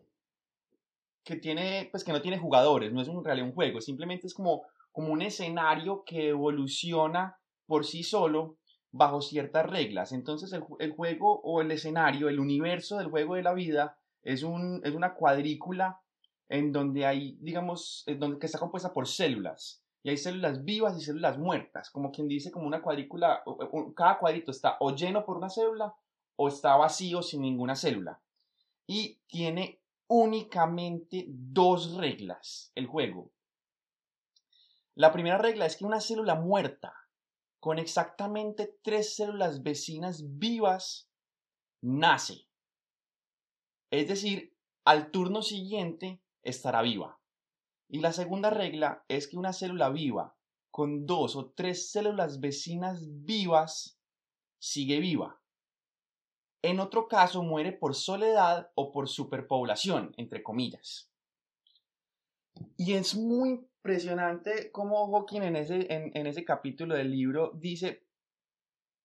que tiene, pues que no tiene jugadores, no es un realidad un juego, simplemente es como, como un escenario que evoluciona por sí solo bajo ciertas reglas. Entonces el, el juego o el escenario, el universo del juego de la vida es, un, es una cuadrícula en donde hay, digamos, en donde, que está compuesta por células. Y hay células vivas y células muertas, como quien dice, como una cuadrícula, cada cuadrito está o lleno por una célula o está vacío sin ninguna célula. Y tiene únicamente dos reglas el juego. La primera regla es que una célula muerta con exactamente tres células vecinas vivas nace. Es decir, al turno siguiente estará viva. Y la segunda regla es que una célula viva con dos o tres células vecinas vivas sigue viva. En otro caso muere por soledad o por superpoblación, entre comillas. Y es muy impresionante cómo Hawking en ese, en, ese capítulo del libro dice,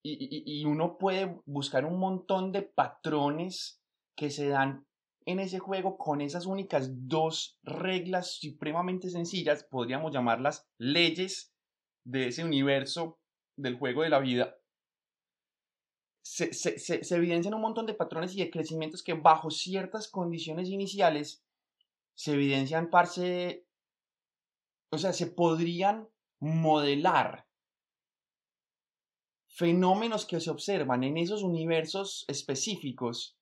y- y uno puede buscar un montón de patrones que se dan en ese juego con esas únicas dos reglas supremamente sencillas, podríamos llamarlas leyes de ese universo del juego de la vida, se, evidencian un montón de patrones y de crecimientos que bajo ciertas condiciones iniciales se evidencian, parce, o sea, se podrían modelar fenómenos que se observan en esos universos específicos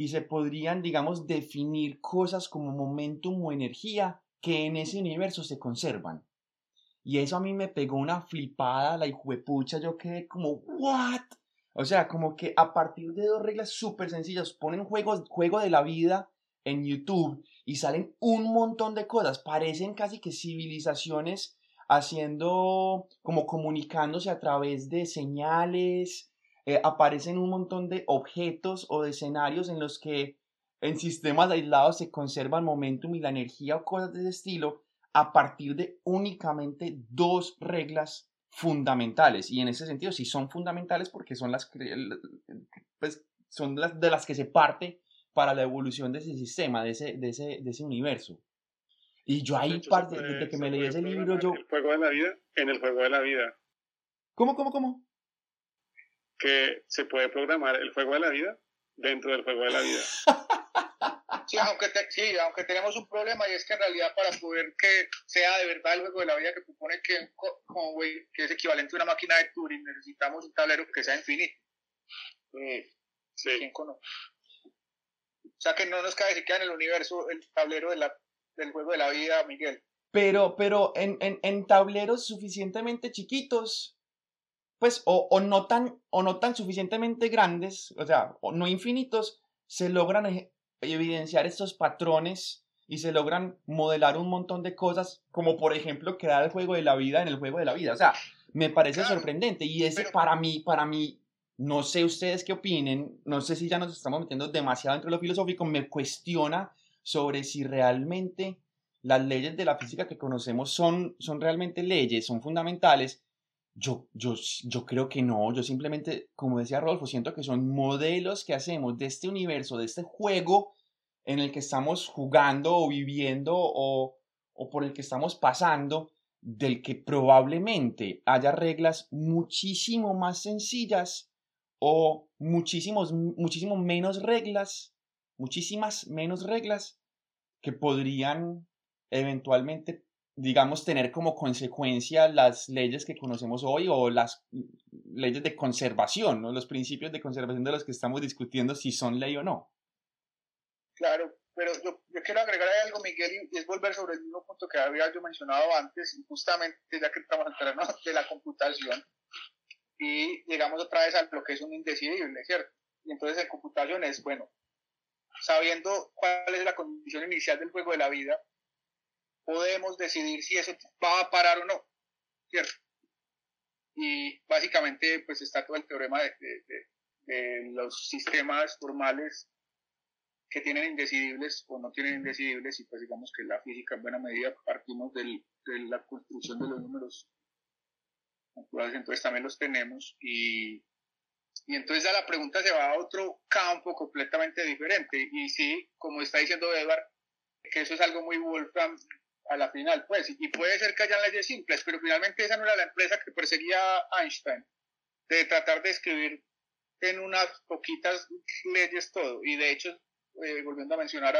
y se podrían, digamos, definir cosas como momentum o energía que en ese universo se conservan. Y eso a mí me pegó una flipada, la hijuepucha, yo quedé como, ¿what? O sea, como que a partir de dos reglas súper sencillas, ponen juegos, juego de la vida en YouTube y salen un montón de cosas, parecen casi que civilizaciones haciendo, como comunicándose a través de señales, eh, aparecen un montón de objetos o de escenarios en los que en sistemas aislados se conserva el momentum y la energía o cosas de ese estilo a partir de únicamente dos reglas fundamentales. Y en ese sentido sí son fundamentales porque son las, que- pues, son las de las que se parte para la evolución de ese sistema, de ese, de ese, de ese universo. Y yo ahí, parte, desde que me leí ese libro, yo... El juego de la vida en el juego de la vida. ¿Cómo, cómo, cómo? Que se puede programar el juego de la vida dentro del juego de la vida. Sí, aunque, te- sí, aunque tenemos un problema y es que en realidad para poder que sea de verdad el juego de la vida que propone que, Conway, que es equivalente a una máquina de Turing, necesitamos un tablero que sea infinito. Eh, Sí. ¿Quién conoce? O sea que no nos cabe si queda en el universo el tablero de la, del juego de la vida, Miguel. Pero, pero en, en, en tableros suficientemente chiquitos, pues, o, o, no tan, o no tan suficientemente grandes, o sea, o no infinitos, se logran evidenciar estos patrones y se logran modelar un montón de cosas, como por ejemplo crear el juego de la vida en el juego de la vida. O sea, me parece Claro, sorprendente y ese pero- para mí, para mí, no sé ustedes qué opinen, no sé si ya nos estamos metiendo demasiado dentro de lo filosófico, me cuestiona sobre si realmente las leyes de la física que conocemos son, son realmente leyes, son fundamentales. Yo, yo, yo creo que no, yo simplemente, como decía Rodolfo, siento que son modelos que hacemos de este universo, de este juego en el que estamos jugando o viviendo o, o por el que estamos pasando, del que probablemente haya reglas muchísimo más sencillas o muchísimos, muchísimo menos reglas, muchísimas menos reglas que podrían eventualmente, digamos, tener como consecuencia las leyes que conocemos hoy o las leyes de conservación, ¿no? los principios de conservación de los que estamos discutiendo si son ley o no. Claro, pero yo, yo, quiero agregar algo, Miguel, y es volver sobre el mismo punto que había yo mencionado antes, justamente ya que estamos en terreno de la computación, y llegamos otra vez a lo que es un indecidible, ¿cierto? Y entonces en computación es, bueno, sabiendo cuál es la condición inicial del juego de la vida, podemos decidir si eso va a parar o no, ¿cierto? Y básicamente pues está todo el teorema de, de los sistemas formales que tienen indecidibles o no tienen indecidibles y pues digamos que la física en buena medida partimos del, de la construcción de los números naturales, entonces también los tenemos y, y entonces ya la pregunta se va a otro campo completamente diferente y sí, como está diciendo Edward, que eso es algo muy Wolfram a la final, pues, y puede ser que hayan leyes simples, pero finalmente esa no era la empresa que perseguía Einstein, de tratar de escribir en unas poquitas leyes todo, y de hecho eh, volviendo a mencionar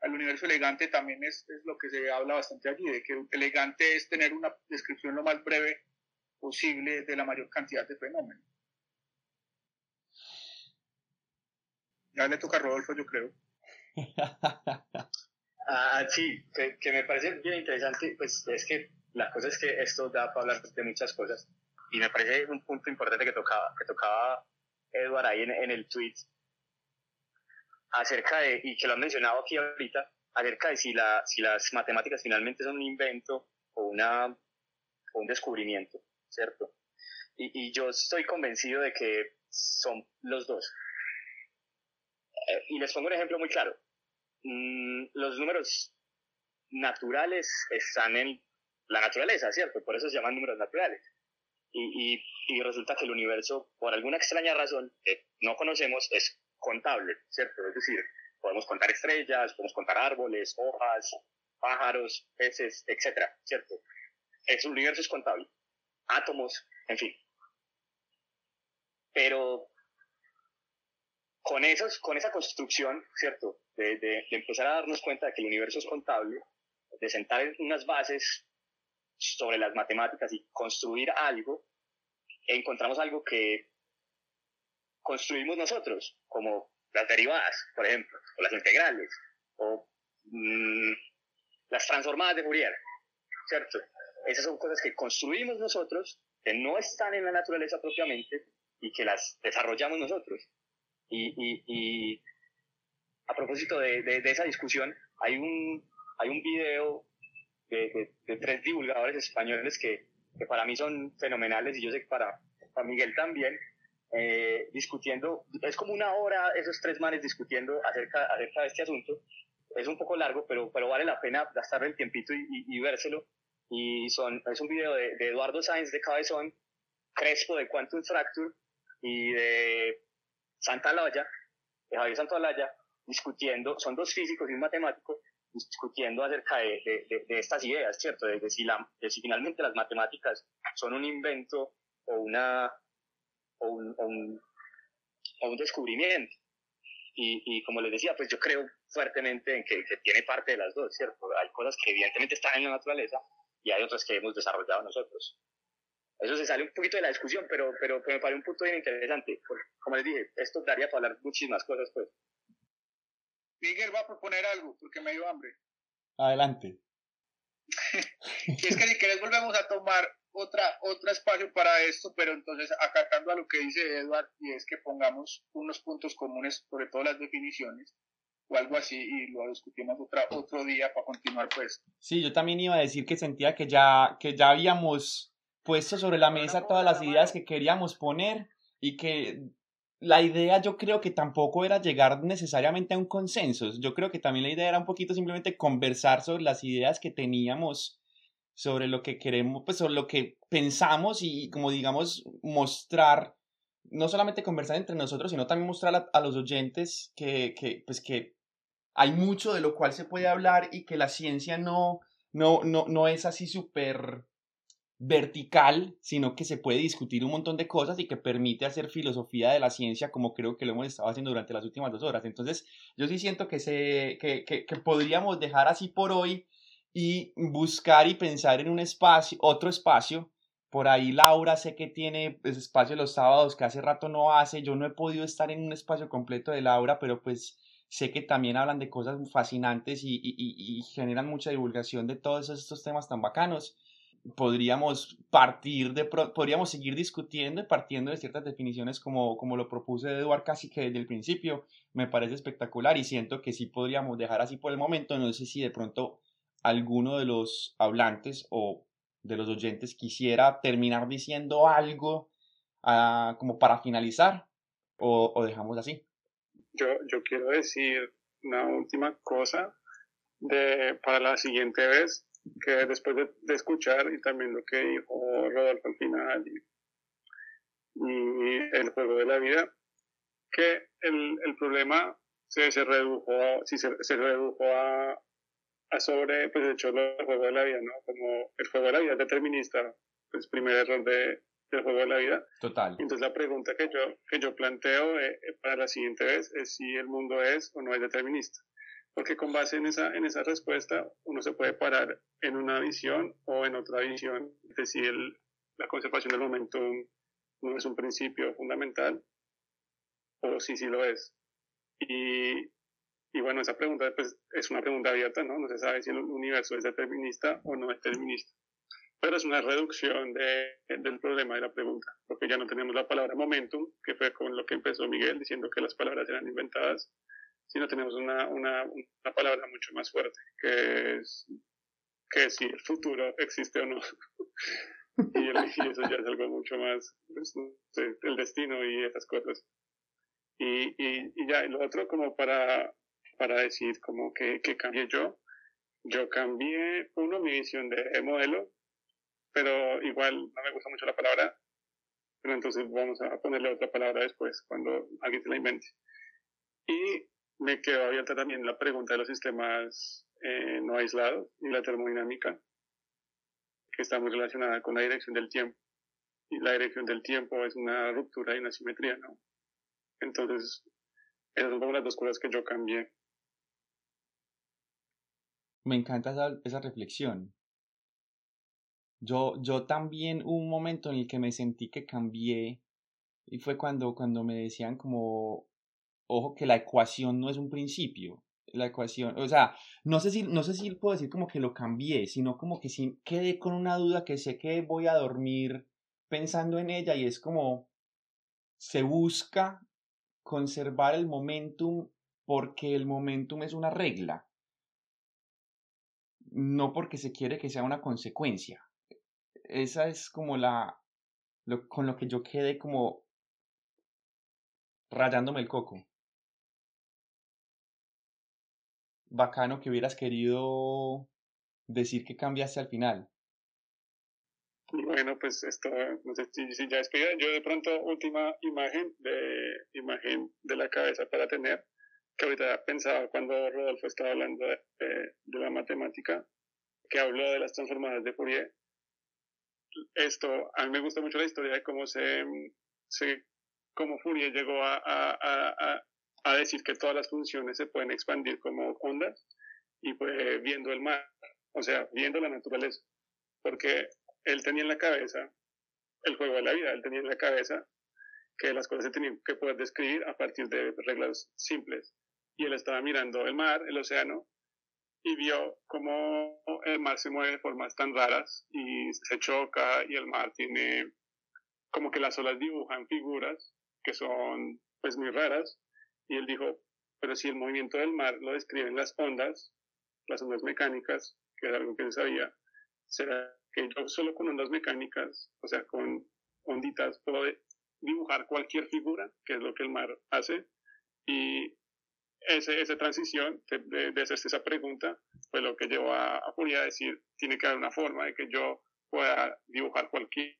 al universo elegante, también es, es, lo que se habla bastante allí, de que elegante es tener una descripción lo más breve posible de la mayor cantidad de fenómenos. Ya le toca a Rodolfo, yo creo. ah, sí, que, me parece bien interesante, pues es que la cosa es que esto da para hablar de muchas cosas y me parece un punto importante que tocaba, que tocaba Edward ahí en, el tweet acerca de, y que lo han mencionado aquí ahorita, acerca de si, la, si las matemáticas finalmente son un invento o, una, o un descubrimiento, ¿cierto? Y, y, yo estoy convencido de que son los dos. Eh, y les pongo un ejemplo muy claro. Mm, los números naturales están en la naturaleza, ¿cierto? Por eso se llaman números naturales. Y, y, y resulta que el universo, por alguna extraña razón que no conocemos, es contable, ¿cierto? Es decir, podemos contar estrellas, podemos contar árboles, hojas, pájaros, peces, etcétera, ¿cierto? El universo es contable, átomos, en fin. Pero con, esos, con esa construcción, ¿cierto? De, empezar a darnos cuenta de que el universo es contable, de sentar unas bases sobre las matemáticas y construir algo, encontramos algo que construimos nosotros, como las derivadas, por ejemplo, o las integrales, o mmm, las transformadas de Fourier, ¿cierto? Esas son cosas que construimos nosotros, que no están en la naturaleza propiamente y que las desarrollamos nosotros. Y, y, y a propósito de, de, de, esa discusión, hay un, hay un video de, de tres divulgadores españoles que, que, para mí son fenomenales y yo sé que para, para Miguel también, eh, discutiendo, es como una hora esos tres manes discutiendo acerca, acerca de este asunto. Es un poco largo, pero, pero vale la pena gastar el tiempito y, y, y vérselo. Y son, es un video de, de, Eduardo Sáenz de Cabezón, Crespo de Quantum Fracture y de Santa Laya, de Javier Santolaya, discutiendo, son dos físicos y un matemático, discutiendo acerca de, estas ideas, ¿cierto? De, si si finalmente las matemáticas son un invento o una, un, descubrimiento. Y, y, como les decía, pues yo creo fuertemente en que, que, tiene parte de las dos, ¿cierto? Hay cosas que evidentemente están en la naturaleza y hay otras que hemos desarrollado nosotros. Eso se sale un poquito de la discusión, pero, pero, pero me parece un punto bien interesante. Como les dije, esto daría para hablar muchísimas cosas, pues. Miguel va a proponer algo, porque me dio hambre. Adelante. y es que si querés volvemos a tomar otra, otro espacio para esto, pero entonces acatando a lo que dice Edward, y es que pongamos unos puntos comunes, sobre todo las definiciones, o algo así, y lo discutimos otra, otro día para continuar, pues. Sí, yo también iba a decir que sentía que ya, que ya habíamos puesto sobre la mesa todas las ideas que queríamos poner y que la idea yo creo que tampoco era llegar necesariamente a un consenso. Yo creo que también la idea era un poquito simplemente conversar sobre las ideas que teníamos sobre lo que queremos, pues sobre lo que pensamos y como digamos mostrar, no solamente conversar entre nosotros, sino también mostrar a, a los oyentes que, que, pues que hay mucho de lo cual se puede hablar y que la ciencia no, no, no, no es así súper vertical, sino que se puede discutir un montón de cosas y que permite hacer filosofía de la ciencia como creo que lo hemos estado haciendo durante las últimas dos horas. Entonces, yo sí siento que, se, que, que, podríamos dejar así por hoy y buscar y pensar en un espacio, otro espacio. Por ahí Laura sé que tiene ese espacio los sábados que hace rato no hace. Yo no he podido estar en un espacio completo de Laura, pero pues sé que también hablan de cosas fascinantes y, y generan mucha divulgación de todos estos temas tan bacanos podríamos partir de, podríamos seguir discutiendo y partiendo de ciertas definiciones como, como lo propuse Eduard casi que desde el principio, me parece espectacular y siento que sí podríamos dejar así por el momento, no sé si de pronto alguno de los hablantes o de los oyentes quisiera terminar diciendo algo uh, como para finalizar o, o, dejamos así. Yo, yo quiero decir una última cosa de, para la siguiente vez que después de, escuchar y también lo que dijo Rodolfo al final y, el juego de la vida, que el, el problema se, se redujo, si se, se redujo a, a sobre, pues de hecho, el juego de la vida, ¿no? Como el juego de la vida es determinista, pues primer error de, del juego de la vida. Total. Entonces la pregunta que yo, que yo planteo eh, para la siguiente vez es si el mundo es o no es determinista porque con base en esa, en esa respuesta uno se puede parar en una visión o en otra visión de si el, la conservación del momento no es un principio fundamental o si sí lo es. Y, y bueno, esa pregunta pues, es una pregunta abierta, ¿no? No se sabe si el universo es determinista o no es determinista. Pero es una reducción de, del problema de la pregunta, porque ya no tenemos la palabra momentum, que fue con lo que empezó Miguel diciendo que las palabras eran inventadas, sino tenemos una, una, una palabra mucho más fuerte, que es que si el futuro existe o no. y, eso ya es algo mucho más, pues, el destino y esas cosas. Y, y, y ya, y lo otro como para, para decir como que, que cambié yo, yo cambié, uno, mi visión de modelo, pero igual no me gusta mucho la palabra, pero entonces vamos a ponerle otra palabra después, cuando alguien se la invente. Y me quedó abierta también la pregunta de los sistemas eh, no aislados y la termodinámica, que está muy relacionada con la dirección del tiempo. Y la dirección del tiempo es una ruptura y una simetría, ¿no? Entonces, esas son las dos cosas que yo cambié. Me encanta esa, esa reflexión. Yo, yo también hubo un momento en el que me sentí que cambié y fue cuando, cuando me decían como ojo que la ecuación no es un principio. La ecuación, o sea, no sé si, no sé si puedo decir como que lo cambié, sino como que sí quedé con una duda que sé que voy a dormir pensando en ella y es como se busca conservar el momentum porque el momentum es una regla, no porque se quiere que sea una consecuencia. Esa es como la, con lo que yo quedé como rayándome el coco. Bacano que hubieras querido decir que cambiaste al final? Bueno, pues esto, no sé si, ya es que yo de pronto última imagen de imagen de la cabeza para tener, que ahorita pensaba cuando Rodolfo estaba hablando de, de, la matemática, que habló de las transformadas de Fourier. Esto, a mí me gusta mucho la historia de cómo se, cómo Fourier llegó a decir que todas las funciones se pueden expandir como ondas y pues viendo el mar, o sea, viendo la naturaleza, porque él tenía en la cabeza el juego de la vida, él tenía en la cabeza que las cosas se tenían que poder describir a partir de reglas simples. Y él estaba mirando el mar, el océano, y vio cómo el mar se mueve de formas tan raras y se choca y el mar tiene como que las olas dibujan figuras que son pues muy raras y él dijo, pero si el movimiento del mar lo describen las ondas, las ondas mecánicas, que era algo que él sabía, será que yo solo con ondas mecánicas, o sea, con onditas, puedo dibujar cualquier figura, que es lo que el mar hace, y ese, esa transición de, de, hacerse esa pregunta fue lo que llevó a, a a decir, tiene que haber una forma de que yo pueda dibujar cualquier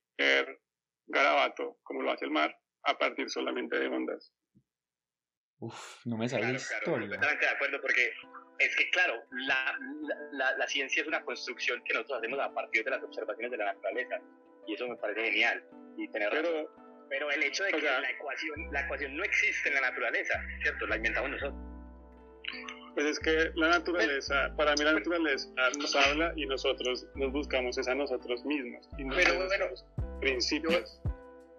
garabato, como lo hace el mar, a partir solamente de ondas. Uf, no me sabía claro, claro, Totalmente de acuerdo, porque es que, claro, la, la, la, ciencia es una construcción que nosotros hacemos a partir de las observaciones de la naturaleza, y eso me parece genial. Y tener pero, pero el hecho de que la, ecuación, la ecuación no existe en la naturaleza, ¿cierto? La inventamos nosotros. Pues es que la naturaleza, para mí la naturaleza nos habla y nosotros nos buscamos es a nosotros mismos. Y pero bueno, principios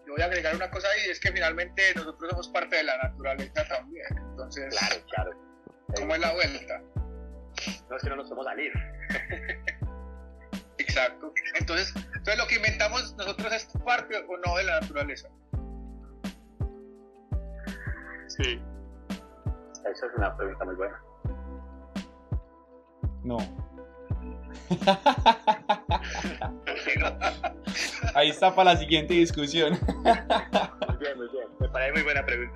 voy a agregar una cosa ahí, es que finalmente nosotros somos parte de la naturaleza también. Entonces, claro, claro. ¿Cómo es la vuelta? No es que no nos podemos salir. Exacto. Entonces, entonces lo que inventamos nosotros es parte o no de la naturaleza. Sí. Esa es una pregunta muy buena. No. Ahí está para la siguiente discusión. Muy bien, muy bien. Me parece muy buena pregunta.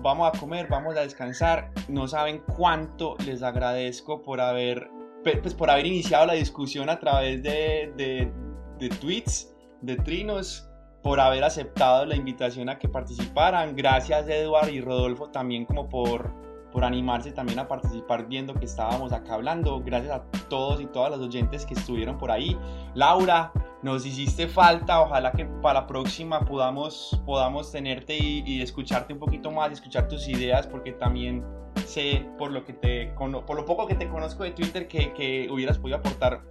Vamos a comer, vamos a descansar. No saben cuánto les agradezco por haber, pues por haber iniciado la discusión a través de, de, de tweets, de trinos, por haber aceptado la invitación a que participaran. Gracias Eduard y Rodolfo también como por, por animarse también a participar viendo que estábamos acá hablando. Gracias a todos y todas los oyentes que estuvieron por ahí. Laura, nos hiciste falta, ojalá que para la próxima podamos, podamos tenerte y, y escucharte un poquito más, escuchar tus ideas, porque también sé por lo, que te, por lo poco que te conozco de Twitter que, que hubieras podido aportar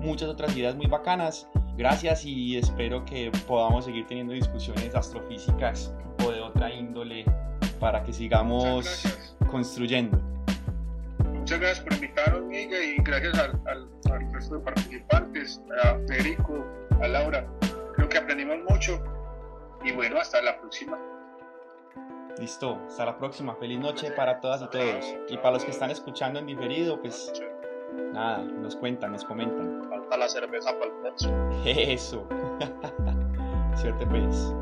muchas otras ideas muy bacanas. Gracias y espero que podamos seguir teniendo discusiones astrofísicas o de otra índole para que sigamos construyendo. Muchas gracias por invitarnos, Miguel, y gracias al, al, al resto de participantes, a Federico, a Laura. Creo que aprendimos mucho. Y bueno, hasta la próxima. Listo, hasta la próxima. Feliz noche para todas y todos. Y para los que están escuchando en diferido, pues nada, nos cuentan, nos comentan. Falta la cerveza para el próximo. Eso. Suerte pues.